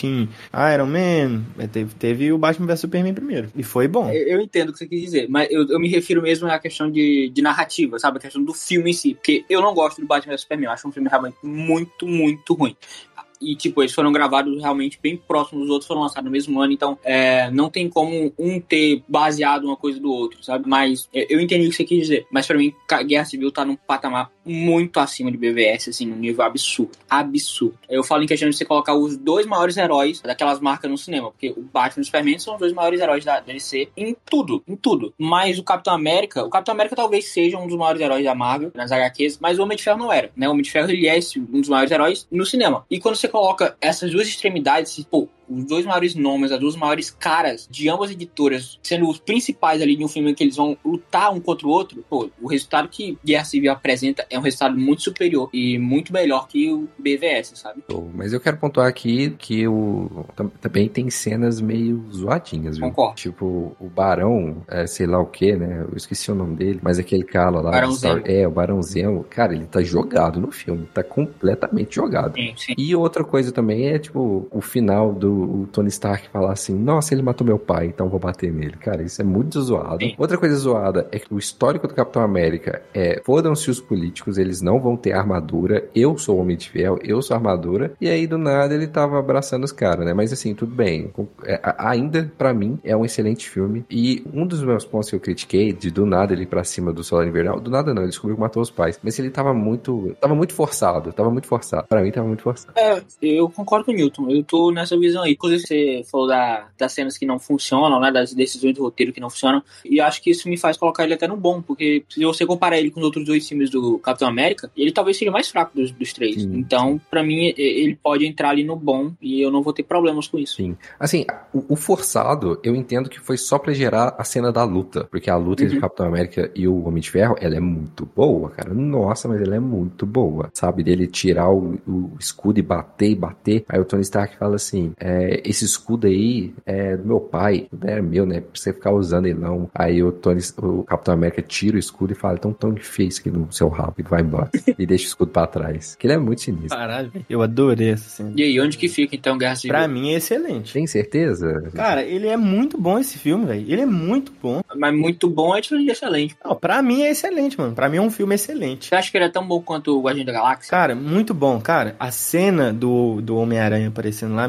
Iron Man. Teve, teve o Batman vs Superman primeiro. E foi bom. Eu, entendo o que você quis dizer, mas eu, eu me refiro mesmo à questão de, de narrativa, sabe? A questão do filme em si. Porque eu não gosto do Batman vs Superman. Eu acho um filme realmente muito, muito ruim e, tipo, eles foram gravados realmente bem próximos, os outros foram lançados no mesmo ano, então é, não tem como um ter baseado uma coisa do outro, sabe? Mas eu entendi o que você quis dizer. Mas para mim, Guerra Civil tá num patamar muito acima de BVS, assim, num nível absurdo. Absurdo. Eu falo em questão de você colocar os dois maiores heróis daquelas marcas no cinema, porque o Batman e o Superman são os dois maiores heróis da DC em tudo, em tudo. Mas o Capitão América, o Capitão América talvez seja um dos maiores heróis da Marvel, nas HQs, mas o Homem de Ferro não era, né? O Homem de Ferro, ele é um dos maiores heróis no cinema. E quando você coloca essas duas extremidades, pô, os dois maiores nomes, as duas maiores caras de ambas editoras, sendo os principais ali de um filme que eles vão lutar um contra o outro, pô, o resultado que Guerra Civil apresenta é um resultado muito superior e muito melhor que o BVS, sabe? Mas eu quero pontuar aqui que o também tem cenas meio zoadinhas, viu? Concordo. Tipo, o Barão, é, sei lá o que, né? Eu esqueci o nome dele, mas aquele cara lá. Barão Zemo. É, o Barão Zemo, cara, ele tá jogado no filme, tá completamente jogado. Sim, sim. E outra coisa também é, tipo, o final do o Tony Stark falar assim: Nossa, ele matou meu pai, então vou bater nele. Cara, isso é muito zoado. Sim. Outra coisa zoada é que o histórico do Capitão América é: fodam-se os políticos, eles não vão ter armadura. Eu sou o Homem de Ferro, eu sou a armadura. E aí, do nada, ele tava abraçando os caras, né? Mas assim, tudo bem. É, ainda, para mim, é um excelente filme. E um dos meus pontos que eu critiquei, de do nada ele ir pra cima do Solar Invernal, do nada não, ele descobriu que matou os pais. Mas ele tava muito. Tava muito forçado. Tava muito forçado. Pra mim, tava muito forçado. É, eu concordo com o Newton. Eu tô nessa visão aí. Inclusive, você falou da, das cenas que não funcionam, né? Das decisões do roteiro que não funcionam. E acho que isso me faz colocar ele até no bom, porque se você comparar ele com os outros dois filmes do Capitão América, ele talvez seja mais fraco dos, dos três. Sim. Então, para mim, ele pode entrar ali no bom e eu não vou ter problemas com isso. Sim. Assim, o, o forçado, eu entendo que foi só pra gerar a cena da luta, porque a luta uhum. entre o Capitão América e o Homem de Ferro, ela é muito boa, cara. Nossa, mas ela é muito boa. Sabe, dele tirar o, o escudo e bater e bater. Aí o Tony Stark fala assim: é, esse escudo aí é do meu pai, não é meu, né? Pra você ficar usando ele não. Aí o Tony, o Capitão América tira o escudo e fala: então tão fez aqui no seu rabo e vai embora. e deixa o escudo pra trás. Que ele é muito sinistro. Caralho, eu adorei essa cena. E aí, onde que fica então Guerra Civil? Pra mim é excelente. Tem certeza? Cara, ele é muito bom esse filme, velho. Ele é muito bom. Mas muito bom é diferente de excelente. Não, pra mim é excelente, mano. Pra mim é um filme excelente. Você acha que ele é tão bom quanto o Guardião da Galáxia? Cara, muito bom. Cara, a cena do, do Homem-Aranha aparecendo lá,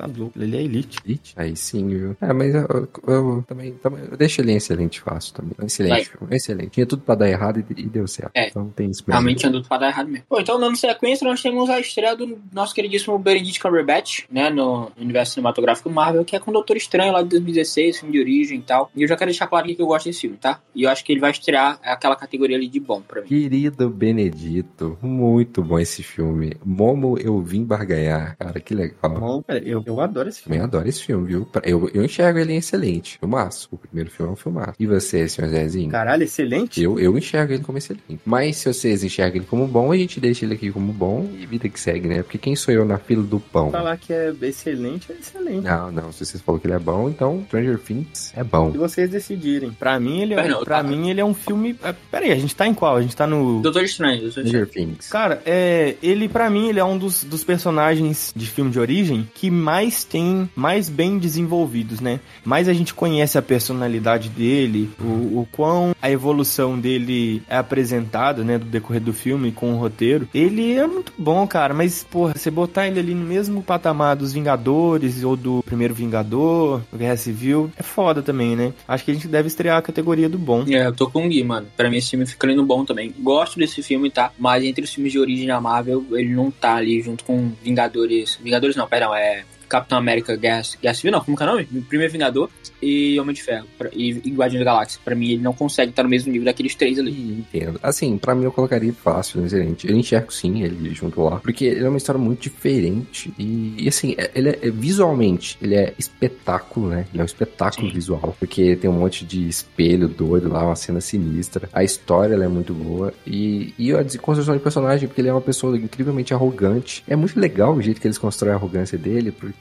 tá louco. Ele é elite. Elite? Aí sim, viu? É, mas eu, eu, eu também, também, eu deixo ele em excelente fácil também. Excelente, filme, excelente. Tinha tudo pra dar errado e, e deu certo. É. Então tem isso Realmente tinha tudo pra dar errado mesmo. Bom, então dando sequência, nós temos a estreia do nosso queridíssimo Benedict Cumberbatch, né, no universo cinematográfico Marvel, que é com o Doutor Estranho lá de 2016, filme de origem e tal. E eu já quero deixar claro aqui que eu gosto desse filme, tá? E eu acho que ele vai estrear aquela categoria ali de bom pra mim. Querido Benedito, muito bom esse filme. Momo, eu vim barganhar. Cara, que legal. Bom, eu, Eu adoro esse filme. Também adoro esse filme, viu? Eu, eu enxergo ele em excelente. Filmaço. O primeiro filme é um filmaço. E você, senhor Zezinho? Caralho, excelente? Eu, eu enxergo ele como excelente. Mas se vocês enxergam ele como bom, a gente deixa ele aqui como bom e vida que segue, né? Porque quem sou eu na fila do pão? Falar que é excelente, é excelente. Não, não. Se vocês falaram que ele é bom, então Stranger Things é bom. Se vocês decidirem. Pra mim, ele é, Pera, pra tá. mim, ele é um filme... É, pera aí, a gente tá em qual? A gente tá no... Doutor Estranho. Stranger Things. Cara, é, ele pra mim, ele é um dos, dos personagens de filme de origem que mais tem, mais bem desenvolvidos, né? Mais a gente conhece a personalidade dele, o, o quão a evolução dele é apresentada, né, do decorrer do filme com o roteiro. Ele é muito bom, cara, mas, porra, você botar ele ali no mesmo patamar dos Vingadores ou do primeiro Vingador, do Guerra Civil, é foda também, né? Acho que a gente deve estrear a categoria do bom. É, eu tô com o Gui, mano. Pra mim esse filme fica no bom também. Gosto desse filme, tá? Mas entre os filmes de origem da Marvel, ele não tá ali junto com Vingadores. Vingadores não, perdão, é Capitão América Guerra, Guerra Civil, não, como que é o nome? Primeiro Vingador e Homem de Ferro e, e Guardião da Galáxia. Pra mim, ele não consegue estar no mesmo nível daqueles três ali. Entendo. Assim, pra mim eu colocaria fácil, excelente. Eu enxergo sim ele junto lá, porque ele é uma história muito diferente e, e assim, é, ele é, é, visualmente, ele é espetáculo, né? Ele é um espetáculo sim. visual, porque tem um monte de espelho doido lá, uma cena sinistra. A história é muito boa e, e a construção de personagem, porque ele é uma pessoa incrivelmente arrogante. É muito legal o jeito que eles constroem a arrogância dele, porque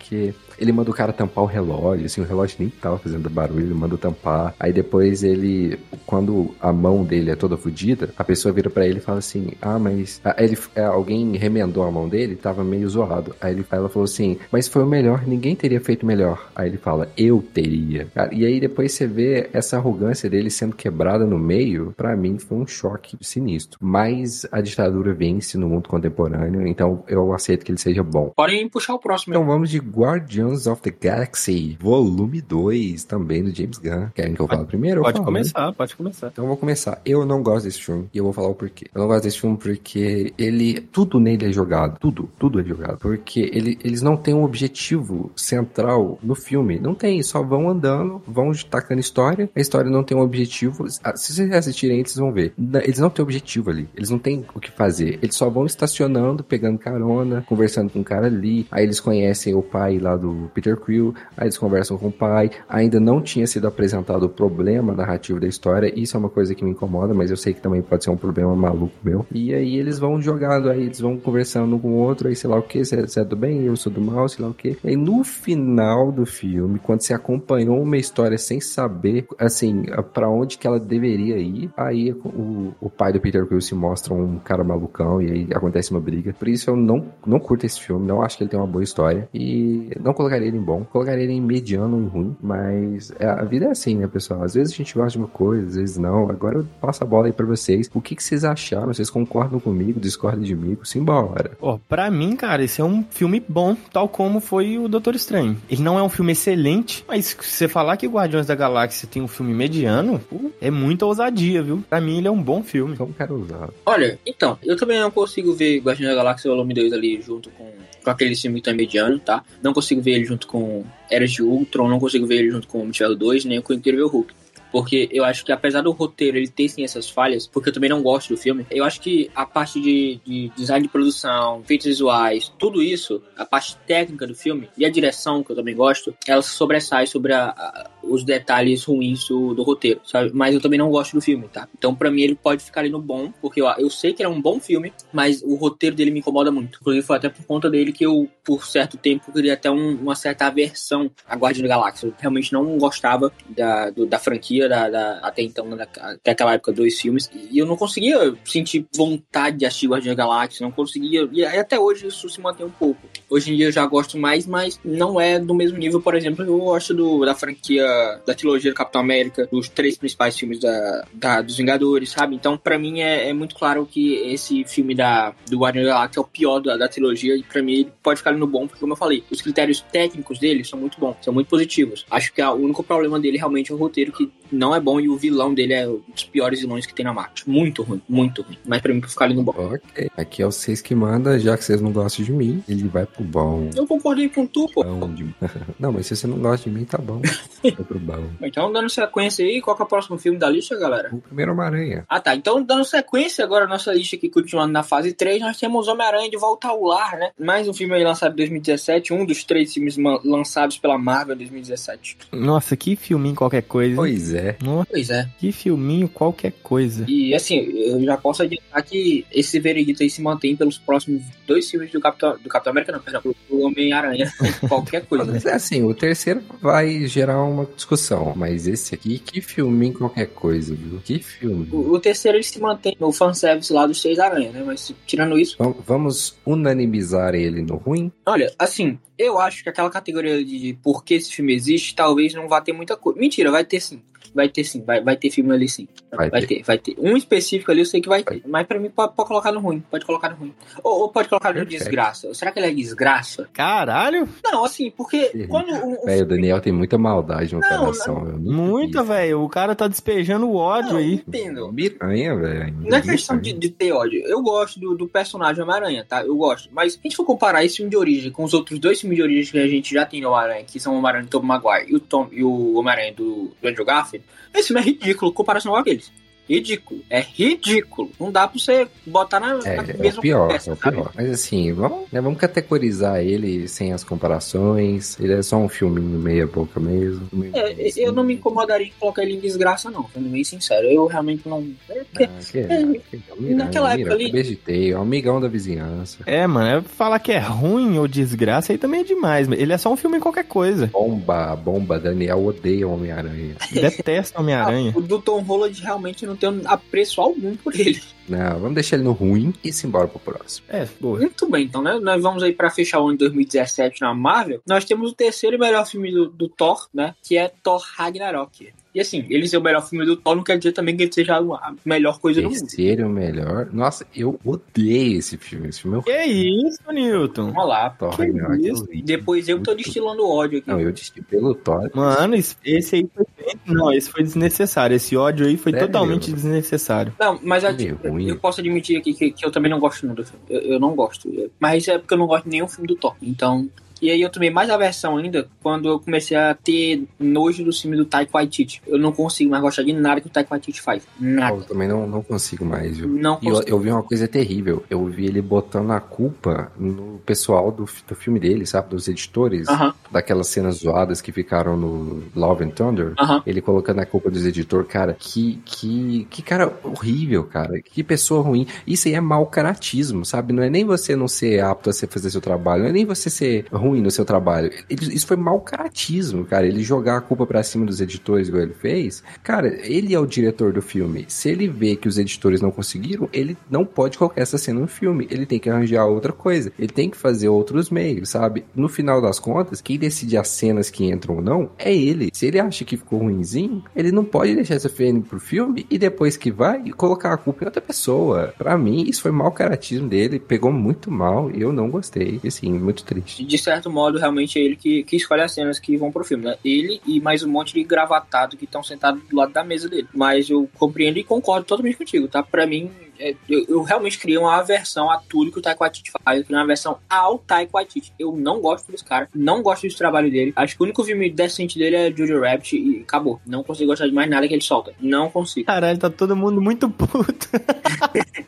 ele manda o cara tampar o relógio, assim, o relógio nem tava fazendo barulho, ele manda tampar. Aí depois ele, quando a mão dele é toda fodida, a pessoa vira para ele e fala assim: Ah, mas. Aí ele, é, alguém remendou a mão dele, tava meio zoado. Aí ele, ela falou assim: Mas foi o melhor, ninguém teria feito melhor. Aí ele fala: Eu teria. E aí depois você vê essa arrogância dele sendo quebrada no meio, para mim foi um choque sinistro. Mas a ditadura vence no mundo contemporâneo, então eu aceito que ele seja bom. Podem puxar o próximo. Então vamos de Guardians of the Galaxy, volume 2, também do James Gunn. Querem que eu fale primeiro? Pode começar, né? pode começar. Então eu vou começar. Eu não gosto desse filme e eu vou falar o porquê. Eu não gosto desse filme porque ele, tudo nele é jogado, tudo, tudo é jogado. Porque ele, eles não têm um objetivo central no filme. Não tem, só vão andando, vão tacando história. A história não tem um objetivo. Ah, se vocês assistirem, vocês vão ver. Eles não têm objetivo ali. Eles não têm o que fazer. Eles só vão estacionando, pegando carona, conversando com um cara ali. Aí eles conhecem o pai lá do Peter Quill, aí eles conversam com o pai, ainda não tinha sido apresentado o problema narrativo da história, isso é uma coisa que me incomoda, mas eu sei que também pode ser um problema maluco meu. E aí eles vão jogando, aí eles vão conversando um com o outro, aí sei lá o que, você é do bem, eu sou do mal, sei lá o que. E no final do filme, quando você acompanhou uma história sem saber, assim, para onde que ela deveria ir, aí o, o pai do Peter Quill se mostra um cara malucão e aí acontece uma briga. Por isso eu não, não curto esse filme, não acho que ele tem uma boa história e não colocaria ele em bom, colocaria ele em mediano e ruim, mas é, a vida é assim, né, pessoal? Às vezes a gente gosta de uma coisa, às vezes não. Agora eu passo a bola aí pra vocês. O que, que vocês acharam? Vocês concordam comigo? Discordam de mim? Simbora. Ó, oh, pra mim, cara, esse é um filme bom, tal como foi o Doutor Estranho. Ele não é um filme excelente, mas se você falar que Guardiões da Galáxia tem um filme mediano, é muita ousadia, viu? Pra mim, ele é um bom filme. Como quero usar. Olha, então, eu também não consigo ver Guardiões da Galáxia Volume 2 ali junto com, com aquele filme tão mediano, tá? Não consigo ver ele junto com Eras de Ultron, não consigo ver ele junto com o Michel 2, nem com o Incrível Hulk. Porque eu acho que apesar do roteiro ele ter sim essas falhas, porque eu também não gosto do filme, eu acho que a parte de, de design de produção, efeitos visuais, tudo isso, a parte técnica do filme e a direção, que eu também gosto, ela sobressai sobre a, a, os detalhes ruins do, do, roteiro, sabe? Mas eu também não gosto do filme, tá? Então, para mim, ele pode ficar ali no bom, porque eu, eu sei que ele é um bom filme, mas o roteiro dele me incomoda muito. Inclusive, foi até por conta dele que eu, por certo tempo, queria até um, uma certa aversão a Guardião da Galáxia. Eu realmente não gostava da, do, da franquia da, da até então, da, até aquela época, dois filmes, e eu não conseguia sentir vontade de assistir Guardiões da Galáxia, não conseguia, e até hoje isso se mantém um pouco. Hoje em dia eu já gosto mais, mas não é do mesmo nível, por exemplo, eu gosto do, da franquia, da trilogia do Capitão América, dos três principais filmes da, da dos Vingadores, sabe? Então, para mim, é, é, muito claro que esse filme da, do Guardiões da Galáxia é o pior da, da trilogia, e pra mim ele pode ficar no bom, porque, como eu falei, os critérios técnicos dele são muito bons, são muito positivos. Acho que o único problema dele realmente é o roteiro, que não é bom e o vilão dele é um dos piores vilões que tem na Marvel. Muito ruim, muito ruim. Mas pra mim, pra ficar ali no bom. Ok. Aqui é o vocês que manda, já que vocês não gostam de mim, ele vai pro bom. Eu concordei com tu, pô. De- Não, mas se você não gosta de mim, tá bom. Vai pro bom. Então, dando sequência aí, qual que é o próximo filme da lista, galera? O primeiro Homem-Aranha. Ah, tá. Então, dando sequência agora a nossa lista aqui, continuando na fase 3, nós temos Homem-Aranha de Volta ao Lar, né? Mais um filme aí lançado em 2017, um dos três filmes lançados pela Marvel em 2017. Nossa, que filminho qualquer coisa. Pois é. Nossa, Pois é. que filminho qualquer coisa. E assim, eu já posso adiantar que esse veredito aí se mantém pelos próximos dois filmes do Capitão, do Capitão América, não, perdão, do Homem-Aranha. Qualquer coisa. né? Mas é assim, o terceiro vai gerar uma discussão, mas esse aqui, que filme em qualquer coisa, viu? Que filme. O, o terceiro ele se mantém no fanservice lá dos Seis Aranha, né? Mas tirando isso, Vam- Vamos unanimizar ele no ruim? olha, assim, eu acho que aquela categoria de por que esse filme existe, talvez não vá ter muita coisa. Mentira, vai ter sim. Vai ter sim, vai, vai ter filme ali sim. Vai Vai, ter. ter. vai ter. Um específico ali eu sei que vai ter. Mas pra mim pode, pode colocar no ruim. Pode colocar no ruim. Ou, ou pode colocar no desgraça. Será que ele é desgraça? Caralho, Não, assim, porque Ih, quando um, um Velho, o Daniel tem muita maldade no Não, coração. muita, velho. O cara tá despejando o ódio Não, aí. entendo. Miranha, velho. Não é questão de, de ter ódio. Eu gosto do, do personagem Homem-Aranha, tá? Eu gosto. Mas se a gente for comparar esse filme de origem com os outros dois filmes de origem que a gente já tem no Homem-Aranha, que são o Homem-Aranha do Tobey Maguire e o, Tom, e o Homem-Aranha do, do Andrew Garfield, esse filme é ridículo comparação com aqueles. Ridículo. É ridículo. Não dá pra você botar na, É, na é o mesma pior, conversa, é o sabe? pior. Mas assim, vamos, né, vamos categorizar ele sem as comparações. Ele é só um filminho meia boca mesmo. meio É, assim. eu não me incomodaria em colocar ele em desgraça, não. Sendo bem sincero. Eu realmente não. É porque- Ah, que, que, que, Miranha, naquela época ali- amigão da vizinhança. É, mano, é falar que é ruim ou desgraça aí também é demais. Ele é só um filme em qualquer coisa. Bomba, bomba, Daniel odeia o Homem-Aranha. Detesta Homem-Aranha. Ah, o do Tom Holland realmente não tem apreço algum por ele. Não, vamos deixar ele no ruim e se embora pro próximo. É, boa. Muito bem, então, né? Nós vamos aí pra fechar o ano de 2017 na Marvel. Nós temos o terceiro e melhor filme do, do Thor, né? Que é Thor Ragnarok. E assim, ele ser o melhor filme do Thor não quer dizer também que ele seja a melhor coisa do mundo. Terceiro melhor. Nossa, eu odeio esse filme. Esse filme é Que isso, Newton? Vamos lá. Thor que Ragnarok. é isso? horrível. Depois eu tô destilando ódio aqui. Não, eu disse pelo Thor. Mano, esse- esse aí foi. Não, esse foi desnecessário. Esse ódio aí foi Sério? totalmente desnecessário. Não, mas eu, eu posso admitir aqui que, que eu também não gosto não do filme. Eu, eu não gosto. Mas é porque eu não gosto de nenhum filme do Thor. Então. E aí eu tomei mais aversão ainda quando eu comecei a ter nojo do filme do Taika Waititi. Eu não consigo mais gostar de nada que o Taika Waititi faz. Nada. Eu também não, não consigo mais, viu? Não E eu, consigo. eu vi uma coisa terrível. Eu vi ele botando a culpa no pessoal do, do filme dele, sabe? Dos editores. Aham, Daquelas cenas zoadas que ficaram no Love and Thunder. aham. Ele colocando a culpa dos editores, cara, que, que, que cara horrível, cara. Que pessoa ruim. Isso aí é mau caratismo, sabe? Não é nem você não ser apto a fazer seu trabalho, não é nem você ser ruim no seu trabalho. Ele- isso foi mau caratismo, cara. Ele jogar a culpa pra cima dos editores, igual ele fez. Cara, ele é o diretor do filme. Se ele vê que os editores não conseguiram, ele não pode colocar essa cena no filme. Ele tem que arranjar outra coisa. Ele tem que fazer outros meios, sabe? No final das contas, quem decide as cenas que entram ou não é ele. Se ele acha que ficou ruinzinho, ele não pode deixar essa cena pro filme e depois que vai, colocar a culpa em outra pessoa. Pra mim, isso foi mau caratismo dele. Pegou muito mal e eu não gostei. Assim, muito triste. De certo modo, realmente é ele que, que escolhe as cenas que vão pro filme, né? Ele e mais um monte de gravatado que estão sentados do lado da mesa dele. Mas eu compreendo e concordo totalmente contigo, tá? Pra mim, eu, eu realmente criei uma aversão a tudo que o Taika Waititi faz. Eu criei uma aversão ao Taika Waititi. Eu não gosto desse cara, não gosto do trabalho dele. Acho que o único filme decente dele é Jojo Rabbit e acabou. Não consigo gostar de mais nada que ele solta. Não consigo. Caralho, tá todo mundo muito puto.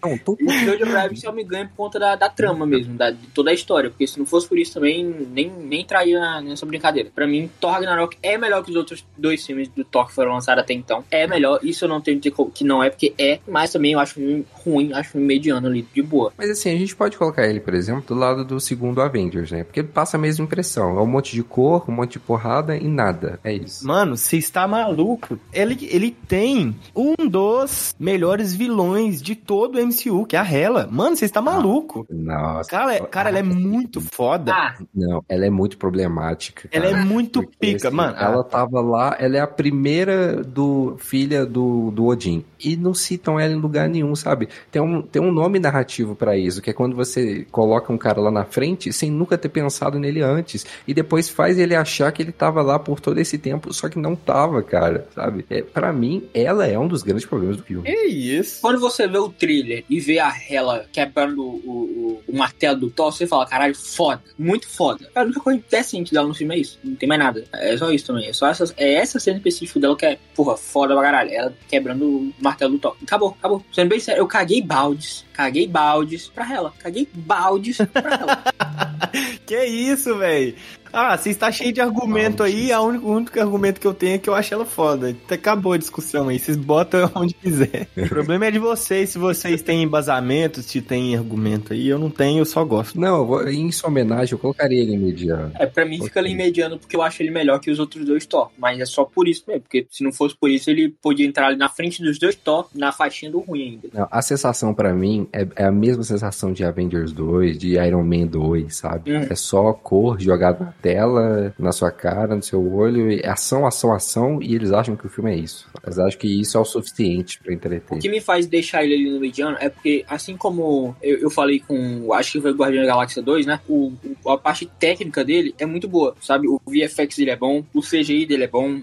Não, tô O Jojo Rabbit só me ganha por conta da, da trama mesmo, da, de toda a história. Porque se não fosse por isso também, nem, nem traía nessa brincadeira. Pra mim, Thor Ragnarok é melhor que os outros dois filmes do Thor que foram lançados até então. É melhor. Isso eu não tenho que dizer que não é, porque é. Mas também eu acho um ruim, acho um mediano ali, de boa. Mas assim, a gente pode colocar ele, por exemplo, do lado do segundo Avengers, né? Porque ele passa a mesma impressão. É um monte de cor, um monte de porrada e nada. É isso. Mano, você está maluco. Ele, ele tem um dos melhores vilões de todo o MCU, que é a Hela. Mano, você está maluco. Nossa. Cara, é- cara, ela é muito foda. Ah, Não, ela é muito problemática. ela é cara. muito Porque, pica, assim, mano. Ela tava lá, ela é a primeira do filha do, do Odin. E não citam ela em lugar nenhum, sabe? Tem um, tem um nome narrativo para isso, que é quando você coloca um cara lá na frente sem nunca ter pensado nele antes, e depois faz ele achar que ele tava lá por todo esse tempo, só que não tava, cara, sabe? É, para mim, ela é um dos grandes problemas do filme. Que isso? Quando você vê o thriller e vê a Hela quebrando o, o, o martelo do Thor, você fala, caralho, foda, muito foda. Cara, a única coisa decente dela no filme é isso, não tem mais nada. É só isso também, é só essa, é essa cena específica dela que é, porra, foda pra caralho. Ela quebrando o martelo Thor. Acabou, acabou. Sendo bem sério, eu caguei baldes, caguei baldes pra ela, caguei baldes pra ela. que isso, velho? Ah, você está cheio de argumento aí, a único, o único argumento que eu tenho é que eu acho ela foda. Acabou a discussão aí, vocês botam onde quiser. O problema é de vocês, se vocês têm embasamento, se tem argumento aí. Eu não tenho, eu só gosto. Não, eu vou- em sua homenagem, eu colocaria ele em mediano. É, pra mim fica ali mediano porque eu acho ele melhor que os outros dois Thor. Mas é só por isso mesmo, porque se não fosse por isso, ele podia entrar ali na frente dos dois Thor, na faixinha do ruim ainda. Não, a sensação pra mim é, é a mesma sensação de Avengers 2, de Iron Man 2, sabe? Hum. É só cor jogada tela, na sua cara, no seu olho, e ação, ação, ação, e eles acham que o filme é isso. Eles acham que isso é o suficiente pra entreter. O que me faz deixar ele ali no mediano é porque, assim como eu, eu falei com, acho que foi o Guardião da Galáxia 2, né? O- a parte técnica dele é muito boa, sabe? O VFX dele é bom, o CGI dele é bom.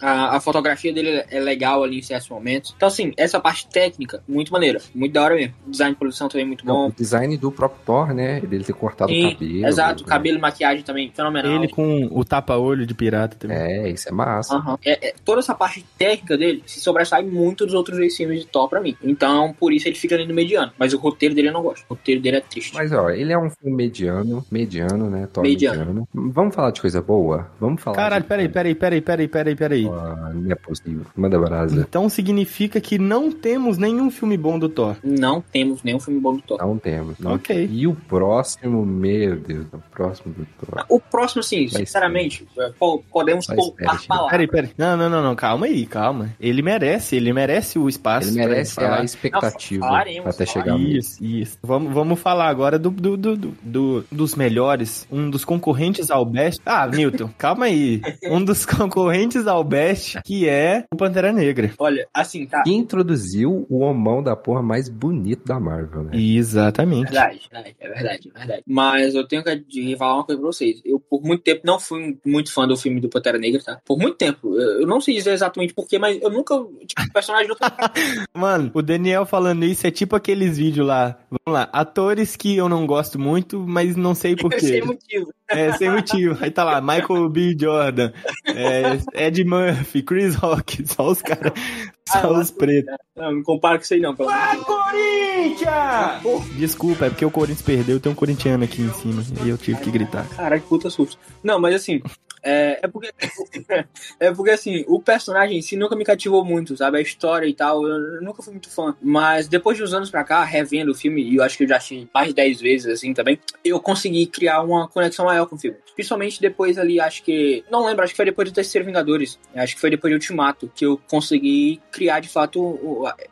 A, a fotografia dele é legal ali em certos momentos. Então, assim, essa parte técnica, muito maneira. Muito da hora mesmo. Design de produção também muito Não, bom. o design do próprio Thor, né? Dele ter cortado Sim, o cabelo. Exato, né? cabelo e maquiagem também, fenomenal. Ele com o tapa-olho de pirata também. É, isso é massa. Aham. É, é, toda essa parte técnica dele se sobressai muito dos outros dois filmes de Thor pra mim. Então, por isso ele fica ali no mediano. Mas o roteiro dele eu não gosto. O roteiro dele é triste. Mas ó, ele é um filme mediano, mediano, né? Thor Mediano. mediano. Vamos falar de coisa boa? Vamos falar. Caralho, de... peraí, peraí, peraí, peraí, peraí, peraí. Ah, não é possível. Manda brasa. Então significa que não temos nenhum filme bom do Thor. Não temos nenhum filme bom do Thor. Não temos. Não Ok. E o próximo, meu Deus, o próximo do Thor. O próximo, assim, Vai sinceramente, é, po- podemos Vai poupar ser. palavras. Peraí, peraí. Não, não, não, não, calma aí, calma. Ele merece, ele merece o espaço. Ele merece a expectativa Não, falaremos, até chegar Isso, isso. Vamos, vamos falar agora do, do, do, do- do- dos melhores, um dos concorrentes ao Best. Ah, Newton, calma aí. Um dos concorrentes ao Best, que é o Pantera Negra. Olha, assim, tá. Que introduziu o homão da porra mais bonito da Marvel, né? Exatamente. Verdade, verdade, é verdade, é verdade. Mas eu tenho que falar uma coisa pra vocês. Eu, por muito tempo, não fui muito fã do filme do Pantera Negra, tá? Por muito tempo. Eu eu não sei dizer exatamente porquê, mas eu nunca. Tipo, o personagem nunca. Mano, o Daniel falando isso é tipo aqueles vídeos lá. Vamos lá, atores que eu não gosto muito, mas não sei porquê. Sem motivo. É, sem motivo. Aí tá lá, Michael B. Jordan, é, Ed Murphy, Chris Rock, só os caras, Ah, só os pretos. Não, não compara com isso aí, não. Pelo Deus. Corinthians! Desculpa, é porque o Corinthians perdeu tem um corintiano aqui em cima. E eu tive que gritar. Que puta susto. Não, mas assim, é, é porque. é porque assim, o personagem em si nunca me cativou muito, sabe? A história e tal, eu, nunca fui muito fã. Mas depois de uns anos pra cá, revendo o filme, e eu acho que eu já assisti mais de 10 vezes assim também, eu consegui criar uma conexão maior com o filme. Principalmente depois ali, acho que. Não lembro, acho que foi depois do terceiro Vingadores. Acho que foi depois de Ultimato que eu consegui criar de fato.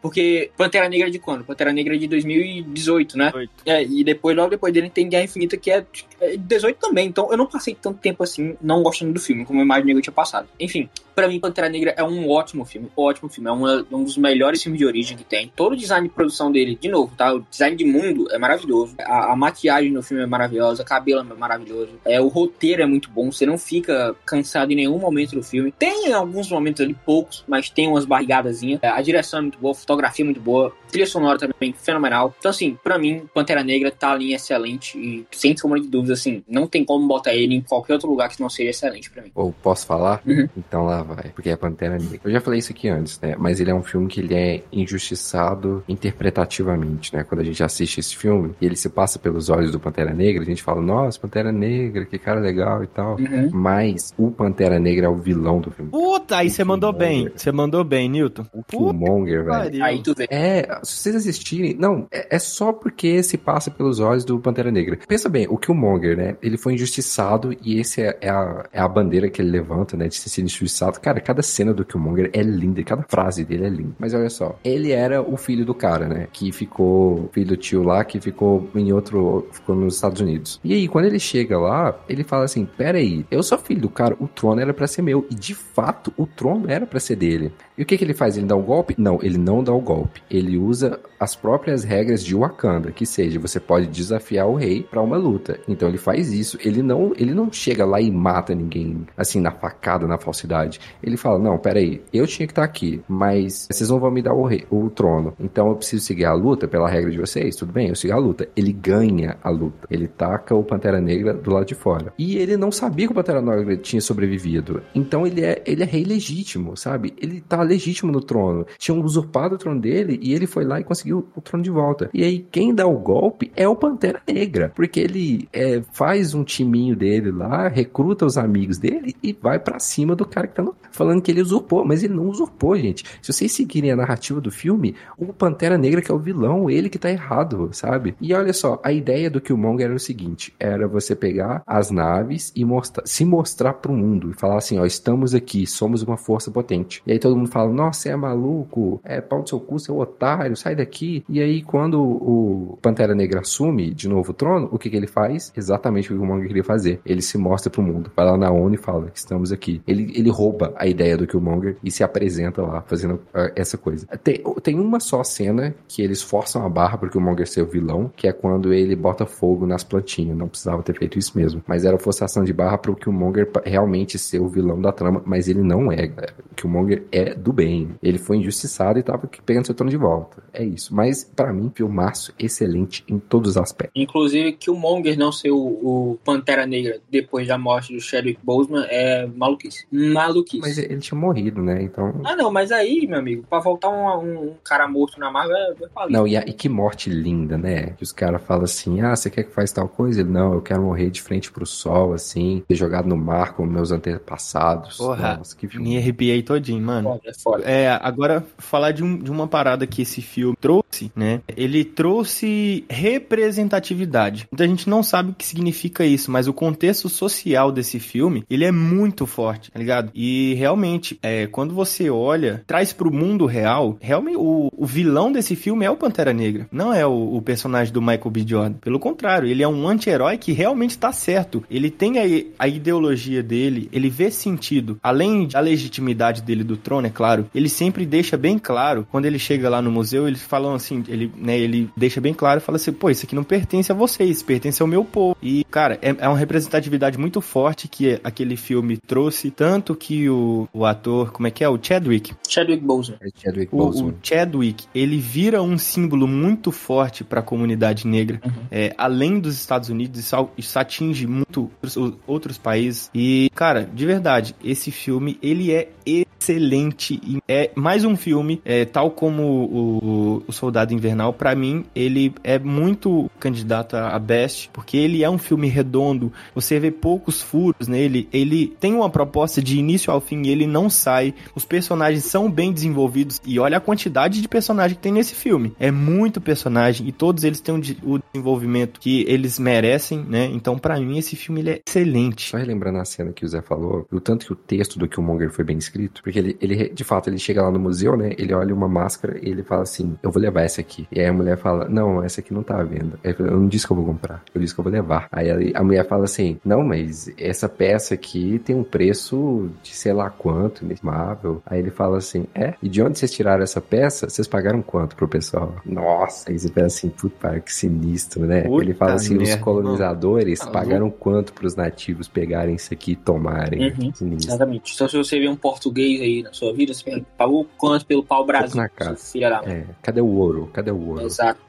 porque Pantera Negra é de quando? Pantera Negra é de 2018, né? É, e depois, logo depois dele, tem Guerra Infinita, que é é 18 também. Então eu não passei tanto tempo assim não gostando do filme, como eu imaginei que eu tinha passado. Enfim, pra mim, Pantera Negra é um ótimo filme. Ótimo filme. É uma- um dos melhores filmes de origem que tem. Todo o design de produção dele, de novo, tá? O design de mundo é maravilhoso. A, a maquiagem no filme é maravilhosa. O cabelo é maravilhoso. É, o roteiro é muito bom. Você não fica cansado em nenhum momento do filme. Tem alguns momentos ali, poucos, mas tem umas barrigadazinhas. É, A direção é muito boa, a fotografia é muito boa. Trilha sonora também fenomenal. Então, assim, pra mim, Pantera Negra tá ali excelente. E sem sombra de dúvida, assim, não tem como botar ele em qualquer outro lugar que não seja excelente pra mim. Ou posso falar? Uhum. Então lá vai. Porque é Pantera Negra. Eu já falei isso aqui antes, né? Mas ele é um filme que ele é injustiçado interpretativamente, né? Quando a gente assiste esse filme e ele se passa pelos olhos do Pantera Negra, a gente fala, nossa, Pantera Negra, que cara legal e tal. Uhum. Mas o Pantera Negra é o vilão do filme. Puta, aí você mandou bem. Você mandou bem, Newton. O Killmonger, velho. Aí tu vê. É, se vocês assistirem. Não, é, é só porque se passa pelos olhos do Pantera Negra. Pensa bem, o Killmonger, né? Ele foi injustiçado e esse é, é a, é a bandeira que ele levanta, né? De ser injustiçado. Volta. Cara, cada cena do Killmonger é linda, cada frase dele é linda. Mas olha só, ele era o filho do cara, né? Que ficou, filho do tio lá, que ficou em outro, ficou nos Estados Unidos. E aí, quando ele chega lá, ele fala assim: Pera aí, eu sou filho do cara, o trono era para ser meu. E de fato, o trono era para ser dele. E o que, que ele faz? Ele dá um golpe? Não, ele não dá o golpe. Ele usa as próprias regras de Wakanda, que seja, você pode desafiar o rei para uma luta. Então ele faz isso. Ele não, ele não chega lá e mata ninguém assim na facada, na falsidade. Ele fala: "Não, peraí, eu tinha que estar tá aqui, mas vocês não vão me dar o rei, o trono. Então eu preciso seguir a luta pela regra de vocês. Tudo bem? Eu sigo a luta. Ele ganha a luta. Ele taca o Pantera Negra do lado de fora. E ele não sabia que o Pantera Negra tinha sobrevivido. Então ele é, ele é rei legítimo, sabe? Ele tá legítimo no trono. Tinham usurpado o trono dele e ele foi lá e conseguiu o trono de volta. E aí, quem dá o golpe é o Pantera Negra, porque ele é, faz um timinho dele lá, recruta os amigos dele e vai para cima do cara que tá no, falando que ele usurpou, mas ele não usurpou, gente. Se vocês seguirem a narrativa do filme, o Pantera Negra que é o vilão, ele que tá errado, sabe? E olha só, a ideia do Killmonger era o seguinte, era você pegar as naves e mostrar, se mostrar pro mundo e falar assim, ó, estamos aqui, somos uma força potente. E aí todo mundo fala, nossa, você é maluco, é pau do seu cu, seu otário, sai daqui. E aí, quando o Pantera Negra assume de novo o trono, o que, que ele faz? Exatamente o que o Killmonger queria fazer. Ele se mostra pro mundo, vai lá na ONU e fala, estamos aqui. Ele, ele rouba a ideia do Killmonger e se apresenta lá, fazendo uh, essa coisa. Tem, tem uma só cena que eles forçam a barra pro Killmonger ser o vilão, que é quando ele bota fogo nas plantinhas. Não precisava ter feito isso mesmo. Mas era forçação de barra pro Killmonger realmente ser o vilão da trama, mas ele não é, galera. O Killmonger é do bem. Ele foi injustiçado e tava pegando seu trono de volta. É isso. Mas, para mim, filmaço excelente em todos os aspectos. Inclusive, que o Monger não ser o, o, Pantera Negra depois da morte do Chadwick Boseman é maluquice. Maluquice. Mas ele tinha morrido, né? Então... Ah, não. Mas aí, meu amigo, pra voltar um, um cara morto na Marvel, é, é Não, e, a, e que morte linda, né? Que os caras falam assim, ah, você quer que faz tal coisa? Ele, não, eu quero morrer de frente pro sol, assim, ser jogado no mar como meus antepassados. Porra, Nossa, que filme. me arrepiei todinho, mano. Foda, é foda. É, agora, falar de, um, de uma parada que esse filme trouxe, né? Ele trouxe representatividade. Muita gente não sabe o que significa isso, mas o contexto social desse filme, ele é muito forte, tá ligado? E realmente, é, quando você olha, traz pro mundo real, realmente o, o vilão desse filme é o Pantera Negra, não é o, o personagem do Michael B. Jordan. Pelo contrário, ele é um anti-herói que realmente tá certo. Ele tem a, a ideologia dele, ele vê sentido. Além da legitimidade dele do trono, é claro, ele sempre deixa bem claro, quando ele chega lá no museu, eles falam assim, ele, né, ele deixa bem claro, fala assim, pô, isso aqui não pertence a vocês, pertence ao meu povo. E, cara, é, é uma representatividade muito forte que aquele filme trouxe, tanto que o, o ator, como é que é? O Chadwick? Chadwick Boseman. É Chadwick Boseman. O, o, Chadwick, ele vira um símbolo muito forte para a comunidade negra. Uhum. É, além dos Estados Unidos, isso, isso atinge muito outros, outros países. E, cara, de verdade, esse filme, ele é excelente. É mais um filme, é, tal como o, o Soldado Invernal, para mim, ele é muito candidato a best, porque ele é um filme redondo, você vê poucos furos nele, ele tem uma proposta de início ao fim e ele não sai. Os personagens são bem desenvolvidos e olha a quantidade de personagem que tem nesse filme. É muito personagem e todos eles têm o desenvolvimento que eles merecem, né? Então, para mim, esse filme ele é excelente. Só relembrando a cena que o Zé falou, o tanto que o texto do Killmonger foi bem escrito, porque ele, ele, de fato, ele chega lá no museu, né? Ele olha uma máscara e ele fala assim: Eu vou levar essa aqui. E aí a mulher fala: Não, essa aqui não tá à venda. Ele fala, eu não disse que eu vou comprar, eu disse que eu vou levar. Aí a mulher fala assim: Não, mas essa peça aqui tem um preço de sei lá quanto, inesmável. Aí ele fala assim: É? E de onde vocês tiraram essa peça? Vocês pagaram quanto pro pessoal? Nossa, aí você pensa assim: Puta, que sinistro, né? Puta ele fala assim: merda. Os colonizadores não. pagaram quanto pros nativos pegarem isso aqui e tomarem? Uhum. Exatamente. Então, se você vê um português aí na sua vida, você pagou quanto pelo pau Brasil? Na casa. Filha da é, cadê o ouro? Cadê o ouro? Exato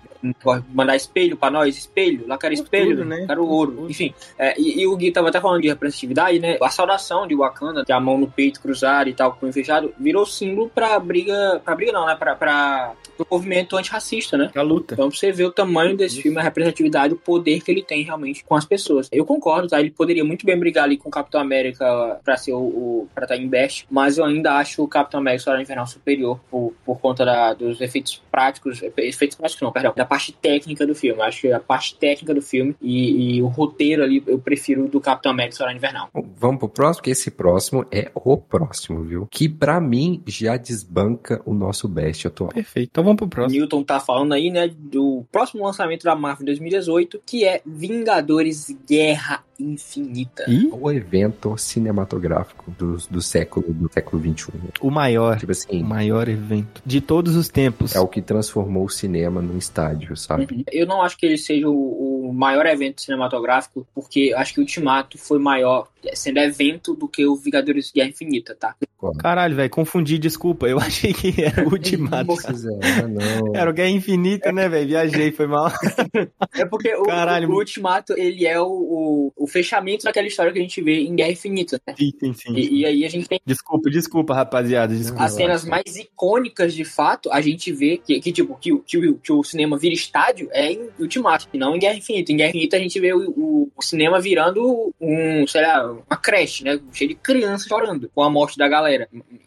mandar espelho pra nós, espelho, lá quero espelho, tudo, né? quero ouro. Enfim, é, e, e, o Gui tava até falando de representatividade, né? A saudação de Wakanda, que é a mão no peito cruzada e tal, com o fechado, virou símbolo pra briga, pra briga não, né? Pra, pra do movimento antirracista, né? A luta. Então você vê o tamanho desse Isso. filme, a representatividade, o poder que ele tem realmente com as pessoas. Eu concordo, tá? Ele poderia muito bem brigar ali com o Capitão América pra ser o, o pra estar em best, mas eu ainda acho o Capitão América Soldado Invernal superior por, por conta da, dos efeitos práticos, efeitos práticos não, perdão, da parte técnica do filme. Acho que a parte técnica do filme e, e o roteiro ali eu prefiro do Capitão América Soldado Invernal. Bom, Vamos pro próximo, que esse próximo é o próximo, viu? Que pra mim já desbanca o nosso best atual. Perfeito. Então vamos pro próximo. Newton tá falando aí, né, do próximo lançamento da Marvel em 2018, que é Vingadores Guerra Infinita. E O evento cinematográfico do, do século do século XXI. o maior, Tipo o assim, maior evento de todos os tempos. é o que transformou o cinema num estádio, sabe? Uhum. Eu não acho que ele seja o, o maior evento cinematográfico, porque acho que o Ultimato foi maior sendo evento do que o Vingadores Guerra Infinita, tá? Caralho, velho, confundi, desculpa. Eu achei que era o Ultimato. Ah, não. Era o Guerra Infinita, né, velho? Viajei, foi mal. É porque o, Caralho. o Ultimato, ele é o, o, o fechamento daquela história que a gente vê em Guerra Infinita, né? Sim, sim, sim. E, e aí a gente tem Desculpa, desculpa, rapaziada. Desculpa. as cenas mais icônicas de fato, a gente vê que, que tipo, que, o- que, o- que o cinema vira estádio é em Ultimato, e não em Guerra Infinita. Em Guerra Infinita a gente vê o, o- o cinema virando um, sei lá, uma creche, né? Cheio de crianças chorando com a morte da galera.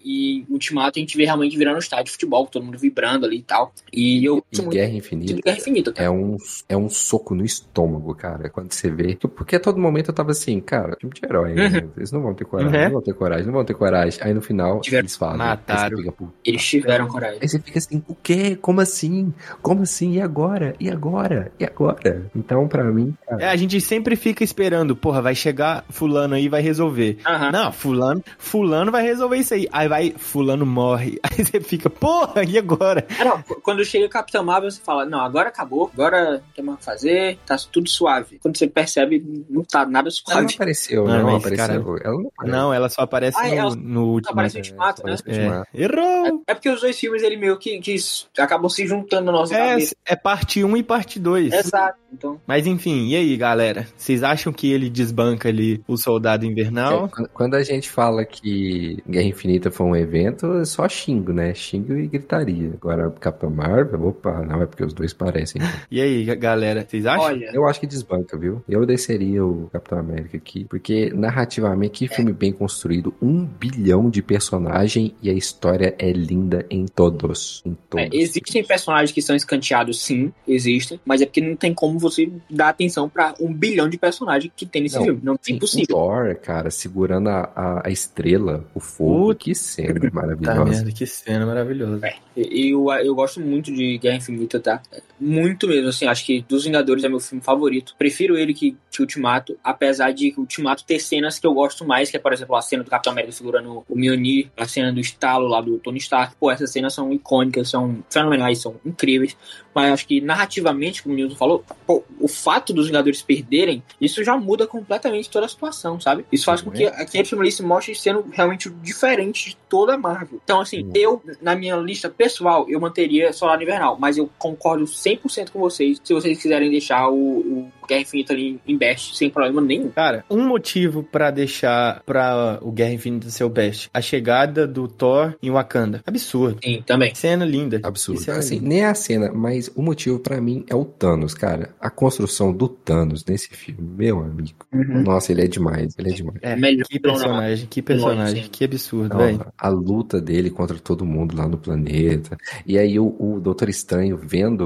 E em Ultimato a gente vê realmente virando um estádio de futebol, todo mundo vibrando ali e tal. E eu E muito Guerra Infinita Guerra Infinita, cara. é um, é um soco no estômago, cara, quando você vê. Porque a todo momento eu tava assim, cara, filme de herói, né? Eles não vão ter coragem, Uhum. não vão ter coragem, não vão ter coragem. Aí no final, Tiveram- eles fazem. Mataram. Fica, "Puta Eles tiveram coragem. Aí você fica assim, o quê? Como assim? Como assim? E agora? E agora? E agora? Então, pra mim, cara, É, a gente sempre fica esperando, porra, vai chegar fulano aí e vai resolver. Aham. Não, fulano, fulano vai resolver isso aí. Aí vai, fulano morre. Aí você fica, porra, e agora? Ah, não, quando chega Capitão Marvel, você fala, não, agora acabou, agora não tem mais o que fazer, tá tudo suave. Quando você percebe, não tá nada ela não suave. apareceu, Não, não, mas, apareceu. cara, Ela não apareceu. Não, ela só aparece Ah, no, ela no último. aparece no Ultimato, né? Aparece no Ultimato. É, errou! É porque os dois filmes, ele meio que, que acabam se juntando na nossa É, cabeça. é parte 1 e parte 2. Exato. Então, Mas enfim, e aí, galera? Vocês acham que ele desbanca ali o Soldado Invernal? É, quando- quando a gente fala que Guerra Infinita foi um evento, é só xingo, né? Xingo e gritaria. Agora, Capitão Marvel, opa, não, é porque os dois parecem. E aí, ga- galera, vocês acham? olha, Eu acho que desbanca, viu? Eu desceria o Capitão América aqui, porque narrativamente, que filme bem construído, um bilhão de personagem e a história é linda em todos. Em todos. é, existem personagens que são escanteados, sim, existem, mas é porque não tem como você dar atenção pra um bilhão de personagens que tem nesse Não, filme. Não é impossível. O Thor, cara, segurando a, a, a estrela, o fogo, Puta que cena Tá maravilhosa. merda, que cena maravilhosa. É, e eu, eu gosto muito de Guerra Infinita, tá? Muito mesmo, assim, acho que dos Vingadores é meu filme favorito. Prefiro ele que, que Ultimato, apesar de Ultimato ter cenas que eu gosto mais, que é, por exemplo, a cena do Capitão América segurando o Mjolnir, a cena do estalo lá do Tony Stark. Pô, essas cenas são icônicas, são fenomenais, são incríveis. Mas acho que narrativamente, como o Nilson falou, pô, o fato dos Vingadores perderem, isso já muda completamente toda a situação, sabe? Isso faz com que aquele filme ali se mostre sendo realmente diferente de toda a Marvel. Então, assim, eu, na minha lista pessoal, eu manteria Soldado Invernal, mas eu concordo 100% com vocês se vocês quiserem deixar o, o Guerra Infinita ali em best, sem problema nenhum. Cara, um motivo pra deixar pra o Guerra Infinita ser o best. A chegada do Thor em Wakanda. Absurdo. Sim, também. Cena linda. Absurdo. Cena Assim, linda. nem a cena, mas o motivo pra mim é o Thanos, cara. A construção do Thanos nesse filme, meu amigo. Nossa, ele é demais, ele é demais. É, Melhor que personagem, que personagem, que absurdo, velho. a luta dele contra todo mundo lá no planeta. E aí o, o Doutor Estranho vendo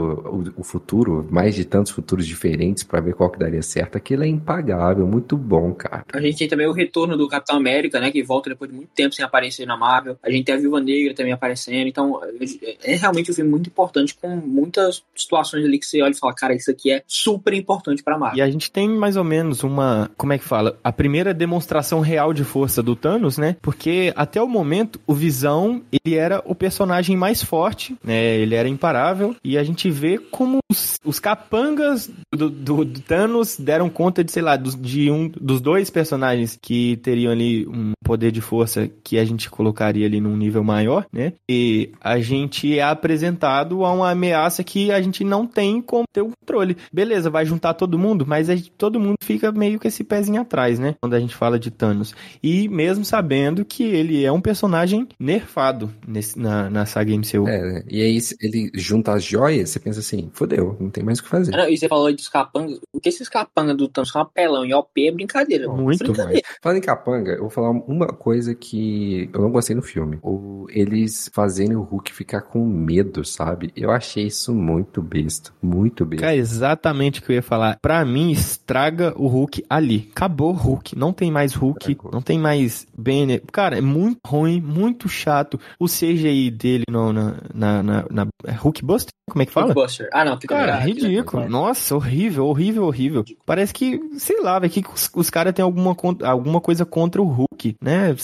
o, o futuro, mais de tantos futuros diferentes pra ver qual que daria certo, aquilo é impagável, muito bom, cara. A gente tem também o retorno do Capitão América, né? Que volta depois de muito tempo sem aparecer na Marvel. A gente tem a Viúva Negra também aparecendo. Então, é realmente um filme muito importante, com muitas situações ali que você olha e fala, cara, isso aqui é super importante pra Marvel. E a gente tem mais ou menos uma, como é que fala? A primeira demonstração real de força do Thanos, né? Porque até o momento o Visão, ele era o personagem mais forte, né? Ele era imparável e a gente vê como os, os capangas do, do- do Thanos deram conta de, sei lá, dos, de um dos dois personagens que teriam ali um poder de força que a gente colocaria ali num nível maior, né? E a gente é apresentado a uma ameaça que a gente não tem como ter o controle. Beleza, vai juntar todo mundo, mas a gente- todo mundo fica meio com esse pezinho atrás, né? Quando a gente fala de Thanos. E mesmo sabendo que ele é um personagem nerfado nesse, na, na saga MCU. É, né? e aí ele junta as joias, você pensa assim, fodeu, não tem mais o que fazer. Não, E você falou aí dos capangas, o que esses capangas do Thanos são apelão e OP é brincadeira. Muito brincadeira. Falando em capanga, eu vou falar uma coisa que eu não gostei no filme. O, eles fazendo o Hulk ficar com medo, sabe? Eu achei isso muito besta. Muito besta. Cara, exatamente o que eu ia falar. Pra mim, estraga o Hulk ali. Acabou o Hulk. Não tem mais Hulk. Estragou. Não tem mais Banner. Cara, é muito ruim, muito chato. O CGI dele no, na, na, na, na é Hulk Buster? Como é que fala? Buster. Ah, não, fica Cara, melhor. ridículo. Nossa, horrível, horrível, horrível. Parece que, sei lá, velho, que os, os caras têm alguma, alguma coisa contra o Hulk, né?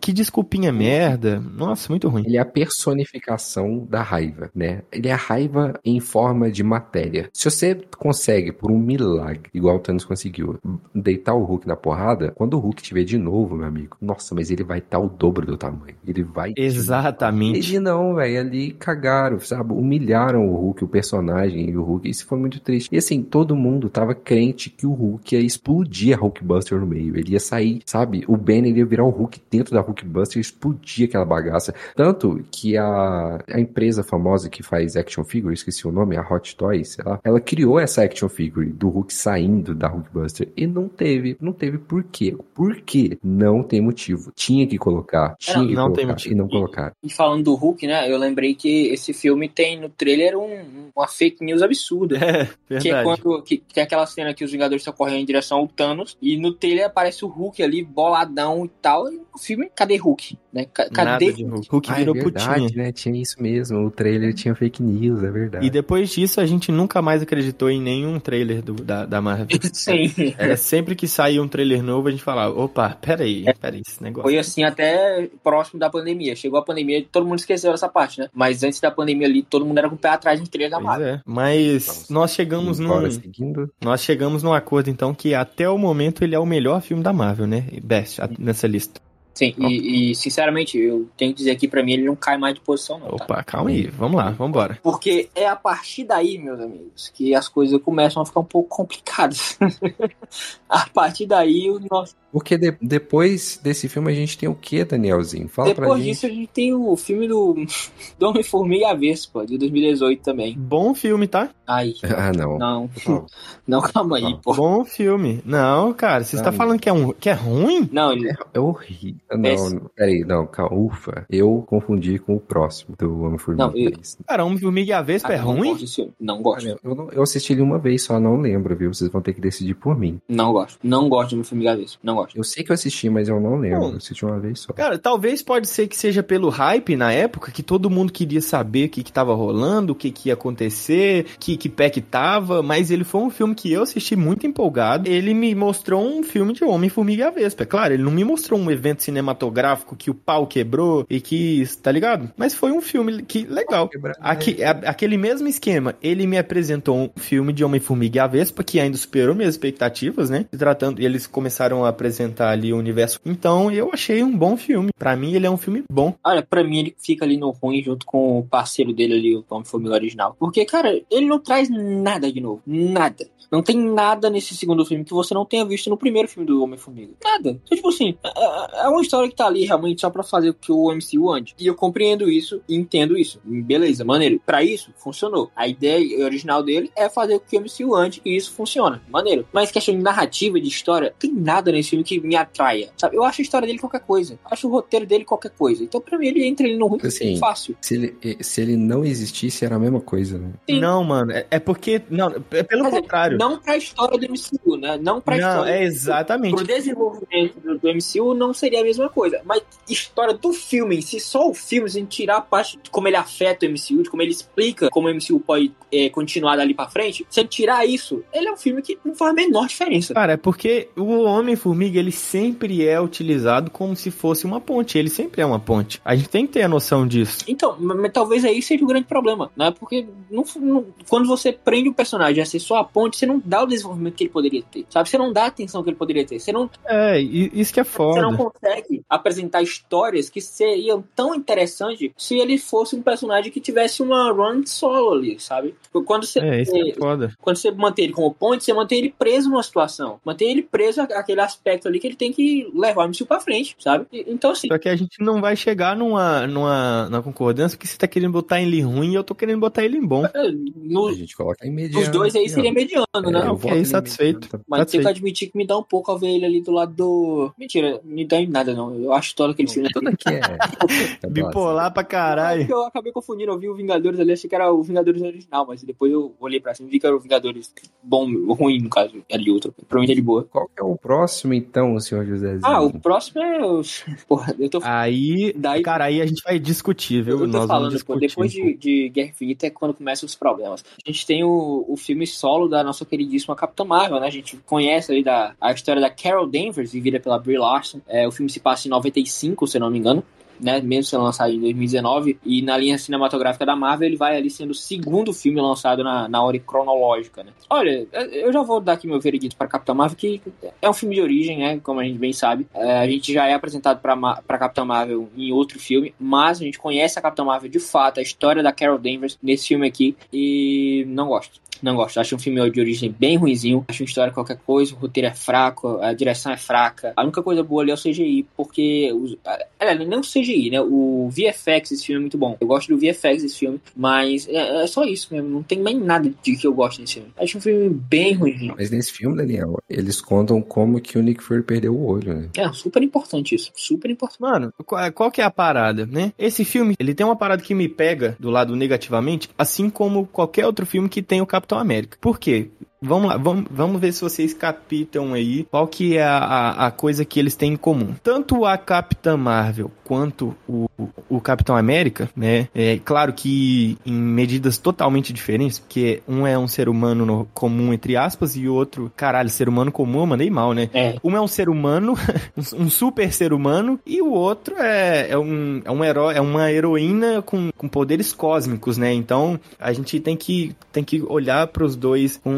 Que desculpinha merda. Nossa, muito ruim. Ele é a personificação da raiva, né? Ele é a raiva em forma de matéria. Se você consegue, por um milagre, igual o Thanos conseguiu, deitar o Hulk na porrada, quando o Hulk te ver de novo, meu amigo, nossa, mas ele vai estar o dobro do tamanho. Ele vai. te Exatamente. Ele não, velho. Ali cagaram, sabe? Humilharam o Hulk, o personagem e o Hulk. Isso foi muito triste. E assim, todo mundo tava crente que o Hulk ia explodir a Hulkbuster no meio. Ele ia sair, sabe? O Banner ia virar o Hulk dentro da Hulkbuster e explodir aquela bagaça. Tanto que a, a empresa famosa que faz action figure, esqueci o nome, a Hot Toys, sei lá, ela criou essa action figure do Hulk saindo da Hulkbuster. E não teve, não teve por quê. Por quê? Não tem motivo. Tinha que colocar, tinha Não, que não colocar, tem motivo. e não colocaram. E falando do Hulk, né? Eu lembrei que esse filme tem no trailer um- uma fake news absurda. É, Que é verdade. quando que, tem aquela cena que os Vingadores estão correndo em direção ao Thanos e no trailer aparece o Hulk ali boladão e tal. E no filme, cadê Hulk? Né? Ca- Nada Cadê de Hulk. Hulk Ah, é virou verdade, putinha. né? Tinha isso mesmo. O trailer tinha fake news, é verdade. E depois disso, a gente nunca mais acreditou em nenhum trailer do, da, da Marvel. Sim. Era sempre que saía um trailer novo, a gente falava, opa, peraí, peraí, esse negócio. Foi assim até próximo da pandemia. Chegou a pandemia, todo mundo esqueceu essa parte, né? Mas antes da pandemia ali, todo mundo era com o pé atrás no trailer da Marvel. é. Mas nós chegamos num, seguindo. nós chegamos num acordo então que até o momento ele é o melhor filme da Marvel, né? Best a- nessa lista. Sim, e, e, sinceramente, eu tenho que dizer aqui pra mim, ele não cai mais de posição, não. tá? Opa, calma aí, vamos lá, vamos embora. Porque é a partir daí, meus amigos, que as coisas começam a ficar um pouco complicadas. a partir daí, o nosso... Porque de- depois desse filme a gente tem o que, Danielzinho? Fala pra depois gente. disso a gente tem o filme do, do Homem-Formiga e a Vespa, de 2018 também. Bom filme, tá? Ai, Ah, não. não, Não. não, calma aí, pô. Bom filme. Não, cara, você está falando que é, um, que é ruim? Não, ele- É horrível. Não, Esse- peraí, não, calma. Ufa. Eu confundi com o próximo do Homem-Formiga. Não, eu- 3. Cara, Homem-Formiga e a Vespa é Ah, não ruim? gosto desse filme. Não gosto. Olha, eu, não- eu assisti ele uma vez só, não lembro, viu? Vocês vão ter que decidir por mim. Não gosto. Não gosto de Homem-Formiga e a Vespa. Não gosto. Eu sei que eu assisti, mas eu não lembro. Bom. Eu assisti uma vez só. Cara, talvez pode ser que seja pelo hype na época, que todo mundo queria saber o que, que tava rolando, o que, que ia acontecer, que, que pé que tava, mas ele foi um filme que eu assisti muito empolgado. Ele me mostrou um filme de Homem-Formiga e a Vespa. É claro, ele não me mostrou um evento cinematográfico que o pau quebrou e que, tá ligado? Mas foi um filme que legal. Aqui, a- aquele mesmo esquema, ele me apresentou um filme de Homem-Formiga e a Vespa, que ainda superou minhas expectativas, né? Se tratando, e eles começaram a apresentar ali o universo. Então, eu achei um bom filme. Pra mim, ele é um filme bom. Olha, pra mim ele fica ali no ruim junto com o parceiro dele ali, o Homem-Formiga original. Porque, cara, ele não traz nada de novo. Nada. Não tem nada nesse segundo filme que você não tenha visto no primeiro filme do Homem-Formiga. Nada. Então, tipo assim, é é uma história que tá ali realmente só pra fazer o que o MCU ande. E eu compreendo isso e entendo isso. Beleza, maneiro. Pra isso, funcionou. A ideia original dele é fazer o que o MCU ande e isso funciona. Maneiro. Mas questão de narrativa, de história, tem nada nesse filme que me atraia. Sabe? Eu acho a história dele qualquer coisa. Eu acho o roteiro dele qualquer coisa. Então, pra mim, ele entra ali no ruim Assim, fácil. Se ele, se ele não existisse, era a mesma coisa, né? Sim. Não, mano, é, é porque. Não, é pelo Quer dizer, contrário. Não pra história do MCU, né? Não pra Não, história. é Pro exatamente. desenvolvimento do, do MCU não seria a mesma coisa. Mas história do filme em si, só o filme, sem tirar a parte de como ele afeta o MCU, de como ele explica como o MCU pode é, continuar dali pra frente, sem tirar isso, ele é um filme que não faz a menor diferença. Cara, é porque o Homem-Formiga, ele sempre é utilizado como se fosse uma ponte. Ele sempre é uma ponte. A gente tem que ter a noção disso. Então, mas talvez aí seja o grande problema, né? Porque não- não- quando você prende o personagem a ser só a ponte, você não dá o desenvolvimento que ele poderia ter, sabe? Você não dá a atenção que ele poderia ter. Você não, É, isso que é você não foda. Consegue apresentar histórias que seriam tão interessantes se ele fosse um personagem que tivesse uma run solo ali, sabe? Quando você, é, isso é foda. quando você mantém ele como ponte, você mantém ele preso numa situação. Mantém ele preso àquele aspecto ali que ele tem que levar o MCU pra frente, sabe? Então, assim. Só que a gente não vai chegar numa, numa, numa concordância porque você tá querendo botar ele ruim e eu tô querendo botar ele em bom. É, no, A gente coloca em mediano. os dois aí seria mediano, né? É, eu ok, voto em satisfeito. mediano. Mas tem que Satisfeito. admitir que me dá um pouco a ver ele ali do lado do. Mentira, me dá em nada, não. Eu acho todo aquele filme. Tudo aqui é. é Bipolar pra caralho. Eu acabei confundindo, eu vi o Vingadores ali, achei que era o Vingadores original, mas depois eu olhei pra cima e vi que era o Vingadores bom, ruim, no caso, era de outro. Pra mim é de boa. Qual que é o próximo, então, senhor Josézinho? Ah, o próximo é. o- Porra, eu tô, Aí, Daí- cara, aí a gente vai discutir, viu? eu tô Nós falando, vamos pô, discutir. depois de, de Guerra Infinita é quando começam os problemas. A gente tem o, o filme solo da nossa queridíssima Capitã Marvel, né? A gente conhece ali da, a história da Carol Danvers, vivida pela Brie Larson. É, o filme se passa em 95, se não me engano. Né, mesmo sendo lançado em 2019, e na linha cinematográfica da Marvel, ele vai ali sendo o segundo filme lançado na, na ordem cronológica, né? Olha, eu já vou dar aqui meu veredito para Capitã Marvel, que é um filme de origem, né? Como a gente bem sabe. É, a gente já é apresentado para Capitã Marvel em outro filme, mas a gente conhece a Capitã Marvel de fato, a história da Carol Danvers nesse filme aqui, e não gosto. Não gosto. Acho um filme de origem bem ruizinho. Acho uma história qualquer coisa. O roteiro é fraco. A direção é fraca. A única coisa boa ali é o CGI. Porque. Os, é, nem o CGI, né? O VFX desse filme é muito bom. Eu gosto do VFX desse filme. Mas é, é só isso mesmo. Não tem mais nada de que eu gosto desse filme. Acho um filme bem ruizinho. Mas nesse filme, Daniel, eles contam como que o Nick Fury perdeu o olho, né? É super importante isso. Super importante. Mano, qual, qual que é a parada, né? Esse filme, ele tem uma parada que me pega do lado negativamente, assim como qualquer outro filme que tem o Capitão América. Por quê? Vamos lá, vamos, vamos ver se vocês capitam aí qual que é a, a, a coisa que eles têm em comum. Tanto a Capitã Marvel quanto o, o Capitão América, né? É claro que em medidas totalmente diferentes, porque um é um ser humano no- comum, entre aspas, e o outro, caralho, ser humano comum, eu mandei mal, né? É. Um é um ser humano, um um super ser humano, e o outro é, é, um, é um herói, é uma heroína com, com poderes cósmicos, né? Então a gente tem que, tem que olhar pros dois com,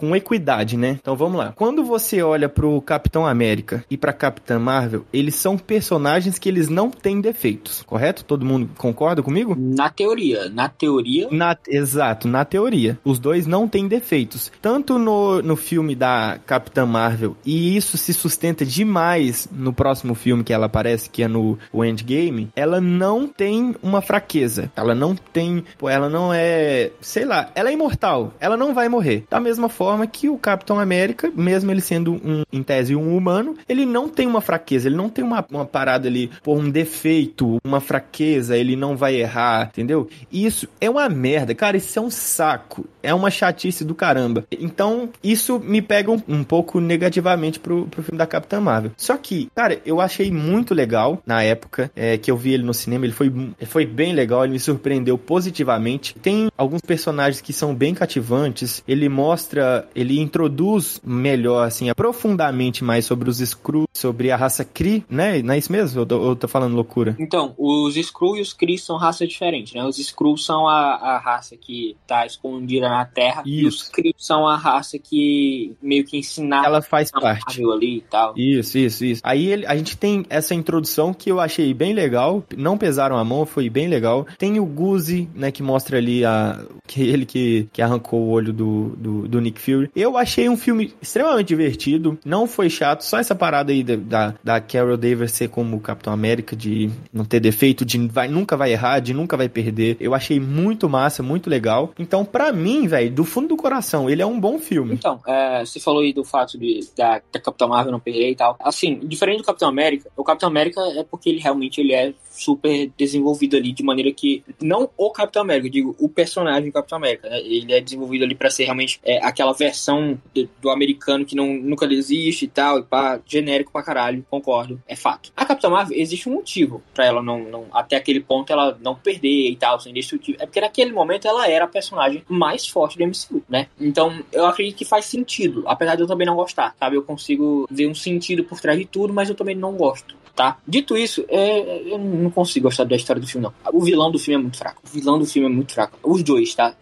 com equidade, né? Então vamos lá. Quando você olha pro Capitão América e pra Capitã Marvel, eles são personagens que eles não têm defeitos, correto? Todo mundo concorda comigo? Na teoria. Na teoria. Na- exato, na teoria. Os dois não têm defeitos. Tanto no, no filme da Capitã Marvel, e isso se sustenta demais no próximo filme que ela aparece, que é no o Endgame, ela não tem uma fraqueza. Ela não tem. pô, Ela não é. Sei lá, ela é imortal. Ela não vai morrer. Da mesma forma que o Capitão América, mesmo ele sendo um, em tese, um humano, ele não tem uma fraqueza. Ele não tem uma, uma parada ali, por um defeito, uma fraqueza, ele não vai errar, entendeu? Isso é uma merda, cara. Isso é um saco. É uma chatice do caramba. Então, isso me pega um, um pouco negativamente pro, pro filme da Capitã Marvel. Só que, cara, eu achei muito legal na época é, que eu vi ele no cinema. Ele foi, foi bem legal, ele me surpreendeu positivamente. Tem alguns personagens que são bem cativantes. Ele mostra, ele introduz melhor, assim, profundamente mais sobre os Skrulls, sobre a raça Kree, né? Não é isso mesmo? Eu tô, eu tô falando loucura. Então, os Skrull e os Kree são raças diferentes, né? Os Skrull são a, a raça que tá escondida na Terra. E os Isso. Kree são a raça que meio que ensinaram Ela faz a parte. Ali e tal. Isso, isso, isso. Aí ele- a gente tem essa introdução que eu achei bem legal. Não pesaram a mão, foi bem legal. Tem o Guzi, né, que mostra ali a, que ele que, que arrancou o olho do, do, do Nick Fury. Eu achei um filme extremamente divertido. Não foi chato. Só essa parada aí da, da, da Carol Davis ser como o Capitão América, de não ter defeito, de vai, nunca vai errar, de nunca vai perder. Eu achei muito massa, muito legal. Então, pra mim, velho, do fundo do coração, ele é um bom filme. Então, é, você falou aí do fato de, da, da Capitão Marvel não perder e tal. Assim, diferente do Capitão América, o Capitão América é porque ele realmente ele é super desenvolvido ali de maneira que não o Capitão América, eu digo o personagem do Capitão América, né? Ele é desenvolvido ali pra ser realmente é, aquela versão do, do americano que não, nunca desiste e tal, e pá, genérico pra caralho, concordo, é fato. A Capitã Marvel existe um motivo pra ela não, não até aquele ponto ela não perder e tal, ser indestrutível. É porque naquele momento ela era a personagem mais forte do MCU, né? Então eu acredito que faz sentido, apesar de eu também não gostar, sabe? Eu consigo ver um sentido por trás de tudo, mas eu também não gosto tá? Dito isso, é, eu não consigo gostar da história do filme, não. O vilão do filme é muito fraco. O vilão do filme é muito fraco. Os dois, tá?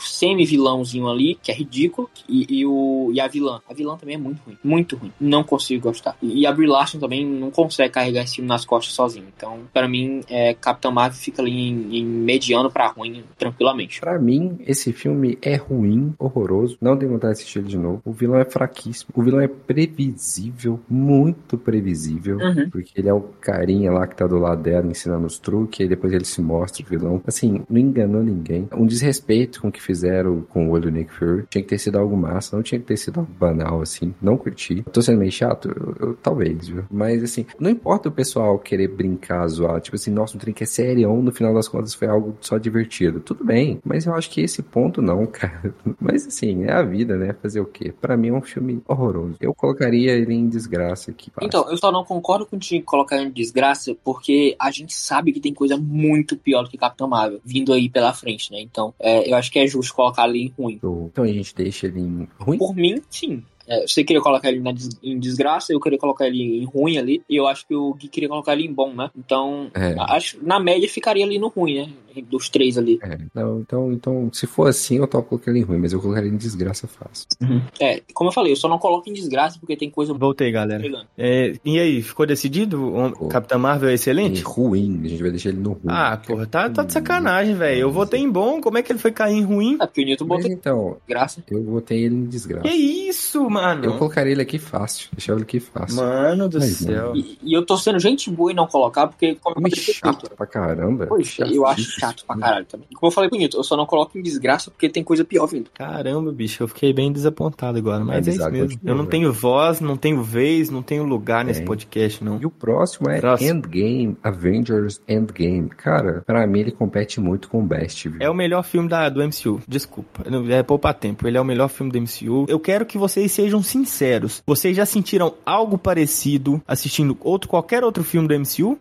Semi-vilãozinho ali, que é ridículo, e, e, o, e a vilã. A vilã também é muito ruim, muito ruim. Não consigo gostar. E, e a Brie Larson também não consegue carregar esse filme nas costas sozinho. Então, para mim, é, Capitão Marvel fica ali em, em mediano para ruim, tranquilamente. Para mim, esse filme é ruim, horroroso. Não tenho vontade de assistir ele de novo. O vilão é fraquíssimo. O vilão é previsível, muito previsível. Uhum. Porque ele é o carinha lá que tá do lado dela ensinando os truques, e depois ele se mostra o vilão. Assim, não enganou ninguém. Um desrespeito com o que fizeram com o olho do Nick Fury. Tinha que ter sido algo massa, não tinha que ter sido algo banal, assim. Não curti. Tô sendo meio chato? Eu, eu, talvez, viu? Mas, assim, não importa o pessoal querer brincar, zoar. Tipo assim, nossa, o que é sério, no final das contas foi algo só divertido. Tudo bem, mas eu acho que esse ponto não, cara. Mas, assim, é a vida, né? Fazer o quê? Pra mim é um filme horroroso. Eu colocaria ele em desgraça aqui. Então, eu só não concordo contigo colocar em desgraça, porque a gente sabe que tem coisa muito pior do que Capitão Marvel vindo aí pela frente, né? Então, é, eu acho que é justo colocar ali em ruim. Então a gente deixa ele em ruim? Por mim, sim. É, você queria colocar ele na des em desgraça, eu queria colocar ele em ruim ali, e eu acho que o Gui queria colocar ele em bom, né? Então, é. acho na média ficaria ali no ruim, né? Dos três ali. É, não, então, então, se for assim, eu topo colocar ele em ruim, mas eu colocaria em desgraça fácil. Uhum. É, como eu falei, eu só não coloco em desgraça porque tem coisa. Voltei, galera. É, e aí, ficou decidido? O Capitão Marvel é excelente? Em ruim, a gente vai deixar ele no ruim. Ah, porra, tá, tá de sacanagem, velho. Eu votei em bom, como é que ele foi cair em ruim? É porque o Newton botou. Então, graça. Eu votei ele em desgraça. Que isso, mano? Eu colocaria ele aqui fácil. Deixava ele aqui fácil. Mano do Mas, céu. E, e, eu tô sendo gente boa e não colocar, porque. Como é chato pra caramba. Poxa, eu acho chato pra caralho também. Como eu falei bonito, eu só não coloco em desgraça porque tem coisa pior vindo. Caramba, bicho, eu fiquei bem desapontado agora. Mas é, é isso mesmo. Eu não tenho voz, não tenho vez, não tenho lugar nesse podcast, não. E o próximo é próximo. Endgame, Avengers Endgame. Cara, pra mim ele compete muito com o Best. Viu? É o melhor filme da, do MCU. Desculpa. É poupar tempo. Ele é o melhor filme do MCU. Eu quero que vocês sejam sinceros. Vocês já sentiram algo parecido assistindo outro qualquer outro filme do MCU,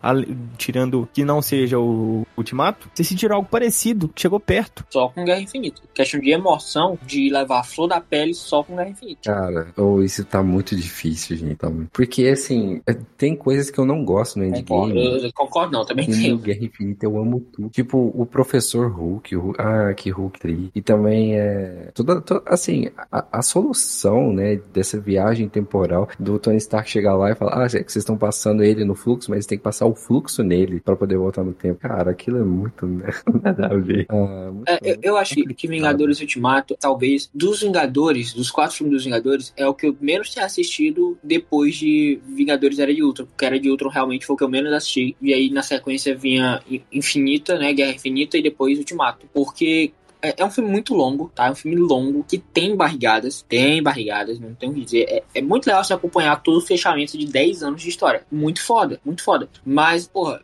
tirando que não seja o Ultimato? Vocês sentiram algo parecido? Chegou perto. Só com Guerra Infinita. Questão de emoção, de levar a flor da pele só com Guerra Infinita. Cara, oh, isso tá muito difícil, gente. Porque, assim, é, tem coisas que eu não gosto no Endgame. Eu, eu concordo, não, também tem. No Guerra Infinita eu amo tudo. Tipo, o Professor Hulk, o, ah, que Hulk 3. E também é. Toda, toda assim, a, a solução, né, dessa viagem temporal do Tony Stark chegar lá e falar: Ah, é que vocês estão passando ele no fluxo, mas tem que passar o fluxo nele para poder voltar no tempo. Cara, aquilo é muito né, nada a ver. Ah, é, eu, eu acho que Vingadores Ultimato, talvez, dos Vingadores, dos quatro filmes dos Vingadores, é o que eu menos tenho assistido depois de Vingadores Era de Ultron. Porque Era de Ultron realmente foi o que eu menos assisti. E aí na sequência vinha Infinita, né? Guerra Infinita e depois Ultimato. Porque é, é, um filme muito longo, tá? É um filme longo que tem barrigadas, tem barrigadas, não tenho o que dizer. É, é muito legal você acompanhar todo o fechamento de 10 anos de história. Muito foda, muito foda. Mas, porra,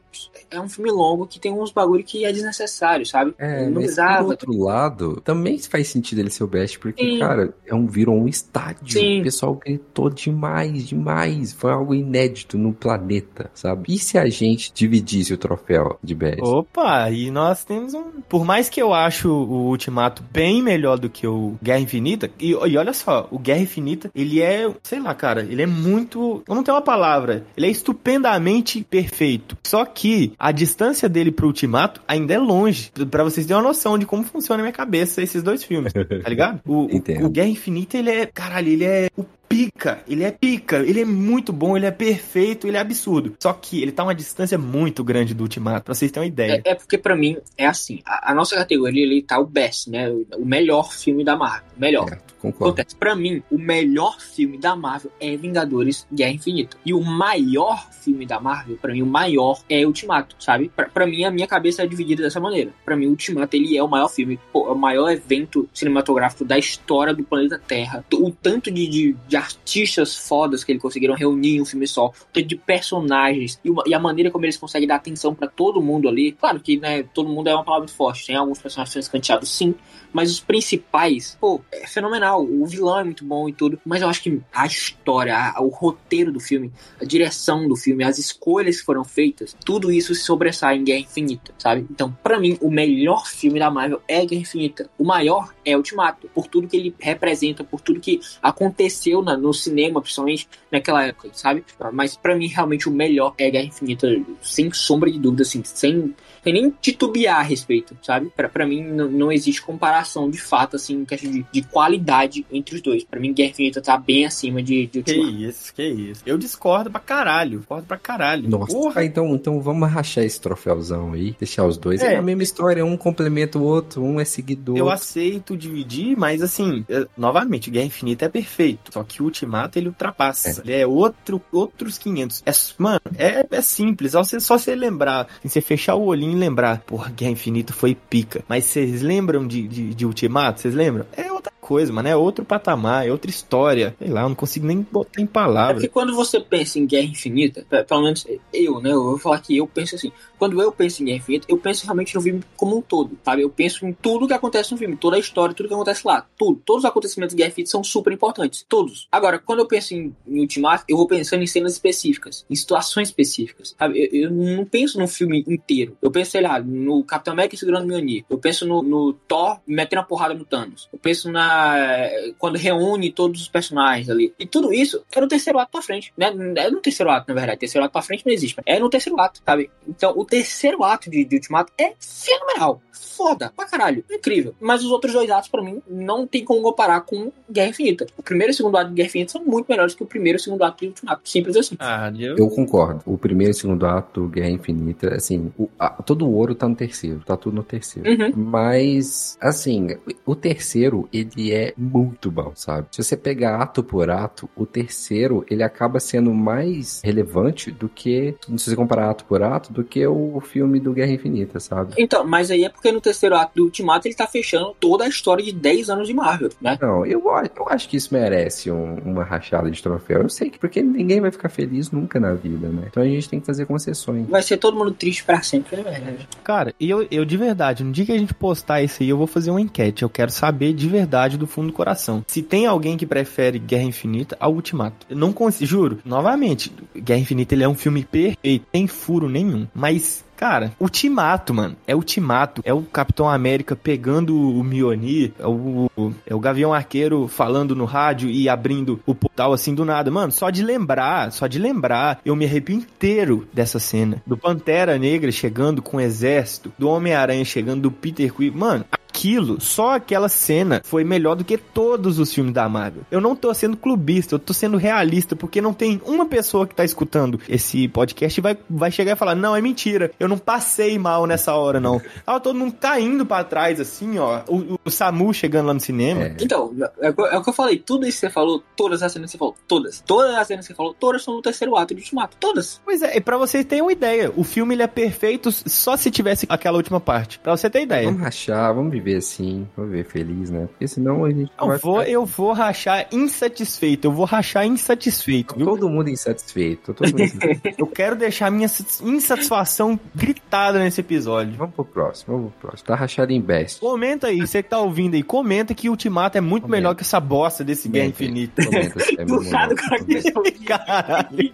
é um filme longo que tem uns bagulho que é desnecessário, sabe? É, não mas por outro lado, também faz sentido ele ser o best, porque, Sim. cara, é um, virou um estádio. Sim. O pessoal gritou demais, demais. Foi algo inédito no planeta, sabe? E se a gente dividisse o troféu de best? Opa, e nós temos um... Por mais que eu acho o Ultimato bem melhor do que o Guerra Infinita, e, e olha só, o Guerra Infinita, ele é, sei lá, cara, ele é muito... Eu não tenho uma palavra. Ele é estupendamente perfeito. Só que que a distância dele pro Ultimato ainda é longe. para vocês terem uma noção de como funciona na minha cabeça esses dois filmes, tá ligado? O, o, o Guerra Infinita, ele é. Caralho, ele é o pica, ele é pica, ele é muito bom, ele é perfeito, ele é absurdo. Só que ele tá uma distância muito grande do Ultimato, pra vocês terem uma ideia. É, é porque para mim é assim, a, a, nossa categoria ele tá o best, né? O, o melhor filme da Marvel, melhor. É, concordo. Acontece, pra mim, o melhor filme da Marvel é Vingadores Guerra Infinita. E o maior filme da Marvel, para mim, o maior é Ultimato, sabe? Pra, pra mim, a minha cabeça é dividida dessa maneira. Para mim, Ultimato, ele é o maior filme, pô, é o maior evento cinematográfico da história do planeta Terra. O tanto de, de, de artistas fodas que eles conseguiram reunir em um filme só, o tanto de personagens e, uma, e a maneira como eles conseguem dar atenção para todo mundo ali. Claro que, né, todo mundo é uma palavra muito forte. Tem alguns personagens canteados, sim, mas os principais, pô, é fenomenal. O vilão é muito bom e tudo, mas eu acho que a história, a, o roteiro do filme, a direção do filme, as escolhas que foram feitas, tudo isso se sobressai em Guerra Infinita, sabe? Então, para mim, o melhor filme da Marvel é Guerra Infinita. O maior é Ultimato, por tudo que ele representa, por tudo que aconteceu na- no cinema, principalmente naquela época, sabe? Mas pra mim, realmente, o melhor é Guerra Infinita, sem sombra de dúvida, assim, sem, sem nem titubear a respeito, sabe? Pra, pra mim, não, não existe comparação de fato, assim, em questão de, de qualidade entre os dois. Pra mim, Guerra Infinita tá bem acima de, de Que Ultimato. isso, que isso. Eu discordo pra caralho. Discordo pra caralho. Nossa, Porra. ah, então, então vamos rachar esse troféuzão aí, deixar os dois. É, É. a mesma história, um complementa o outro, um é seguidor. Eu aceito dividir, mas assim, é, novamente, Guerra Infinita é perfeito. Só que o Ultimato ele ultrapassa. Ele é outro, outros 500. É, mano, é, é simples. Só você, só você lembrar, assim, você fechar o olhinho lembrar, porra, Guerra Infinita foi pica. Mas vocês lembram de, de, de Ultimato? Vocês lembram? É outra coisa, mano. É outro patamar, é outra história. Sei lá, eu não consigo nem botar em É palavras. porque quando você pensa em Guerra Infinita, pe- pelo menos eu, né? Eu vou falar que eu penso assim. Quando eu penso em Guerra Infinita, eu penso realmente no filme como um todo, sabe? Eu penso em tudo que acontece no filme, toda a história, tudo que acontece lá. Tudo. Todos os acontecimentos de Guerra Infinita são super importantes. Todos. Agora, quando eu penso em, em Ultimato, eu vou pensando em cenas específicas, em situações específicas, sabe? Eu, eu não penso no filme inteiro. Eu penso, sei lá, no Capitão América segurando o Mjolnir. Eu penso no, no Thor metendo a porrada no Thanos. Eu penso na... quando reúne todos os personagens ali. E tudo isso é no terceiro ato pra frente, né? É no terceiro ato, na verdade. Terceiro ato pra frente não existe. É no terceiro ato, sabe? Então, o terceiro ato de, de Ultimato é fenomenal. Foda, pra caralho. Incrível. Mas os outros dois atos, pra mim, não tem como comparar com Guerra Infinita. O primeiro e o segundo ato de Guerra Infinita são muito melhores que o primeiro e o segundo ato de Ultimato. Simples assim. Ah, eu... Eu concordo. O primeiro e o segundo ato, Guerra Infinita, assim, o- a- todo o ouro tá no terceiro, tá tudo no terceiro. Uhum. Mas, assim, o terceiro, ele é muito bom, sabe? Se você pegar ato por ato, o terceiro, ele acaba sendo mais relevante do que, se você comparar ato por ato, do que o filme do Guerra Infinita, sabe? Então, mas aí é porque no terceiro ato do Ultimato ele tá fechando toda a história de 10 anos de Marvel, né? Não, eu, eu acho que isso merece um- uma rachada de troféu. Eu sei que porque ninguém vai ficar feliz nunca na vida, né? Então a gente tem que fazer concessões. Vai ser todo mundo triste pra sempre, né? Cara, e eu, eu de verdade, no dia que a gente postar isso aí, eu vou fazer uma enquete. Eu quero saber de verdade do fundo do coração. Se tem alguém que prefere Guerra Infinita ao Ultimato. Eu não consigo, juro, novamente, Guerra Infinita ele é um filme perfeito, tem furo nenhum. Mas. Cara, Ultimato, mano. É Ultimato. É o Capitão América pegando o Mjolnir. É o, é o Gavião Arqueiro falando no rádio e abrindo o portal assim do nada. Mano, só de lembrar, só de lembrar, eu me arrepio inteiro dessa cena. Do Pantera Negra chegando com o exército, do Homem-Aranha chegando, do Peter Quill. Mano, aquilo, só aquela cena foi melhor do que todos os filmes da Marvel. Eu não tô sendo clubista, eu tô sendo realista, porque não tem uma pessoa que tá escutando esse podcast e vai, vai chegar e falar: não, é mentira, eu não passei mal nessa hora, não. Ah, todo mundo caindo pra trás, assim, ó. O, o Samu chegando lá no cinema. É. Então, é, o- é o que eu falei, tudo isso que você falou, todas as cenas que você falou, todas, todas as cenas que você falou, todas são no terceiro ato de Ultimato, todas. Pois é, e pra vocês terem uma ideia, o filme ele é perfeito só se tivesse aquela última parte. Pra você ter ideia. Vamos rachar, vamos viver assim, vamos viver feliz, né? Porque senão a gente Eu vai vou, ficar eu vou rachar insatisfeito, eu vou rachar insatisfeito, viu? todo mundo insatisfeito. Todo mundo insatisfeito. Eu quero deixar minha insatisfação gritada nesse episódio. vamos pro próximo, vamos pro próximo. Tá rachado em best. Comenta aí, você que tá ouvindo aí, comenta que Ultimato é muito Comenta. melhor que essa bosta desse Guerra. Infinita. Comenta é Do meu nada o momento. cara começou Caralho.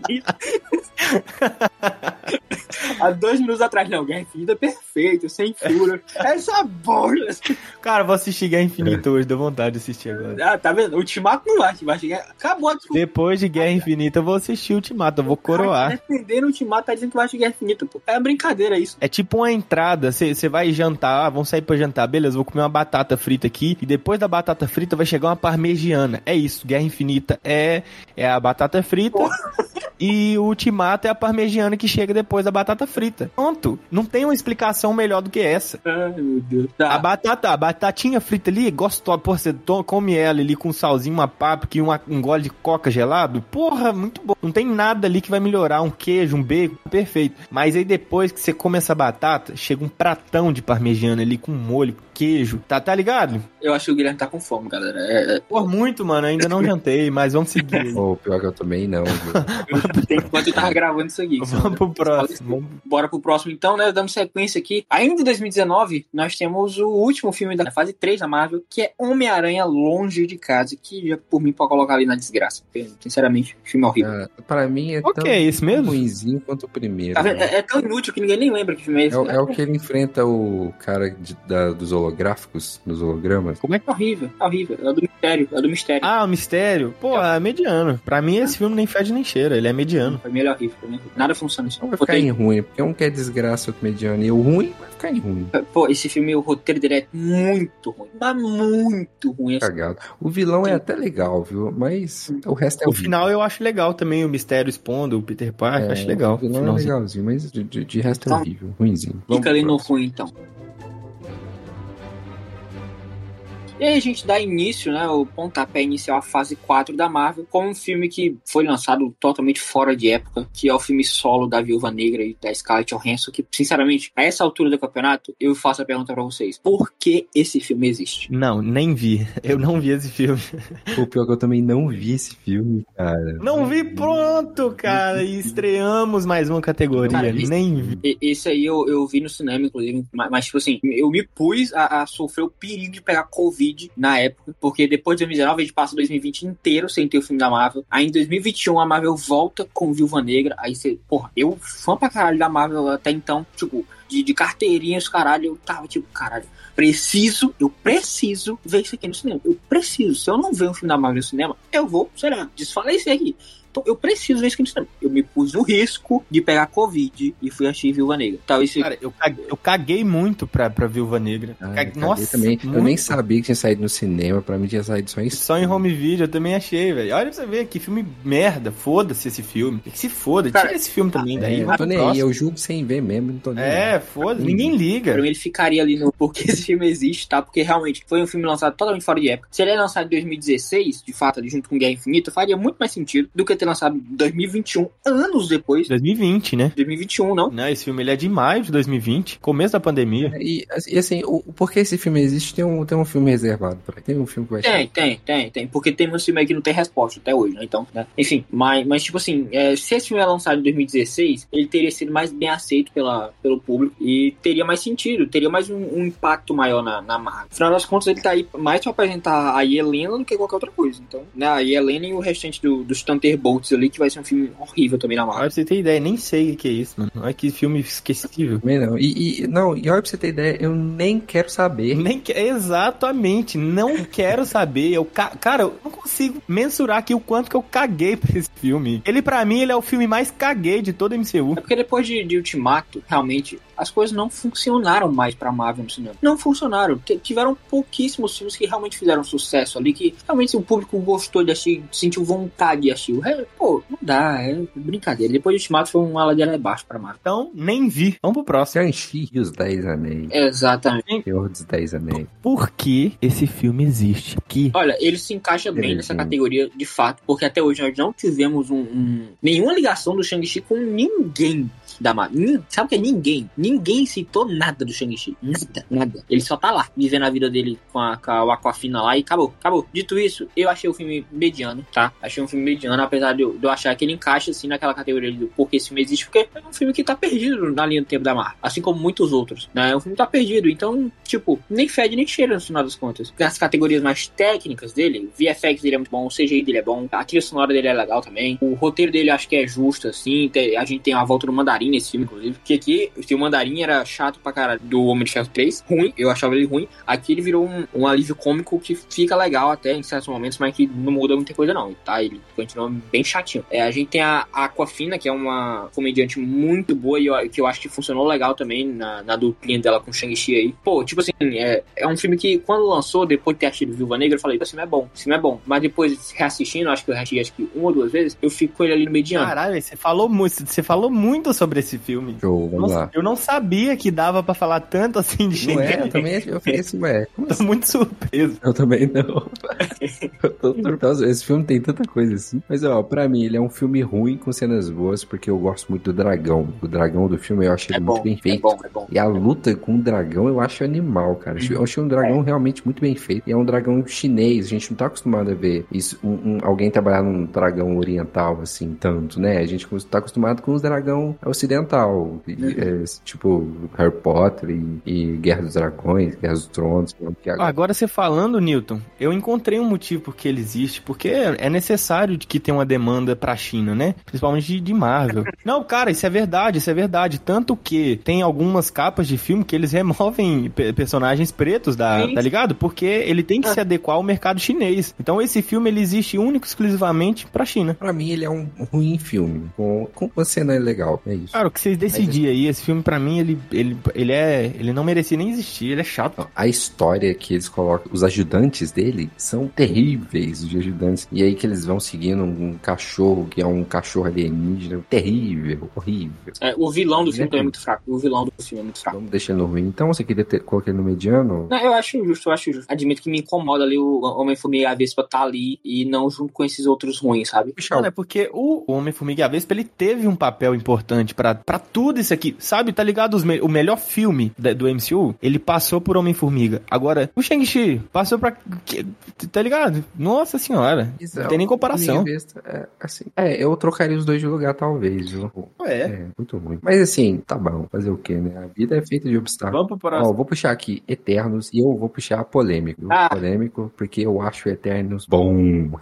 Há dois minutos atrás, não, Guerra Infinita é perfeito, sem furo. Essa bolha. Cara, vou assistir Guerra Infinita hoje, deu vontade de assistir agora. Ah, tá vendo? Ultimato não vai, vai chegar. Acabou a desculpa. Depois de Guerra Infinita, eu vou assistir Ultimato, eu vou coroar. Tá defendendo o Ultimato, tá dizendo que vai chegar Guerra Infinita, pô. É brincadeira isso. É tipo uma entrada, você vai jantar, ah, vamos sair pra jantar, beleza, vou comer uma batata frita aqui, e depois da batata frita vai chegar uma parmegiana. É isso, Guerra Infinita é, é a batata frita, e o Ultimato é a parmegiana que chega depois da batata frita. Pronto, não tem uma explicação melhor do que essa. Ai, meu Deus. A Tá. Batata, a batatinha frita ali, gostosa, pô, você to- come ela ali com um salzinho, uma páprica e uma- um gole de coca gelado, porra, muito bom. Não tem nada ali que vai melhorar, um queijo, um bacon, perfeito. Mas aí depois que você come essa batata, chega um pratão de parmegiana ali com molho, queijo, tá, tá ligado? Eu acho que o Guilherme tá com fome, galera. É, é, Pô, muito, mano, ainda não jantei, mas vamos seguir. Ô, pior que eu também não, enquanto eu tava gravando isso aqui. Vamos pro próximo. Bora pro próximo então, né? Dando sequência aqui. Ainda em 2019, nós temos o último filme da fase 3 da Marvel, que é Homem-Aranha Longe de Casa, que já por mim pode colocar ali na desgraça. Sinceramente, filme horrível. Ah, pra mim é Qual tão que é esse mesmo? ruimzinho quanto o primeiro. Tá vendo? né? É, é tão inútil que ninguém nem lembra que filme é esse. É, o- né? é o que ele enfrenta o cara de- da- dos holográficos, dos hologramas. Como é que é horrível? É horrível. É do mistério. É do mistério. Ah, o mistério. Pô, é mediano. Pra mim, esse filme nem fede nem cheira. Ele é mediano. Pra mim ele é horrível. Nada funciona assim. Não vai ficar em ruim, porque um quer desgraça, outro mediano, e o ruim vai ficar em ruim. Pô, esse filme, o roteiro dele é muito ruim. Mas muito ruim. assim. Cagado. O vilão é até legal, viu? Mas o resto é O final eu acho legal também, o mistério expondo o Peter Parker, É, acho legal. O vilão é Finalzinho. legalzinho, mas de, de- de resto é Então, horrível. Ruimzinho. Vamos Fica ali no ruim, então. E aí a gente dá início, né, o pontapé inicial à fase 4 da Marvel, com um filme que foi lançado totalmente fora de época, que é o filme solo da Viúva Negra e da Scarlett Johansson, que, sinceramente, a essa altura do campeonato, eu faço a pergunta pra vocês. Por que esse filme existe? Não, nem vi. Eu não vi esse filme. O pior é que eu também não vi esse filme, cara. Não vi pronto, cara. E estreamos mais uma categoria. Cara, esse- nem vi. Esse aí eu, eu vi no cinema, inclusive, mas, mas, tipo assim, eu me pus a, a sofrer o perigo de pegar Covid na época, porque depois de 2019 a gente passa o 2020 inteiro sem ter o filme da Marvel. Aí em 2021 a Marvel volta com Viúva Negra. Aí você, porra, eu fã pra caralho da Marvel até então, tipo, de, de carteirinhas, caralho, eu tava tipo, caralho, preciso, eu preciso ver isso aqui no cinema. Eu preciso. Se eu não ver um filme da Marvel no cinema, eu vou, sei lá, desfalecer aqui. Então, eu preciso ver isso aqui no cinema. Eu me pus no risco de pegar Covid e fui assistir Viúva Negra. Talvez se Cara, eu caguei, eu caguei muito pra, pra Viúva Negra. Ah, Caguei- eu Nossa, também. Eu muito. nem sabia que tinha saído no cinema, pra mim tinha saído só em Só em home video eu também achei, velho. Olha pra você ver que filme merda. Foda-se esse filme. Que se foda. Cara, Tira esse filme também daí. É, vai não tô nem aí, eu julgo sem ver mesmo, não tô nem aí. É, foda-se. Ninguém liga. Pra mim ele ficaria ali no porque esse filme existe, tá? Porque realmente foi um filme lançado totalmente fora de época. Se ele é lançado em 2016, de fato, ali junto com Guerra Infinita, faria muito mais sentido do que ter lançado em 2021, anos depois. 2020, né? 2021, não? Não, esse filme ele é de maio de 2020, começo da pandemia. E, e assim, o, o porquê esse filme existe, tem um, tem um filme reservado pra ele. Tem um filme que vai Tem, tem, tem, tem. Porque tem um filme aí que não tem resposta até hoje, né? Então, né? Enfim, mas, mas tipo assim, é, se esse filme é lançado em 2016, ele teria sido mais bem aceito pela, pelo público e teria mais sentido, teria mais um, um impacto maior na, na Marvel. Afinal das contas, ele tá aí mais pra apresentar a Helena do que qualquer outra coisa. Então, né? A Helena e o restante do, dos Thunderbolts ali, que vai ser um filme horrível também na Olha Marvel. pra você ter ideia, nem sei o que é isso, mano. Olha que filme esquecível. Também não. E, e- não, e olha pra você ter ideia, eu nem quero saber. Nem que... Exatamente, não quero saber. Eu ca... Cara, eu não consigo mensurar aqui o quanto que eu caguei pra esse filme. Ele, pra mim, ele é o filme mais caguei de todo o MCU. É porque depois de, de Ultimato, realmente, as coisas não funcionaram mais pra Marvel no cinema. Não funcionaram. T- tiveram pouquíssimos filmes que realmente fizeram sucesso ali, que realmente o público gostou de assistir, sentiu vontade de assistir. Pô, não dá, é brincadeira. Depois de Ultimato foi uma ladeira abaixo pra Marvel. Então, nem vi. Vamos pro próximo. Shang-Chi e os Dez Anéis. Exatamente. Senhor dos Dez Anéis. Por que esse filme existe? Que Olha, ele se encaixa bem nessa sim. categoria de fato, porque até hoje nós não tivemos um, um- nenhuma ligação do Shang-Chi com ninguém da Marvel. Sabe o que é ninguém? Ninguém citou nada do Shang-Chi. Nada, nada. Ele só tá lá, vivendo a vida dele com a, com a Aquafina lá e acabou, acabou. Dito isso, eu achei o filme mediano, tá? Achei um filme mediano, apesar de eu, de eu achar que ele encaixa assim naquela categoria do porquê esse filme existe, porque é um filme que tá perdido na linha do tempo da Marvel, assim como muitos outros, né? É um filme que tá perdido, então, tipo, nem fede nem cheira no final das contas. As categorias mais técnicas dele, VFX dele é muito bom, o CGI dele é bom, a trilha sonora dele é legal também, o roteiro dele acho que é justo, assim, a gente tem a volta do Mandarim nesse filme, inclusive, que aqui, o Mandarim era chato pra caralho do Homem de Ferro 3, ruim, eu achava ele ruim, aqui ele virou um, um alívio cômico que fica legal até em certos momentos, mas que não muda muita coisa não, tá? Ele continua bem chatinho. É, a gente tem a Aquafina, que é uma comediante muito boa e eu- que eu acho que funcionou legal também na, na duplinha dela com Shang-Chi aí. Pô, tipo assim, é, é um filme que quando lançou, depois de ter assistido Viúva Negra, eu falei, esse filme é bom, esse filme é bom. Mas depois, reassistindo, acho que eu reassisti acho que uma ou duas vezes, eu fico com ele ali no mediano. Caralho, você falou muito, você falou muito sobre esse filme. Show, vamos Nossa, lá. eu não sabia que dava pra falar tanto assim de Não é, Shang-Chi. eu também eu falei assim, ué, como Tô assim? muito surpreso. Eu também não. Eu tô surpreso. Esse filme tem tanta coisa assim. Mas, ó, pra mim, ele é um filme ruim com cenas boas, porque eu gosto muito do dragão. O dragão do filme eu acho ele É muito bom, bem é feito. bom, é bom. E a luta com o dragão eu acho animal, cara. Eu achei um dragão realmente muito bem feito. E é um dragão chinês. A gente não tá acostumado a ver isso, um- um- alguém trabalhar num dragão oriental, assim, tanto, né? A gente tá acostumado com os dragão ocidental. E, é, tipo, Harry Potter e, e Guerra dos Dragões, Guerra dos Tronos. que agora- Agora você falando, Newton, eu encontrei um motivo por que ele existe, porque é necessário de que tenha uma demanda pra China, né? Principalmente de, de Marvel. Não, cara, isso é verdade, isso é verdade. Tanto que tem algumas capas de filme que eles removem pe- personagens pretos, da, tá ligado? Porque ele tem que se adequar ao mercado chinês. Então esse filme ele existe único e exclusivamente pra China. Pra mim, ele é um ruim filme. Com, com uma cena legal. É isso. Cara, o que vocês decidirem aí, esse filme pra mim, ele, ele, ele é. Ele não merecia nem existir, ele é chato. A história que eles colocam, os ajudantes dele são terríveis, os ajudantes. E aí que eles vão seguindo um cachorro que é um cachorro alienígena. Terrível, horrível. É, o vilão do filme É. também é muito fraco. O vilão do filme é muito fraco. Vamos deixar no ruim. Então você queria ter, colocar ele no mediano? Não, eu acho justo, eu acho justo. Admito que me incomoda ali o Homem-Formiga e a Vespa tá ali e não junto com esses outros ruins, sabe? Mano, é porque o Homem-Formiga e a Vespa, ele teve um papel importante pra, pra tudo isso aqui. Sabe, tá ligado? Os me- o melhor filme da- do MCU, ele passou por Homem-Formiga. Agora, o Shang-Chi passou pra... que- Tá ligado? Nossa senhora. Não tem nem comparação. Besta, É, assim, é, eu trocaria os dois de lugar, talvez, viu? É. É, muito ruim. Mas assim, tá bom. Fazer o quê, né? A vida é feita de obstáculos. Vamos pro Ó, vou puxar aqui Eternos e eu vou puxar polêmico. Ah. Polêmico, porque eu acho Eternos bom.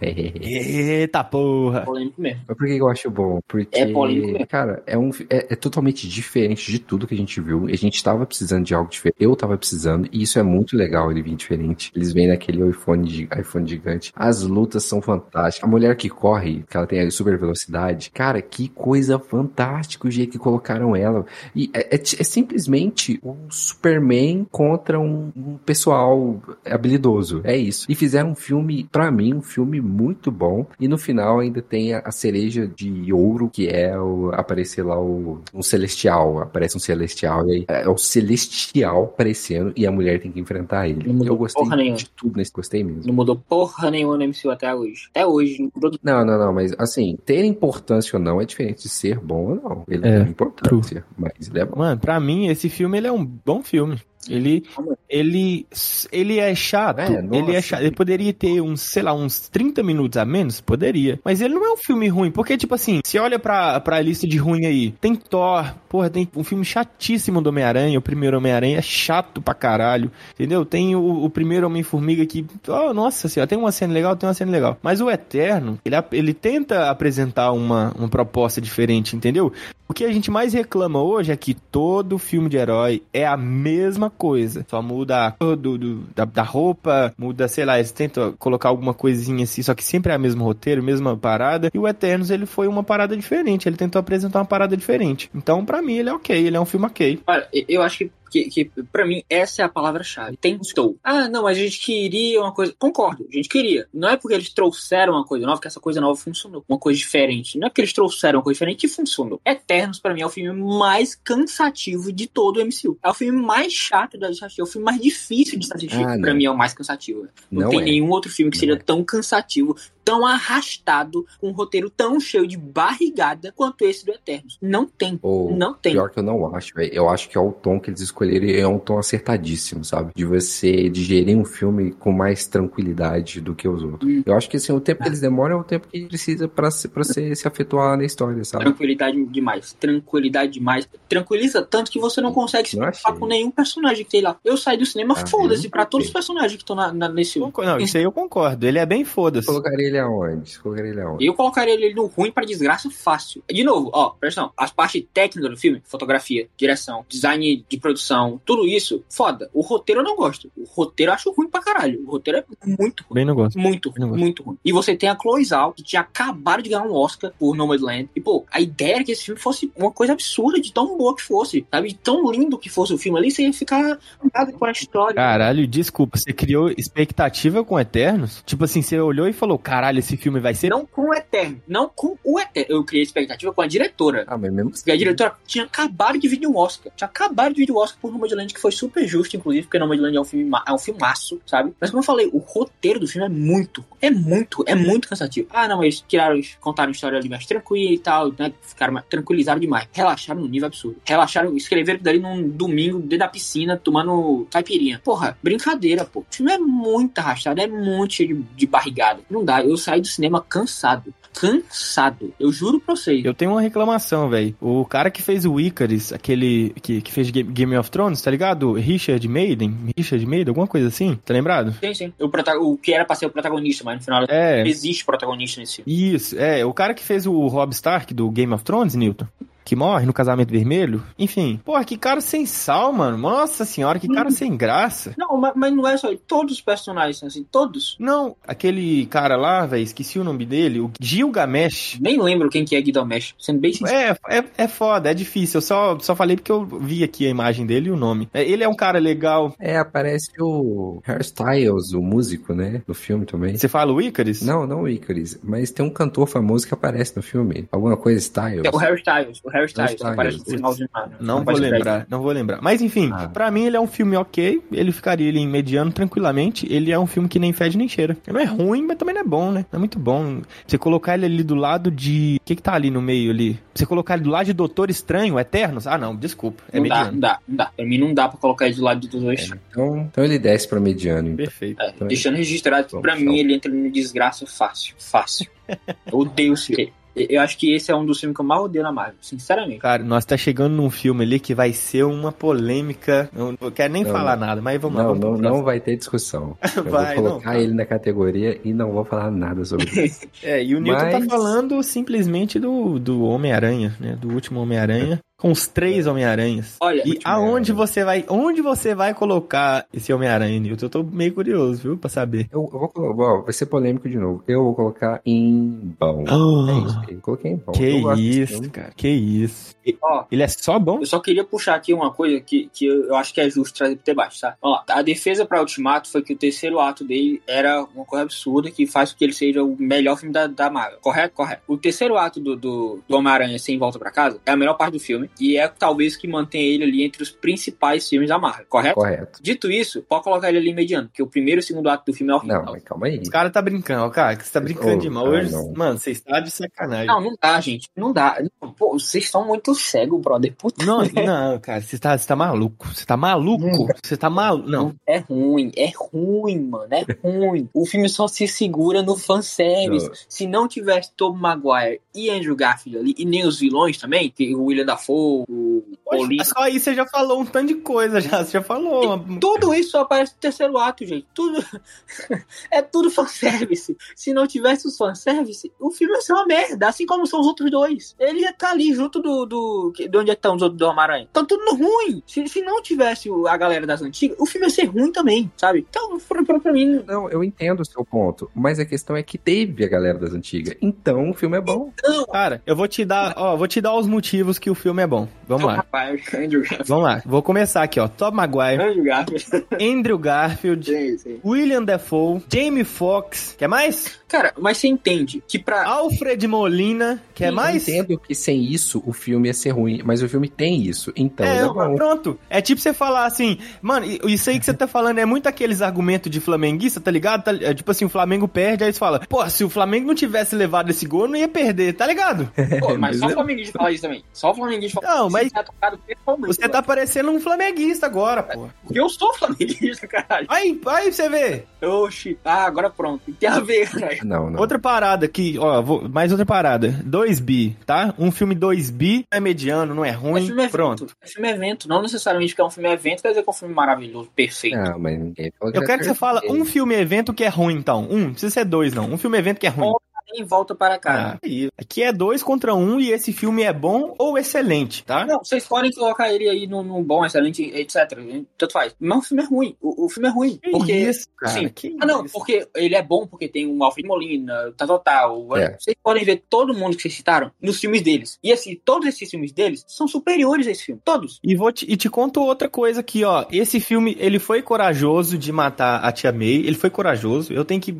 Eita porra. Polêmico mesmo. Mas por que eu acho bom? Porque, É polêmico mesmo. cara, é, um, é, é totalmente diferente de tudo que a gente viu. A gente tava precisando de algo diferente. Eu tava precisando, e isso é muito legal ele vir diferente. Eles vêm naquele iPhone, iPhone gigante. As lutas são fantásticas. A mulher que corre, que ela tem a super velocidade, cara, que coisa fantástica o jeito que colocaram ela. E é, é é simplesmente um Superman contra um, um pessoal habilidoso. É isso. E fizeram um filme, pra mim, um filme muito bom. E no final ainda tem a, a cereja de ouro, que é o, aparecer lá o, um celestial. Aparece um celestial. E aí é o celestial aparecendo e a mulher tem que enfrentar ele. Não mudou Eu gostei porra nenhuma. de tudo nesse. Gostei mesmo. Não mudou porra nenhuma no MCU até hoje. Até hoje. Não mudou Não, não, não, mas assim, ter importância ou não é diferente de ser bom ou não. Ele É, tem importância, mas ele é bom. Mano, pra mim, esse filme, ele é um bom filme. Ele, ele, ele é chato. É, nossa. ele é chato. Ele poderia ter uns, sei lá, uns 30 minutos a menos? Poderia. Mas ele não é um filme ruim. Porque, tipo assim, se olha pra, pra lista de ruim aí, tem Thor, porra, tem um filme chatíssimo do Homem-Aranha. O primeiro Homem-Aranha é chato pra caralho. Entendeu? Tem o, o primeiro Homem-Formiga que, oh, nossa senhora, tem uma cena legal, tem uma cena legal. Mas o Eterno, ele, ele tenta apresentar uma, uma proposta diferente, entendeu? O que a gente mais reclama hoje é que todo filme de herói é a mesma coisa. Só muda a cor do, do- da, da roupa, muda, sei lá, eles tentam colocar alguma coisinha assim, só que sempre é o mesmo roteiro, mesma parada. E o Eternos, ele foi uma parada diferente. Ele tentou apresentar uma parada diferente. Então, pra mim, ele é ok. Ele é um filme ok. Olha, eu acho que, que, que pra mim, essa é a palavra-chave. Tentou. Ah, não, mas a gente queria uma coisa. Concordo, a gente queria. Não é porque eles trouxeram uma coisa nova que essa coisa nova funcionou. Uma coisa diferente. Não é porque eles trouxeram uma coisa diferente que funcionou. Eternos, pra mim, é o filme mais cansativo de todo o MCU. É o filme mais chato da assistir. É o filme mais difícil de assistir. Ah, pra mim, é o mais cansativo. Não, Não tem é. nenhum outro filme que Não seja é. tão cansativo, tão arrastado, com um roteiro tão cheio de barrigada quanto esse do Eternos. Não tem. Ou, Não tem. Pior que eu não acho, velho. Eu acho que é o tom que eles escolheram e é um tom acertadíssimo, sabe? De você digerir um filme com mais tranquilidade do que os outros. Hum. Eu acho que assim, o tempo que eles demoram é o tempo que precisa pra, se- pra você se afetuar na história, sabe? Tranquilidade demais. Tranquilidade demais. Tranquiliza tanto que você não consegue se preocupar com nenhum personagem que tem lá. Eu saí do cinema, Ah, foda-se, pra todos os personagens que estão na, na- nesse filme. Não, isso aí eu concordo. Ele é bem foda-se. Colocaria ele aonde? Colocaria ele aonde? Eu colocaria ele no ruim pra desgraça fácil. De novo, ó, presta atenção. As partes técnicas do filme, fotografia, direção, design de produção, tudo isso, foda. O roteiro eu não gosto. O roteiro eu acho ruim pra caralho. O roteiro é muito ruim. Bem não gosto. Muito, Não gosto. muito ruim. E você tem a Chloe Zhao, que tinha acabado de ganhar um Oscar por Nomadland. E, pô, a ideia era que esse filme fosse uma coisa absurda de tão boa que fosse, sabe? De tão lindo que fosse o filme ali, você ia ficar ligado com a história. Caralho, desculpa, você criou expectativa com Eternos? Tipo assim, você olhou e falou, caralho, esse filme vai ser... Não com o Eterno, não com o Eterno. Eu criei expectativa com a diretora. Ah, mas mesmo Porque a diretora tinha acabado de vir de um Oscar. Tinha acabado de vir de um Oscar. Por Nomadland, que foi super justo, inclusive, porque Nomadland é um filme é um filmaço, sabe? Mas como eu falei, o roteiro do filme é muito, é muito, é muito cansativo. Ah, não, eles tiraram, contaram história ali mais tranquila e tal, né? Ficaram mais, tranquilizaram demais. Relaxaram no nível absurdo. Relaxaram, escreveram dali num domingo, dentro da piscina, tomando caipirinha. Porra, brincadeira, pô. O filme é muito arrastado, é muito cheio de, de barrigada. Não dá, eu saí do cinema cansado cansado. Eu juro pra vocês. Eu tenho uma reclamação, velho. O cara que fez o Icarus, aquele que, que fez Game of Thrones, tá ligado? Richard Maiden? Richard Maiden, alguma coisa assim? Tá lembrado? Sim, sim. O, o que era pra ser o protagonista, mas no final é. existe protagonista nesse filme. Isso, é. O cara que fez o Rob Stark do Game of Thrones, Newton que morre no casamento vermelho. Enfim, porra, que cara sem sal, mano. Nossa senhora, que cara uhum. sem graça. Não, mas, mas, não é só todos os personagens, assim, todos. Não, aquele cara lá, velho, esqueci o nome dele, o Gilgamesh. Nem lembro quem que é Gilgamesh, sendo bem sincero. É, é, é foda, é difícil. Eu só, só falei porque eu vi aqui a imagem dele e o nome. É, ele é um cara legal. É, aparece o Hairstyles, o músico, né, do filme também. Você fala o Icarus? Não, não o Icarus, mas tem um cantor famoso que aparece no filme. Alguma coisa Styles. É o Hairstyles. O Hairstyles, aparece no finalzinho. Não, vou lembrar, não vou lembrar. Mas enfim, ah. pra mim ele é um filme ok, ele ficaria ele em mediano tranquilamente. Ele é um filme que nem fede nem cheira. Ele não é ruim, mas também não é bom, né? Não é muito bom. Você colocar ele ali do lado de. O que que tá ali no meio ali? Você colocar ele do lado de Doutor Estranho, Eternos? Ah, não, desculpa. É não mediano. Dá, não dá, não dá. Pra mim não dá pra colocar ele do lado de Doutor Estranho. É, então, então ele desce pra mediano. Então. Perfeito. É, então, deixando registrado que pra mim ele entra no desgraça fácil. Fácil. Eu odeio esse eu acho que esse é um dos filmes que eu mais odeio na Marvel, sinceramente. Cara, nós tá chegando num filme ali que vai ser uma polêmica. Não, não quero nem não, falar nada, mas vamos não, lá. Vamos não, não vai ter discussão. Eu vai, vou colocar ele na categoria e não vou falar nada sobre isso. é, e o Newton tá mas... tá falando simplesmente do, do Homem-Aranha, né? Do último Homem-Aranha com os três Homem-Aranhas. Olha, e aonde você vai, onde você vai colocar esse Homem-Aranha, Nilton? Eu tô meio curioso, viu, pra saber. Eu, eu vou colocar, vai ser polêmico de novo. Eu vou colocar em bom. Oh, é isso, eu coloquei em bom. Que isso, cara, que isso. E, ó, ele é só bom? Eu só queria puxar aqui uma coisa que, que eu acho que é justo trazer pro debate, tá? Vamos lá. A defesa pra Ultimato foi que o terceiro ato dele era uma coisa absurda que faz com que ele seja o melhor filme da, da Marvel. Correto? Correto. O terceiro ato do, do, do Homem-Aranha sem volta pra casa é a melhor parte do filme e é talvez que mantém ele ali entre os principais filmes da Marvel, correto? Correto. Dito isso, pode colocar ele ali mediano, porque o primeiro e o segundo ato do filme é horrível. Não, mas calma aí. Os caras tá brincando, cara, que você tá brincando oh, demais. Hoje, mano, você está de sacanagem. Não, não dá, gente. Não dá. Pô, vocês estão muito cegos, brother. Puta. Não, não, cara, você tá, você tá maluco. Você tá maluco. Você tá maluco. Não. É ruim, é ruim, mano. É ruim. o filme só se segura no fanservice. Não. Se não tivesse Tom Maguire e Andrew Garfield ali, e nem os vilões também, que o William Dafoe, o Poxa, só aí você já falou um tanto de coisa, já. Você já falou. E tudo isso só aparece no terceiro ato, gente. Tudo. é tudo fanservice. Se não tivesse os fanservice, o filme ia ser uma merda. Assim como são os outros dois. Ele ia estar tá ali junto do. do de onde é estão os outros do Homem-Aranha. Então tudo ruim. Se, se não tivesse a galera das antigas, o filme ia ser ruim também, sabe? Então, pra, pra, pra mim. Não, eu entendo o seu ponto. Mas a questão é que teve a galera das antigas. Então o filme é bom. Então, Cara, eu vou te dar. Ó, vou te dar os motivos que o filme é bom. Vamos lá. Andrew Garfield. Vamos lá, vou começar aqui, ó. Tom Maguire. Andrew Garfield. Andrew Garfield. Sim, sim. William Defoe. Jamie Foxx. Quer mais? Cara, mas você entende que pra. Alfred Molina. Quer sim, mais? Eu entendo que sem isso o filme ia ser ruim, mas o filme tem isso. Então. É, é pronto. É tipo você falar assim, mano, isso aí que você tá falando é muito aqueles argumentos de flamenguista, tá ligado? Tá, é, tipo assim, o Flamengo perde, aí você fala, pô, se o Flamengo não tivesse levado esse gol, não ia perder, tá ligado? Pô, mas só o Flamenguista fala isso também. Só o Flamenguista fala Não, mas. Você tá parecendo um flamenguista agora, pô. Eu sou flamenguista, caralho. Aí, aí você vê. Oxi, ah, agora pronto. Tem a ver, caralho. Não, não. Outra parada aqui, ó, vou, mais outra parada. 2B, tá? Um filme 2B é mediano, não é ruim. É filme pronto. É filme evento. Não necessariamente que é um filme evento, quer dizer que é um filme maravilhoso, perfeito. Não, mas ninguém Eu quero que você fale um filme evento que é ruim, então. Um, não precisa ser dois, não. Um filme evento que é ruim em volta para cá. Ah, aqui é dois contra um e esse filme é bom ou excelente, tá? Não, vocês podem colocar ele aí no, no bom, excelente, etc. Tanto faz. Mas o filme é ruim. O, o filme é ruim. Que porque. Isso, cara, sim. Que ah, não, isso? porque ele é bom porque tem o Alfred Molina, tal, tal, tal. É. Vocês podem ver todo mundo que vocês citaram nos filmes deles. E assim, todos esses filmes deles são superiores a esse filme. Todos. E, vou te, e te conto outra coisa aqui, ó. Esse filme, ele foi corajoso de matar a Tia May. Ele foi corajoso. Eu tenho que.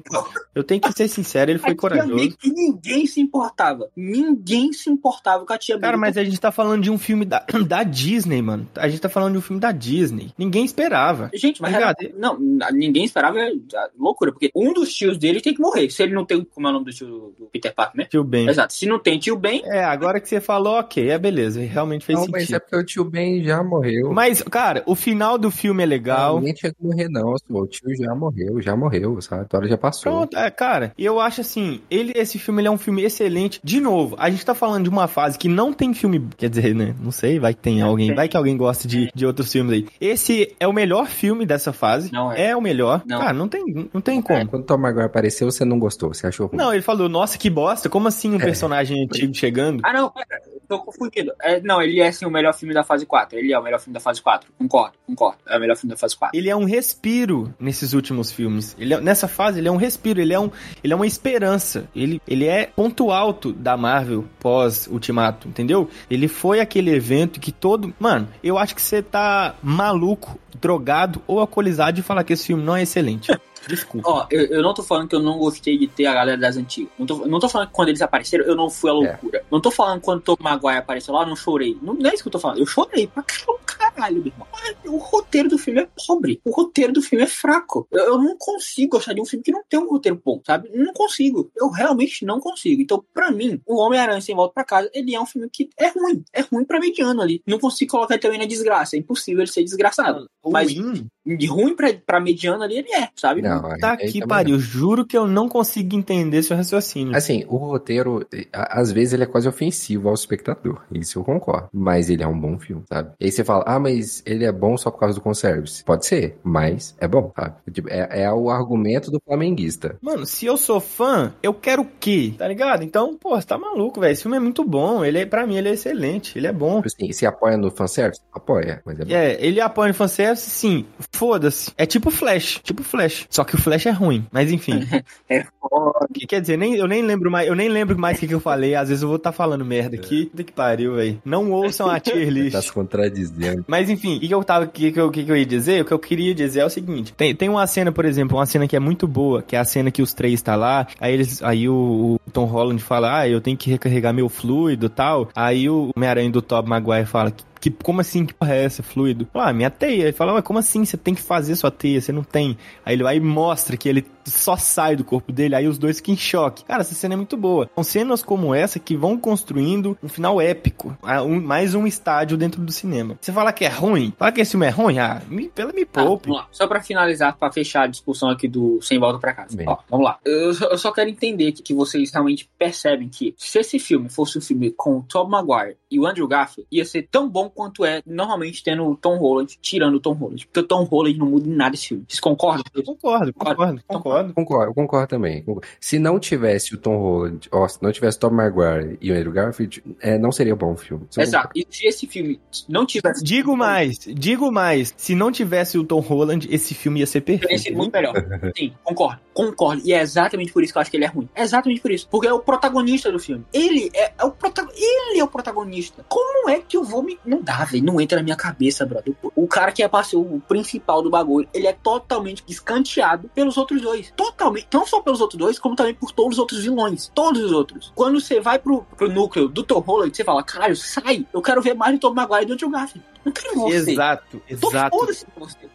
Eu tenho que ser sincero, ele foi corajoso. Maravilhoso. E ninguém se importava. Ninguém se importava com a tia Cara, mas a gente tá falando de um filme da, da Disney, mano. A gente tá falando de um filme da Disney. Ninguém esperava. Gente, mas Tá era- não, ninguém esperava é, loucura, porque um dos tios dele tem que morrer. Se ele não tem, como é o nome do tio do Peter Parker, né? Tio Ben. Exato. Se não tem tio Ben, É, agora que você falou, ok, é beleza. Realmente fez Não, mas sentido. é porque o tio Ben já morreu. Mas, cara, o final do filme é legal. Ninguém tinha que morrer, não. O tio já morreu, já morreu, sabe? A história já passou. Pronto, é, cara, eu acho assim, ele, esse filme ele é um filme excelente. De novo, a gente tá falando de uma fase que não tem filme, quer dizer, né? Não sei, vai que tem alguém, vai que alguém gosta de, de outros filmes aí. Esse é o melhor filme dessa fase. Não é. o melhor. Não. Cara, não tem, não tem como. Quando o Tom Maguire apareceu, você não gostou, você achou ruim. Não, ele falou, nossa, que bosta, como assim um É. personagem antigo chegando? Ah, não, pera, eu tô confundido. É, não, ele é sim o melhor filme da fase 4. Ele é o melhor filme da fase 4. Concordo, concordo. É o melhor filme da fase 4. Ele é um respiro nesses últimos filmes. Ele é- nessa fase, ele é um respiro, ele é, um, ele é uma esperança. Ele, ele é ponto alto da Marvel pós-Ultimato, entendeu? Ele foi aquele evento que todo. Mano, eu acho que você tá maluco, drogado ou alcoolizado de falar que esse filme não é excelente. Desculpa. Ó, eu, eu não tô falando que eu não gostei de ter a galera das antigas. Não tô, não tô falando que quando eles apareceram, eu não fui a loucura. Não tô falando que quando o Tom Maguire apareceu lá, eu não chorei. Não, não é isso que eu tô falando. Eu chorei pra caralho, meu irmão. Mas O roteiro do filme é pobre. O roteiro do filme é fraco. Eu, eu não consigo gostar de um filme que não tem um roteiro bom, sabe? Não consigo. Eu realmente não consigo. Então, pra mim, O Homem-Aranha Sem Volta pra Casa, ele é um filme que é ruim. É ruim pra mediano ali. Não consigo colocar ele também na desgraça. É impossível ele ser desgraçado. Mas Ruim? de ruim pra, pra mediano ali, ele é, sabe? Não, Tá aí aqui, também pariu. Juro que eu não consigo entender seu raciocínio. Assim, o roteiro, às vezes ele é quase ofensivo ao espectador. Isso eu concordo. Mas ele é um bom filme, sabe? E aí você fala, ah, mas ele é bom só por causa do conservice. Pode ser, mas é bom, sabe? Tipo, É, é o argumento do flamenguista. Mano, se eu sou fã, eu quero o quê? Tá ligado? Então, pô, você tá maluco, velho. Esse filme é muito bom. Ele é, pra mim, ele é excelente. Ele é bom. Tipo assim, se apoia no fanservice? Apoia, mas é bom. É, ele apoia o fanservice, sim. Foda-se. É tipo Flash. Tipo Flash. Só que o Flash é ruim. Mas enfim. É foda. Que- Quer dizer, nem, eu nem lembro mais, eu nem lembro mais o que, que eu falei. Às vezes eu vou estar falando merda aqui. Puta que pariu, velho. Não ouçam a tier list. Tá se contradizendo. Mas enfim, o que eu tava, o que, que, eu- que, que eu ia dizer? O que eu queria dizer é o seguinte: tem, tem uma cena, por exemplo, uma cena que é muito boa, que é a cena que os três tá lá, aí eles, aí o, o Tom Holland fala, ah, eu tenho que recarregar meu fluido e tal. Aí o Homem-Aranha do Tobey Maguire fala que que, como assim, que porra é essa, fluido? Ah, minha teia. Ele fala, ué, como assim? Você tem que fazer sua teia, você não tem. Aí ele vai e mostra que ele só sai do corpo dele, aí os dois ficam em choque. Cara, essa cena é muito boa. São cenas como essa que vão construindo um final épico. Ah, um- mais um estádio dentro do cinema. Você fala que é ruim? Fala que esse filme é ruim? Ah, me, pela me poupe. vamos lá. Só pra finalizar, pra fechar a discussão aqui do Sem Volta pra Casa. Bem. Ó, vamos lá. Eu, só- eu só quero entender que, que vocês realmente percebem que se esse filme fosse um filme com o Tom Maguire e o Andrew Garfield, ia ser tão bom quanto é normalmente tendo o Tom Holland, tirando o Tom Holland. Porque o Tom Holland não muda em nada esse filme. Vocês concordam? isso? Concordo, concordo, concordo. Concordo, concordo também. concordo. Se não tivesse o Tom Holland, ó, se não tivesse o Tom Maguire e o Andrew Garfield, é, não seria bom o filme. Exato. E se esse filme não tivesse. Digo mais, digo mais. Se não tivesse o Tom Holland, esse filme ia ser perfeito. sido muito melhor. Sim, concordo. Concordo. E é exatamente por isso que eu acho que ele é ruim. É exatamente por isso. Porque é o protagonista do filme. Ele é, é o protagonista. Ele é o protagonista. Como é que eu vou me. Não dá, velho. Não entra na minha cabeça, brother. O, o cara que é parceiro, o principal do bagulho, ele é totalmente escanteado pelos outros dois. Totalmente. Não só pelos outros dois, como também por todos os outros vilões. Todos os outros. Quando você vai pro, pro núcleo do Tom Holland, você fala, caralho, sai. Eu quero ver mais do Tom Maguire e do Andrew Garfield. Não quero ver você. Exato, exato.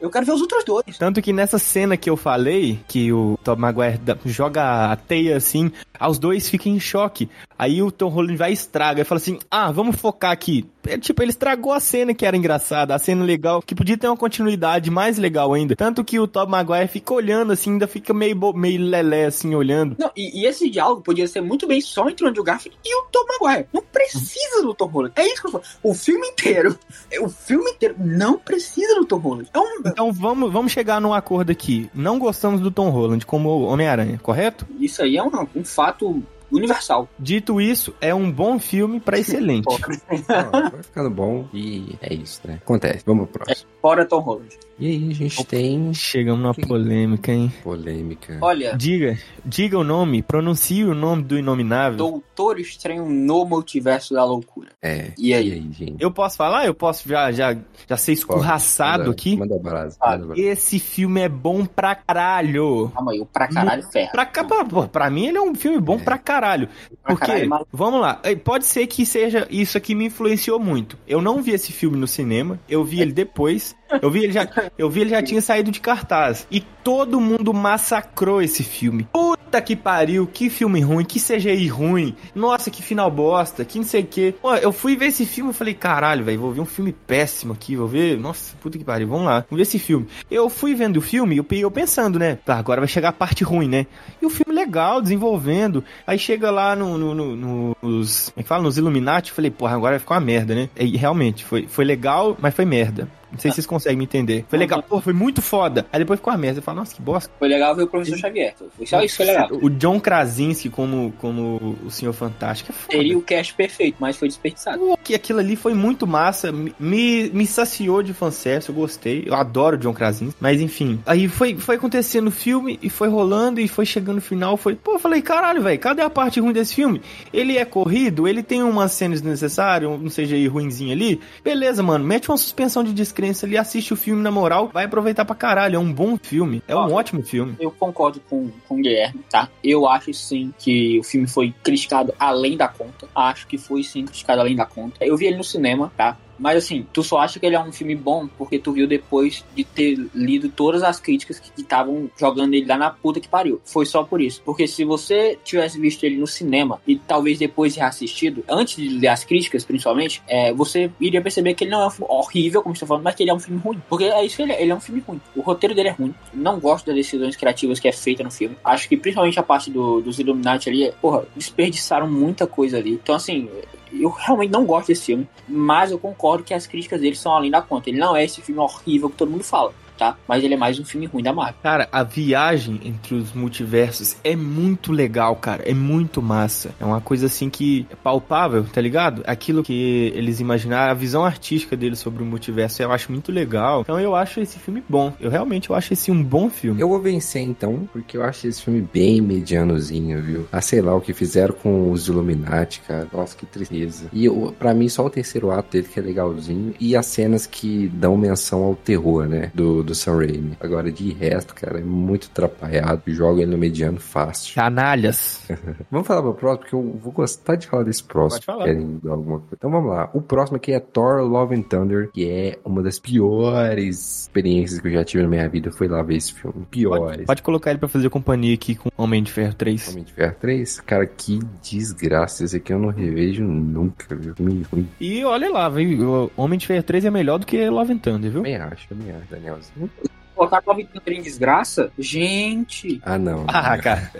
Eu quero ver os outros dois. Tanto que nessa cena que eu falei, que o Tom Maguire joga a teia assim, os dois ficam em choque. Aí o Tom Holland vai e estraga e fala assim: ah, vamos focar aqui. É, tipo, ele estragou a cena que era engraçada, a cena legal, que podia ter uma continuidade mais legal ainda. Tanto que o Tom Maguire fica olhando assim, ainda fica meio, bo- meio lelé assim, olhando. Não, e, e esse diálogo podia ser muito bem só entre o Andrew Garfield e o Tom Maguire. Não precisa do Tom Holland. É isso que eu falo. O filme inteiro, o filme inteiro não precisa do Tom Holland. É um, Então vamos, vamos chegar num acordo aqui. Não gostamos do Tom Holland como Homem-Aranha, correto? isso aí é um, um fato universal. Dito isso, é um bom filme pra excelente. Vai ficando bom e é isso, né? Acontece. Vamos pro próximo. Fora Tom Holland. E aí, a gente tem Chegamos numa polêmica, hein? polêmica. Olha, Diga, diga o nome, pronuncie o nome do inominável. Doutor Estranho no Multiverso da Loucura. É. E aí? gente? Eu posso falar? Eu posso já, já, já ser escorraçado Manda- aqui? Manda brasa. Ah, manda brasa. Esse filme é bom pra caralho. Calma aí, o pra caralho ferra. Pra, cá- pra, pra mim ele é um filme bom É. pra caralho. Pra Porque, caralho, mas- vamos lá, pode ser que seja isso aqui me influenciou muito. Eu não vi esse filme no cinema, eu vi ele depois. Eu vi ele já, eu vi ele já tinha saído de cartaz e todo mundo massacrou esse filme. Puta que pariu, que filme ruim, que CGI ruim. Nossa, que final bosta, que não sei o que. Eu fui ver esse filme e falei, caralho, velho, vou ver um filme péssimo aqui, vou ver. Nossa, puta que pariu, vamos lá, vamos ver esse filme. Eu fui vendo o filme e eu, pensando, né? Tá, agora vai chegar a parte ruim, né? E o filme legal, desenvolvendo. Aí chega lá no, no- no- no- nos. Como é que fala? Nos Illuminati. Falei, porra, agora vai ficar uma merda, né? E realmente, foi, foi legal, mas foi merda. Não sei se vocês conseguem me entender. Foi legal, pô, foi muito foda. Aí depois ficou uma merda. Eu falo, nossa, que bosta. Foi legal ver o professor Xavier. Foi só isso foi legal. O John Krasinski como, como o Senhor Fantástico é foda. Seria o cast perfeito, mas foi desperdiçado. Pô, que aquilo ali foi muito massa, me, me, me saciou de fanservice, eu gostei, eu adoro o John Krasinski, mas enfim, aí foi, foi acontecendo o filme, e foi rolando, e foi chegando no final, foi, pô, eu falei, caralho, velho, cadê a parte ruim desse filme? Ele é corrido, ele tem umas cenas desnecessárias, um CGI ruinzinho ali, beleza, mano, mete uma suspensão de descrença ali, assiste o filme na moral, vai aproveitar pra caralho, é um bom filme, é um Ó, ótimo filme. Eu concordo com, com o Guilherme, tá? Eu acho sim que o filme foi criticado além da conta. Acho que foi sim criticado além da conta. Eu vi ele no cinema, tá? Mas assim, tu só acha que ele é um filme bom porque tu viu depois de ter lido todas as críticas que estavam jogando ele lá na puta que pariu. Foi só por isso. Porque se você tivesse visto ele no cinema e talvez depois reassistido, antes de ler as críticas, principalmente, é, você iria perceber que ele não é um filme horrível, como estou falando, mas que ele é um filme ruim. Porque é isso que ele é. Ele é um filme ruim. O roteiro dele é ruim. Não gosto das decisões criativas que é feita no filme. Acho que principalmente a parte do- dos Illuminati ali, porra, desperdiçaram muita coisa ali. Então, assim, eu realmente não gosto desse filme, mas eu concordo que as críticas dele são além da conta. Ele não é esse filme horrível que todo mundo fala, tá? Mas ele é mais um filme ruim da Marvel. Cara, a viagem entre os multiversos é muito legal, cara. É muito massa. É uma coisa assim que é palpável, tá ligado? Aquilo que eles imaginaram, a visão artística deles sobre o multiverso, eu acho muito legal. Então eu acho esse filme bom. Eu realmente eu acho esse um bom filme. Eu vou vencer então, porque eu acho esse filme bem medianozinho, viu? Ah, sei lá, o que fizeram com os Illuminati, cara. Nossa, que tristeza. E eu, pra mim, só o terceiro ato dele que é legalzinho. E as cenas que dão menção ao terror, né? Do, do Sam Raimi. Agora, de resto, cara, é muito atrapalhado. Joga ele no mediano fácil. Canalhas. Vamos falar pro próximo, porque eu vou gostar de falar desse próximo. Pode falar. Querem alguma coisa? Então vamos lá. O próximo aqui é Thor Love and Thunder, que é uma das piores experiências que eu já tive na minha vida. Foi lá ver esse filme. Piores. Pode, pode colocar ele pra fazer companhia aqui com Homem de Ferro 3. Homem de Ferro 3? Cara, que desgraça. Esse aqui eu não revejo nunca, viu? Me ruim. E olha lá, viu? Homem de Ferro 3 é melhor do que Love and Thunder, viu? Também acho, também acho, Danielzinho. Hmm. Colocar Nova Thunder em desgraça? Gente! Ah, não. Ah, cara.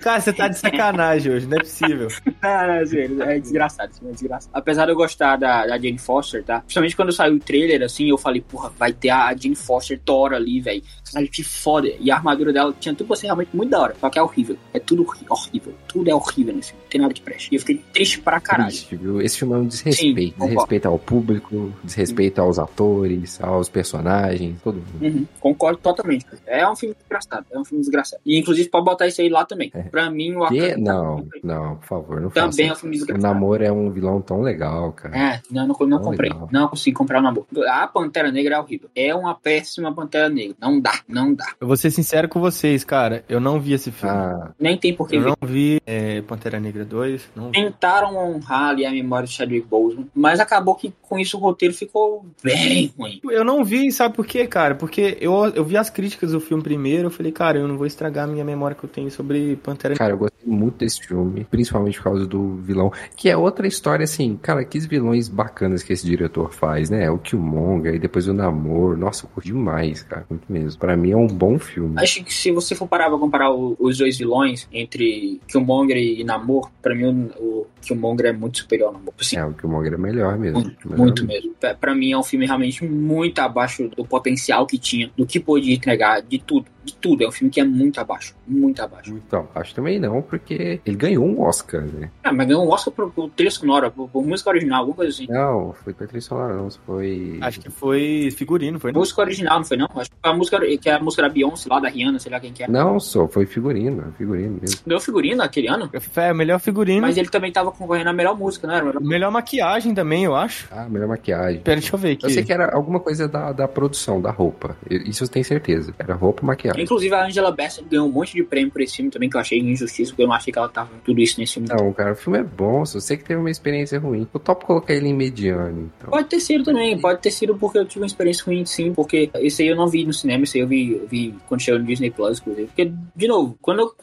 Cara, você tá de sacanagem hoje, não é possível. Ah, sério, é desgraçado, é desgraçado. Apesar de eu gostar da, da Jane Foster, tá? Principalmente quando saiu o trailer, assim, eu falei, porra, vai ter a Jane Foster Thor ali, velho. Sabe, que foda. E a armadura dela tinha tudo pra ser realmente muito da hora. Só que é horrível. É tudo horrível. Tudo é horrível nesse filme. Não tem nada que preste. E eu fiquei triste pra caralho. Triste, viu? Esse filme é um desrespeito. Sim, desrespeito ao público, desrespeito aos atores, aos personagens, todo mundo. Uhum, concordo totalmente. É um filme desgraçado. É um filme desgraçado. E inclusive pode botar isso aí lá também. É. Pra mim, o? Wakanda Não, não, por favor, não faça. também é um filme O desgraçado. namoro é um vilão tão legal, cara. É, não, não, não comprei. legal. Não consegui comprar o namoro. A Pantera Negra é horrível. É uma péssima Pantera Negra. Não dá, não dá. Eu vou ser sincero com vocês, cara. Eu não vi esse filme. Ah, Nem tem por que eu ver. não vi é, Pantera Negra 2. Não vi. Tentaram honrar ali a memória de Chadwick Boseman, mas acabou que com isso o roteiro ficou bem ruim. Eu não vi, sabe por quê, cara? Porque eu, eu vi as críticas do filme primeiro, eu falei, cara, eu não vou estragar a minha memória que eu tenho sobre Pantera cara, eu gostei muito desse filme, principalmente por causa do vilão, que é outra história, assim, cara, que vilões bacanas que esse diretor faz, né? O Killmonger e depois o Namor, nossa, eu curti demais, cara, muito mesmo. Pra mim é um bom filme. Acho que se você for parar pra comparar o- os dois vilões, entre Killmonger e Namor, pra mim o, o Killmonger é muito superior ao Namor. Assim, É, o Killmonger é melhor mesmo. Muito, Melhor muito mesmo. Pra- Pra mim é um filme realmente muito abaixo do potencial que tinha, do que podia entregar, de tudo. De tudo. É um filme que é muito abaixo. Muito abaixo. Muito abaixo também não, porque ele ganhou um Oscar, né? Ah, mas ganhou um Oscar por, por trilha sonora, por, por música original, alguma coisa assim. Não, foi pra trilha sonora, não. Foi. Acho que foi figurino, foi não? Música original, não foi não? Acho que foi a música, que é a música da Beyoncé lá, da Rihanna, sei lá quem que é. Não, só, foi figurino, figurino mesmo. Ganhou figurino aquele ano? É, melhor figurino. Mas ele também tava concorrendo a melhor música, não era? Melhor... Melhor maquiagem também, eu acho. Ah, melhor maquiagem. Pera, deixa eu ver aqui. Eu sei que era alguma coisa da, da produção, da roupa. Isso eu tenho certeza. Era roupa e maquiagem. Inclusive a Angela Bassett ganhou um monte de prêmio por esse filme também, que eu achei injustiça, porque eu não achei que ela tava tudo isso nesse filme. Não, cara, o filme é bom, só sei que teve uma experiência ruim. Eu topo colocar ele em mediano, então. Pode ter sido também, pode ter sido porque eu tive uma experiência ruim, sim, porque esse aí eu não vi no cinema, esse aí eu vi, eu vi quando chegou no Disney Plus, inclusive. Porque, de novo, quando eu,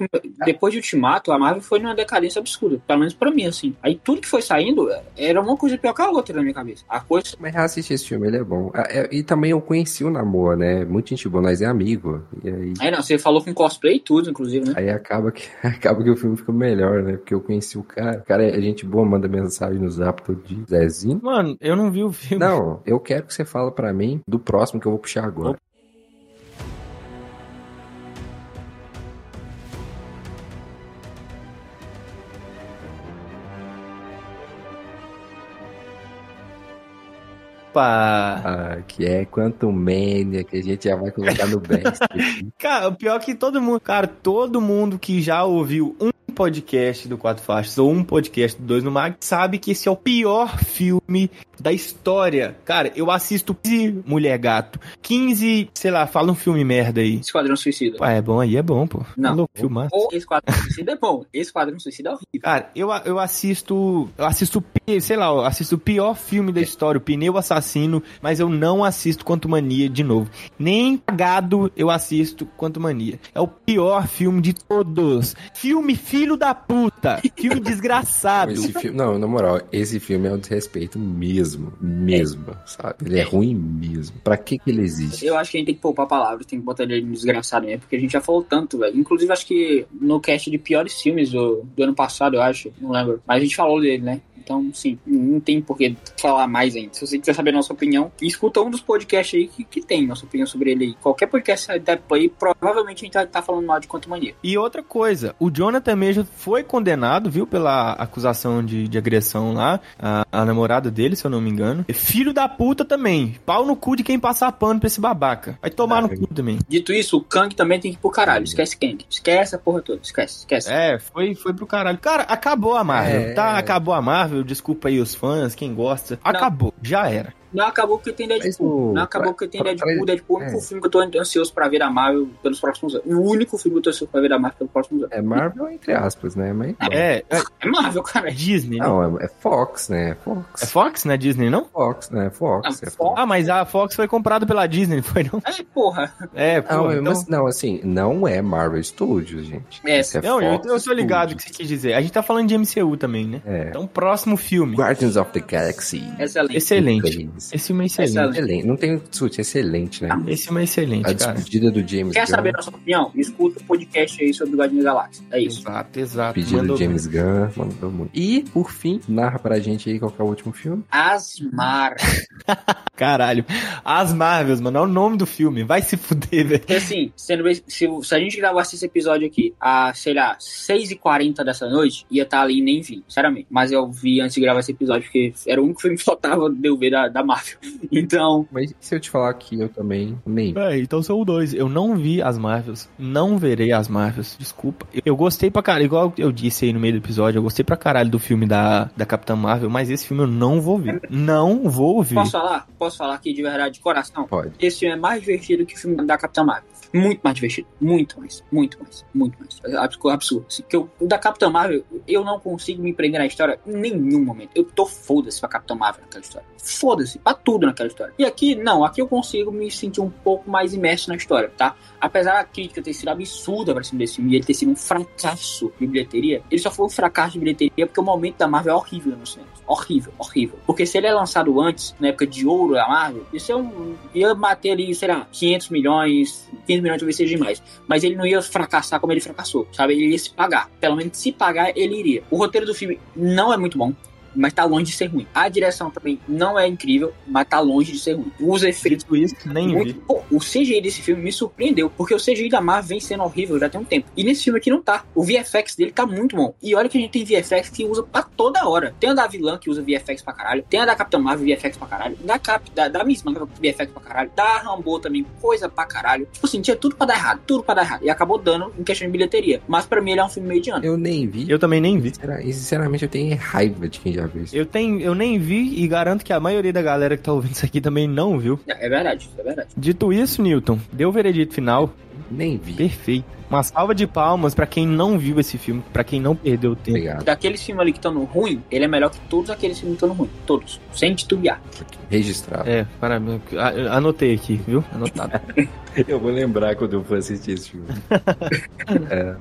depois de Ultimato, a Marvel foi numa decadência absurda, pelo menos pra mim, assim. Aí tudo que foi saindo era uma coisa pior que a outra na minha cabeça. A coisa. Mas reassistir esse filme, ele é bom. Ah, é- E também eu conheci o Namor, né? Muito gente boa, nós é amigo. E aí. Aí não, você falou com cosplay e tudo, inclusive, né? Aí acaba que, acaba que o filme fica melhor, né? Porque eu conheci o cara. O cara é gente boa, manda mensagem no zap todo dia. Zezinho. Mano, eu não vi o filme. Não, eu quero que você fale pra mim do próximo que eu vou puxar agora. Opa! Ah, que é Quantum Mania, que a gente já vai colocar no best. Cara, o pior é que todo mundo, cara, todo mundo que já ouviu um podcast do Quatro Faixas ou um podcast do Dois no Mag sabe que esse é o pior filme da história. Cara, eu assisto 15 Mulher Gato, 15, sei lá, fala um filme merda aí. Esquadrão Suicida. Pá, é bom aí, é bom, pô. Não. Louco, filmar. Ou Esquadrão Suicida é bom. Esquadrão Suicida é horrível. Cara, eu, eu assisto. Eu assisto, sei lá, eu assisto o pior filme da história, o Pneu Assassino, mas eu não assisto Quanto Mania de novo. Nem pagado eu assisto Quanto Mania. É o pior filme de todos. Filme filho da puta. Filme desgraçado. Esse filme, não, na moral, esse filme é um desrespeito mesmo, mesmo, sabe? Ele é ruim mesmo. Pra que que ele existe? Eu acho que a gente tem que poupar palavras, tem que botar ele desgraçado mesmo, porque a gente já falou tanto, velho. Inclusive, acho que no cast de piores filmes do, do ano passado, eu acho, não lembro. Mas a gente falou dele, né? Então, sim, não tem por que falar mais ainda. Se você quiser saber a nossa opinião, escuta um dos podcasts aí que, que tem nossa opinião sobre ele aí. Qualquer podcast da Play, provavelmente a gente vai estar falando mal de Quanto Mania. E outra coisa, o Jonathan mesmo foi condenado, viu, pela acusação de, de agressão lá, a, a namorada dele, se eu não me engano. E filho da puta também. Pau no cu de quem passar pano pra esse babaca. Vai tomar no cu também. Dito isso, o Kang também tem que ir pro caralho. Esquece Kang. Esquece a porra toda. Esquece, esquece. É, foi, foi pro caralho. Cara, acabou a Marvel, É. tá? Acabou a Marvel, desculpa aí os fãs, quem gosta. Acabou, já era. Não acabou porque tem Deadpool. o- Não acabou porque tem pra- Deadpool. pra- Deadpool é o único é. filme que eu tô ansioso pra ver da Marvel pelos próximos anos. O único filme que eu tô ansioso pra ver da Marvel pelos próximos anos. É Marvel entre aspas, né? Mas não. É, é É Marvel, cara. Disney, né? Não, é, é Fox, né? Fox. É Fox, não é Disney, não? Fox, né? Fox. Ah, é Fox. Ah, mas a Fox foi comprada pela Disney, não foi não? É, porra. É, pô, Não, então... mas, não, assim, não é Marvel Studios, gente. É, Isso Não, eu, Fox eu tô ligado o que você quis dizer. A gente tá falando de MCU também, né? É. Então, próximo filme. Guardians of the Galaxy. Excelente. Excelente. Esse filme é excelente. Excelente. Excelente. Não tem o que discutir, excelente, né? Esse filme é A excelente, cara. despedida do James Quer Gunn. saber a nossa opinião? Escuta o podcast aí sobre o Guardiões da Galáxia. É isso. Exato, exato. Pedido Mandou do James Gunn, mandou muito. E, por fim, narra pra gente aí qual que é o último filme. Asmar. Caralho. As Marvels, mano, é o nome do filme. Vai se fuder, velho. Porque assim, sendo bem- se, se a gente gravasse esse episódio aqui a, sei lá, 6h40 dessa noite, ia estar ali e nem vi, sinceramente. Mas eu vi antes de gravar esse episódio, porque era o único filme que faltava de eu ver da, da Marvel. Então, Mas se eu te falar que eu também nem. É, então são dois. Eu não vi as Marvels. Não verei as Marvels. Desculpa. Eu, eu gostei pra caralho. Igual eu disse aí no meio do episódio, eu gostei pra caralho do filme da, da Capitã Marvel, mas esse filme eu não vou ver. Não vou ver. posso falar? Posso falar aqui de verdade, de coração? Pode. Esse filme é mais divertido que o filme da Capitã Marvel. Muito mais divertido. Muito mais. Muito mais. Muito mais. É absurdo. assim. O o da Capitã Marvel, eu não consigo me prender na história em nenhum momento. Eu tô foda-se pra Capitã Marvel naquela história. Foda-se pra tudo naquela história. E aqui, não. Aqui eu consigo me sentir um pouco mais imerso na história, tá? Apesar da crítica ter sido absurda pra cima desse filme e ele ter sido um fracasso de bilheteria, ele só foi um fracasso de bilheteria porque o momento da Marvel é horrível no cinema. Horrível, horrível. Porque se ele é lançado antes, na época de ouro da Marvel, isso é um, ia bater ali, sei lá, 500 milhões, 500 milhões talvez seja demais. Mas ele não ia fracassar como ele fracassou, sabe? Ele ia se pagar. Pelo menos se pagar, ele iria. O roteiro do filme não é muito bom. Mas tá longe de ser ruim. A direção também não é incrível, mas tá longe de ser ruim. Os efeitos. Dito isso, nem muito- vi. Pô, o CGI desse filme me surpreendeu, porque o CGI da Marvel vem sendo horrível já tem um tempo. E nesse filme aqui não tá. O VFX dele tá muito bom. E olha que a gente tem VFX que usa pra toda hora. Tem a da vilã que usa VFX pra caralho. Tem a da Capitã Marvel VFX pra caralho. Da, Cap, da, da Miss Marvel VFX pra caralho. Da Rambo também, coisa pra caralho. Tipo assim, tinha tudo pra dar errado. Tudo pra dar errado. E acabou dando em questão de bilheteria. Mas pra mim ele é um filme mediano. Eu nem vi. Eu também nem vi. E sinceramente eu tenho raiva de quem já isso. Eu, tenho, eu nem vi e garanto que a maioria da galera que tá ouvindo isso aqui também não viu. É, é verdade, é verdade. Dito isso, Newton, deu o veredito final. Nem vi. Perfeito. Uma salva de palmas pra quem não viu esse filme, pra quem não perdeu tempo. Obrigado. Daqueles filmes ali que estão no ruim, ele é melhor que todos aqueles filmes que estão no ruim. Todos. Sem titubear. Registrado. É, parabéns. Anotei aqui, viu? Anotado. Eu vou lembrar quando eu for assistir esse filme. é.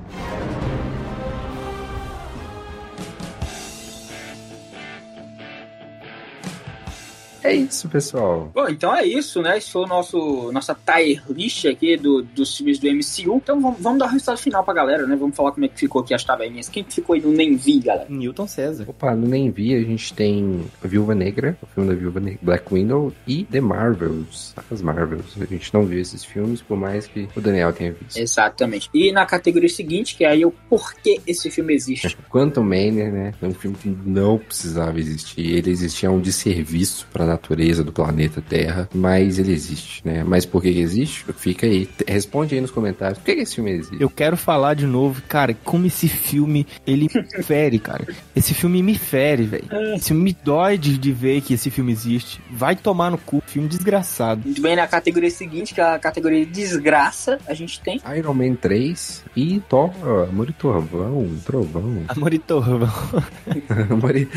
É isso, pessoal. Bom, então é isso, né? Esse foi o nosso nossa tier list aqui do, dos filmes do MCU. Então vamos, vamos dar o resultado final pra galera, né? Vamos falar como é que ficou aqui as tabelinhas. Quem que ficou aí no Nem Vi, galera? Newton César. Opa, no Nem Vi a gente tem Viúva Negra, o filme da Viúva Negra, Black Widow e The Marvels. As Marvels. A gente não viu esses filmes, por mais que o Daniel tenha visto. Exatamente. E na categoria seguinte, que é aí o porquê esse filme existe. Quantum Mania, né? É um filme que não precisava existir. Ele existia um desserviço para a natureza do planeta Terra, mas ele existe, né? Mas por que que existe? Fica aí. Responde aí nos comentários. Por que, que esse filme existe? Eu quero falar de novo, cara, como esse filme, ele me fere, cara. Esse filme me fere, velho. Esse filme me dói de, de ver que esse filme existe. Vai tomar no cu, filme desgraçado. Muito bem, na categoria seguinte, que é a categoria de desgraça, a gente tem Iron Man 3 e Thor, Amor e Trovão, Trovão, Amor e torva. Amor e...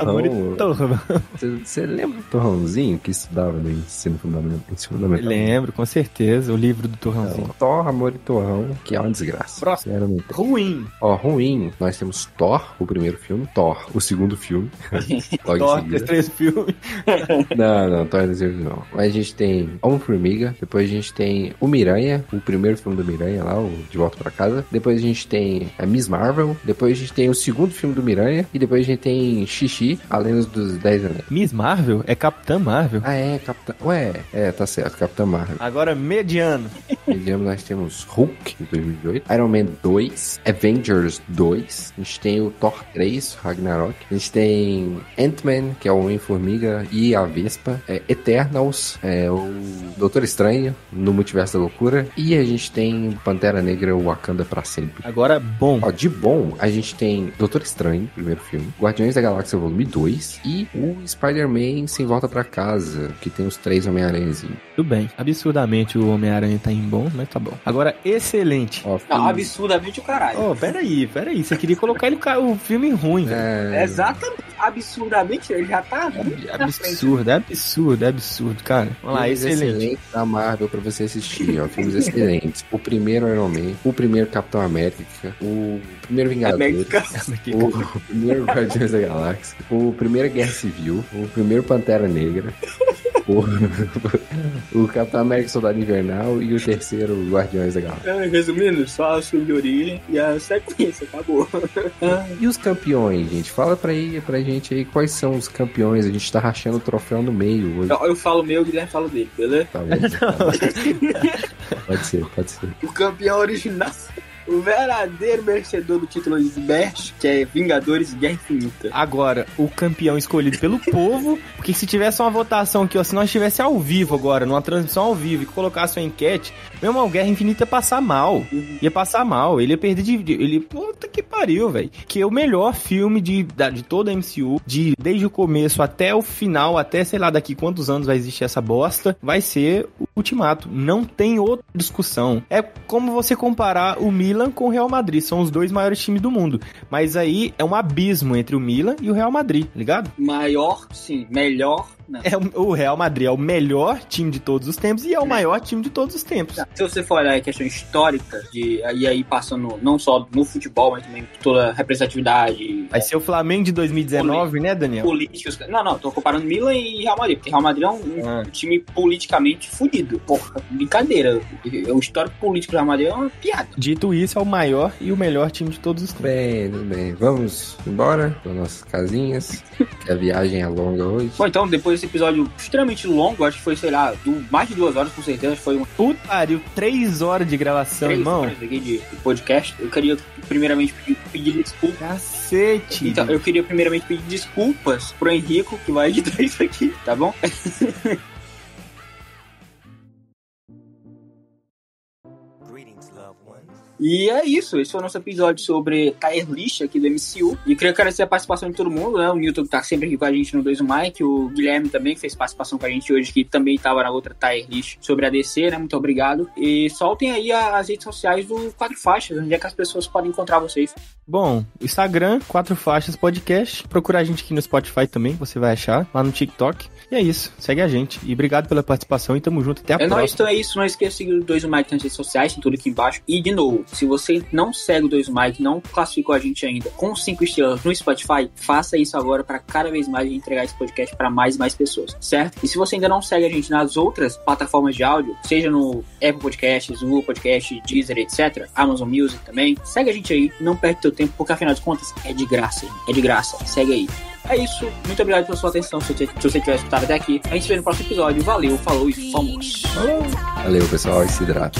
Amor e torva. Você lembra do Torrãozinho que estudava no ensino fundamental? Ensino fundamental? Lembro, com certeza, o livro do Torrãozinho. Então, Thor, Amor e Torrão, que é uma desgraça. Próximo. Iron Man 3. Ruim. Ó, ruim, nós temos Thor, o primeiro filme, Thor, o segundo filme. Logo em Thor, seguida. três filmes. Não, não, Thor não segundo não. Mas a gente tem Homem-Formiga, depois a gente tem o Miranha, o primeiro filme do Miranha lá, o De Volta pra Casa. Depois a gente tem a Miss Marvel, depois a gente tem o segundo filme do Miranha, e depois a gente tem Xixi, a Lenda dos Dez Anéis. Miss Marvel é Capitã Marvel. Ah, é, Capitã... Ué, é, tá certo, Capitã Marvel. Agora, mediano. Digamos, nós temos Hulk, de 2008, Iron Man 2, Avengers 2, a gente tem o Thor 3, Ragnarok, a gente tem Ant-Man, que é o Homem-Formiga, e a Vespa, é, Eternals, é, o Doutor Estranho, no Multiverso da Loucura, e a gente tem Pantera Negra, Wakanda pra sempre. Agora, bom. Ó, de bom, a gente tem Doutor Estranho, primeiro filme, Guardiões da Galáxia Volume 2 e o Spider-Man Sem Volta pra Casa, que tem os três Homem-Aranhazinhos. Tudo bem. Absurdamente o Homem-Aranha tá em bom, mas tá bom. Agora, excelente. Ó, Não, filme- absurdamente o caralho. Oh, peraí, peraí. Você queria colocar ele, o filme ruim, velho. É... Exatamente. Absurdamente, ele já tá ruim É absurdo, é absurdo, é absurdo, cara. Vamos lá, excelente. excelentes da Marvel pra você assistir, ó. Filmes excelentes. O primeiro Iron Man, o primeiro Capitão América, o primeiro América. o primeiro Guardiões da Galáxia, o primeiro Guerra Civil, o primeiro Pantera Negra, o, o Capitão América Soldado Invernal e o terceiro Guardiões da Galáxia. É, Resumindo, só o filme de origem e a sequência, acabou. E os campeões, gente? Fala pra, aí, pra gente aí quais são os campeões. A gente tá rachando o troféu no meio hoje. Eu, eu falo meu, o Guilherme fala dele, beleza? Tá bom? Pode ser, pode ser. O campeão original. O verdadeiro merecedor do título de Best, que é Vingadores Guerra Infinita. Agora, o campeão escolhido pelo povo, porque se tivesse uma votação aqui, ó, se nós estivesse ao vivo agora, numa transmissão ao vivo, e colocasse uma enquete, meu irmão, Guerra Infinita ia passar mal. Ia passar mal, ele ia perder de. ele, puta que pariu, velho. Que é o melhor filme de, de toda a MCU, de, desde o começo até o final, até sei lá daqui quantos anos vai existir essa bosta, vai ser o Ultimato. Não tem outra discussão. É como você comparar o Milan com o Real Madrid. São os dois maiores times do mundo. Mas aí é um abismo entre o Milan e o Real Madrid, ligado? Maior, sim. Melhor, Não. É o Real Madrid é o melhor time de todos os tempos e é o maior time de todos os tempos. Se você for olhar a questão histórica, de, e aí passando não só no futebol, mas também toda a representatividade, Vai ser o Flamengo de 2019, né, Daniel? políticos. Não, não, tô comparando Milan e Real Madrid, porque Real Madrid é um, um Ah. time politicamente fudido. Porra, brincadeira. O histórico político do Real Madrid é uma piada. Dito isso, é o maior e o melhor time de todos os tempos. Bem, tudo bem. Vamos embora para nossas casinhas, que a viagem é longa hoje. Bom, então, depois desse episódio extremamente longo, acho que foi, sei lá, du- mais de duas horas com certeza, acho que foi um Puta pariu, três horas de gravação, três irmão. horas aqui de, de podcast. Eu queria primeiramente pedir, pedir desculpas. Cacete. Então, eu queria primeiramente pedir desculpas pro Henrico, que vai editar isso aqui, tá bom? E é isso, esse foi o nosso episódio sobre tier list aqui do MCU. E queria agradecer a participação de todo mundo, né? O Newton que tá sempre aqui com a gente no 2 Mike, o Guilherme também que fez participação com a gente hoje, que também tava na outra tier list sobre a DC, né? Muito obrigado. E soltem aí as redes sociais do Quatro Faixas, onde é que as pessoas podem encontrar vocês. Bom, Instagram, Quatro Faixas Podcast. Procura a gente aqui no Spotify também, você vai achar. Lá no TikTok. E é isso, segue a gente. E obrigado pela participação e tamo junto. Até a É nóis, próxima. então é isso. Não esqueça de seguir o 2 Mike nas redes sociais, tem tudo aqui embaixo. E, de novo, se você não segue o 2 Mike, não classificou a gente ainda com 5 estrelas no Spotify, faça isso agora para cada vez mais entregar esse podcast para mais e mais pessoas, certo? E se você ainda não segue a gente nas outras plataformas de áudio, seja no Apple Podcasts, Google Podcast, Deezer, etc., Amazon Music também, segue a gente aí, não perde teu tempo, porque afinal de contas é de graça, é de graça. Segue aí. É isso, muito obrigado pela sua atenção, se você, se você tiver escutado até aqui. A gente se vê no próximo episódio. Valeu, falou e fomos! Valeu, pessoal. E se hidrata.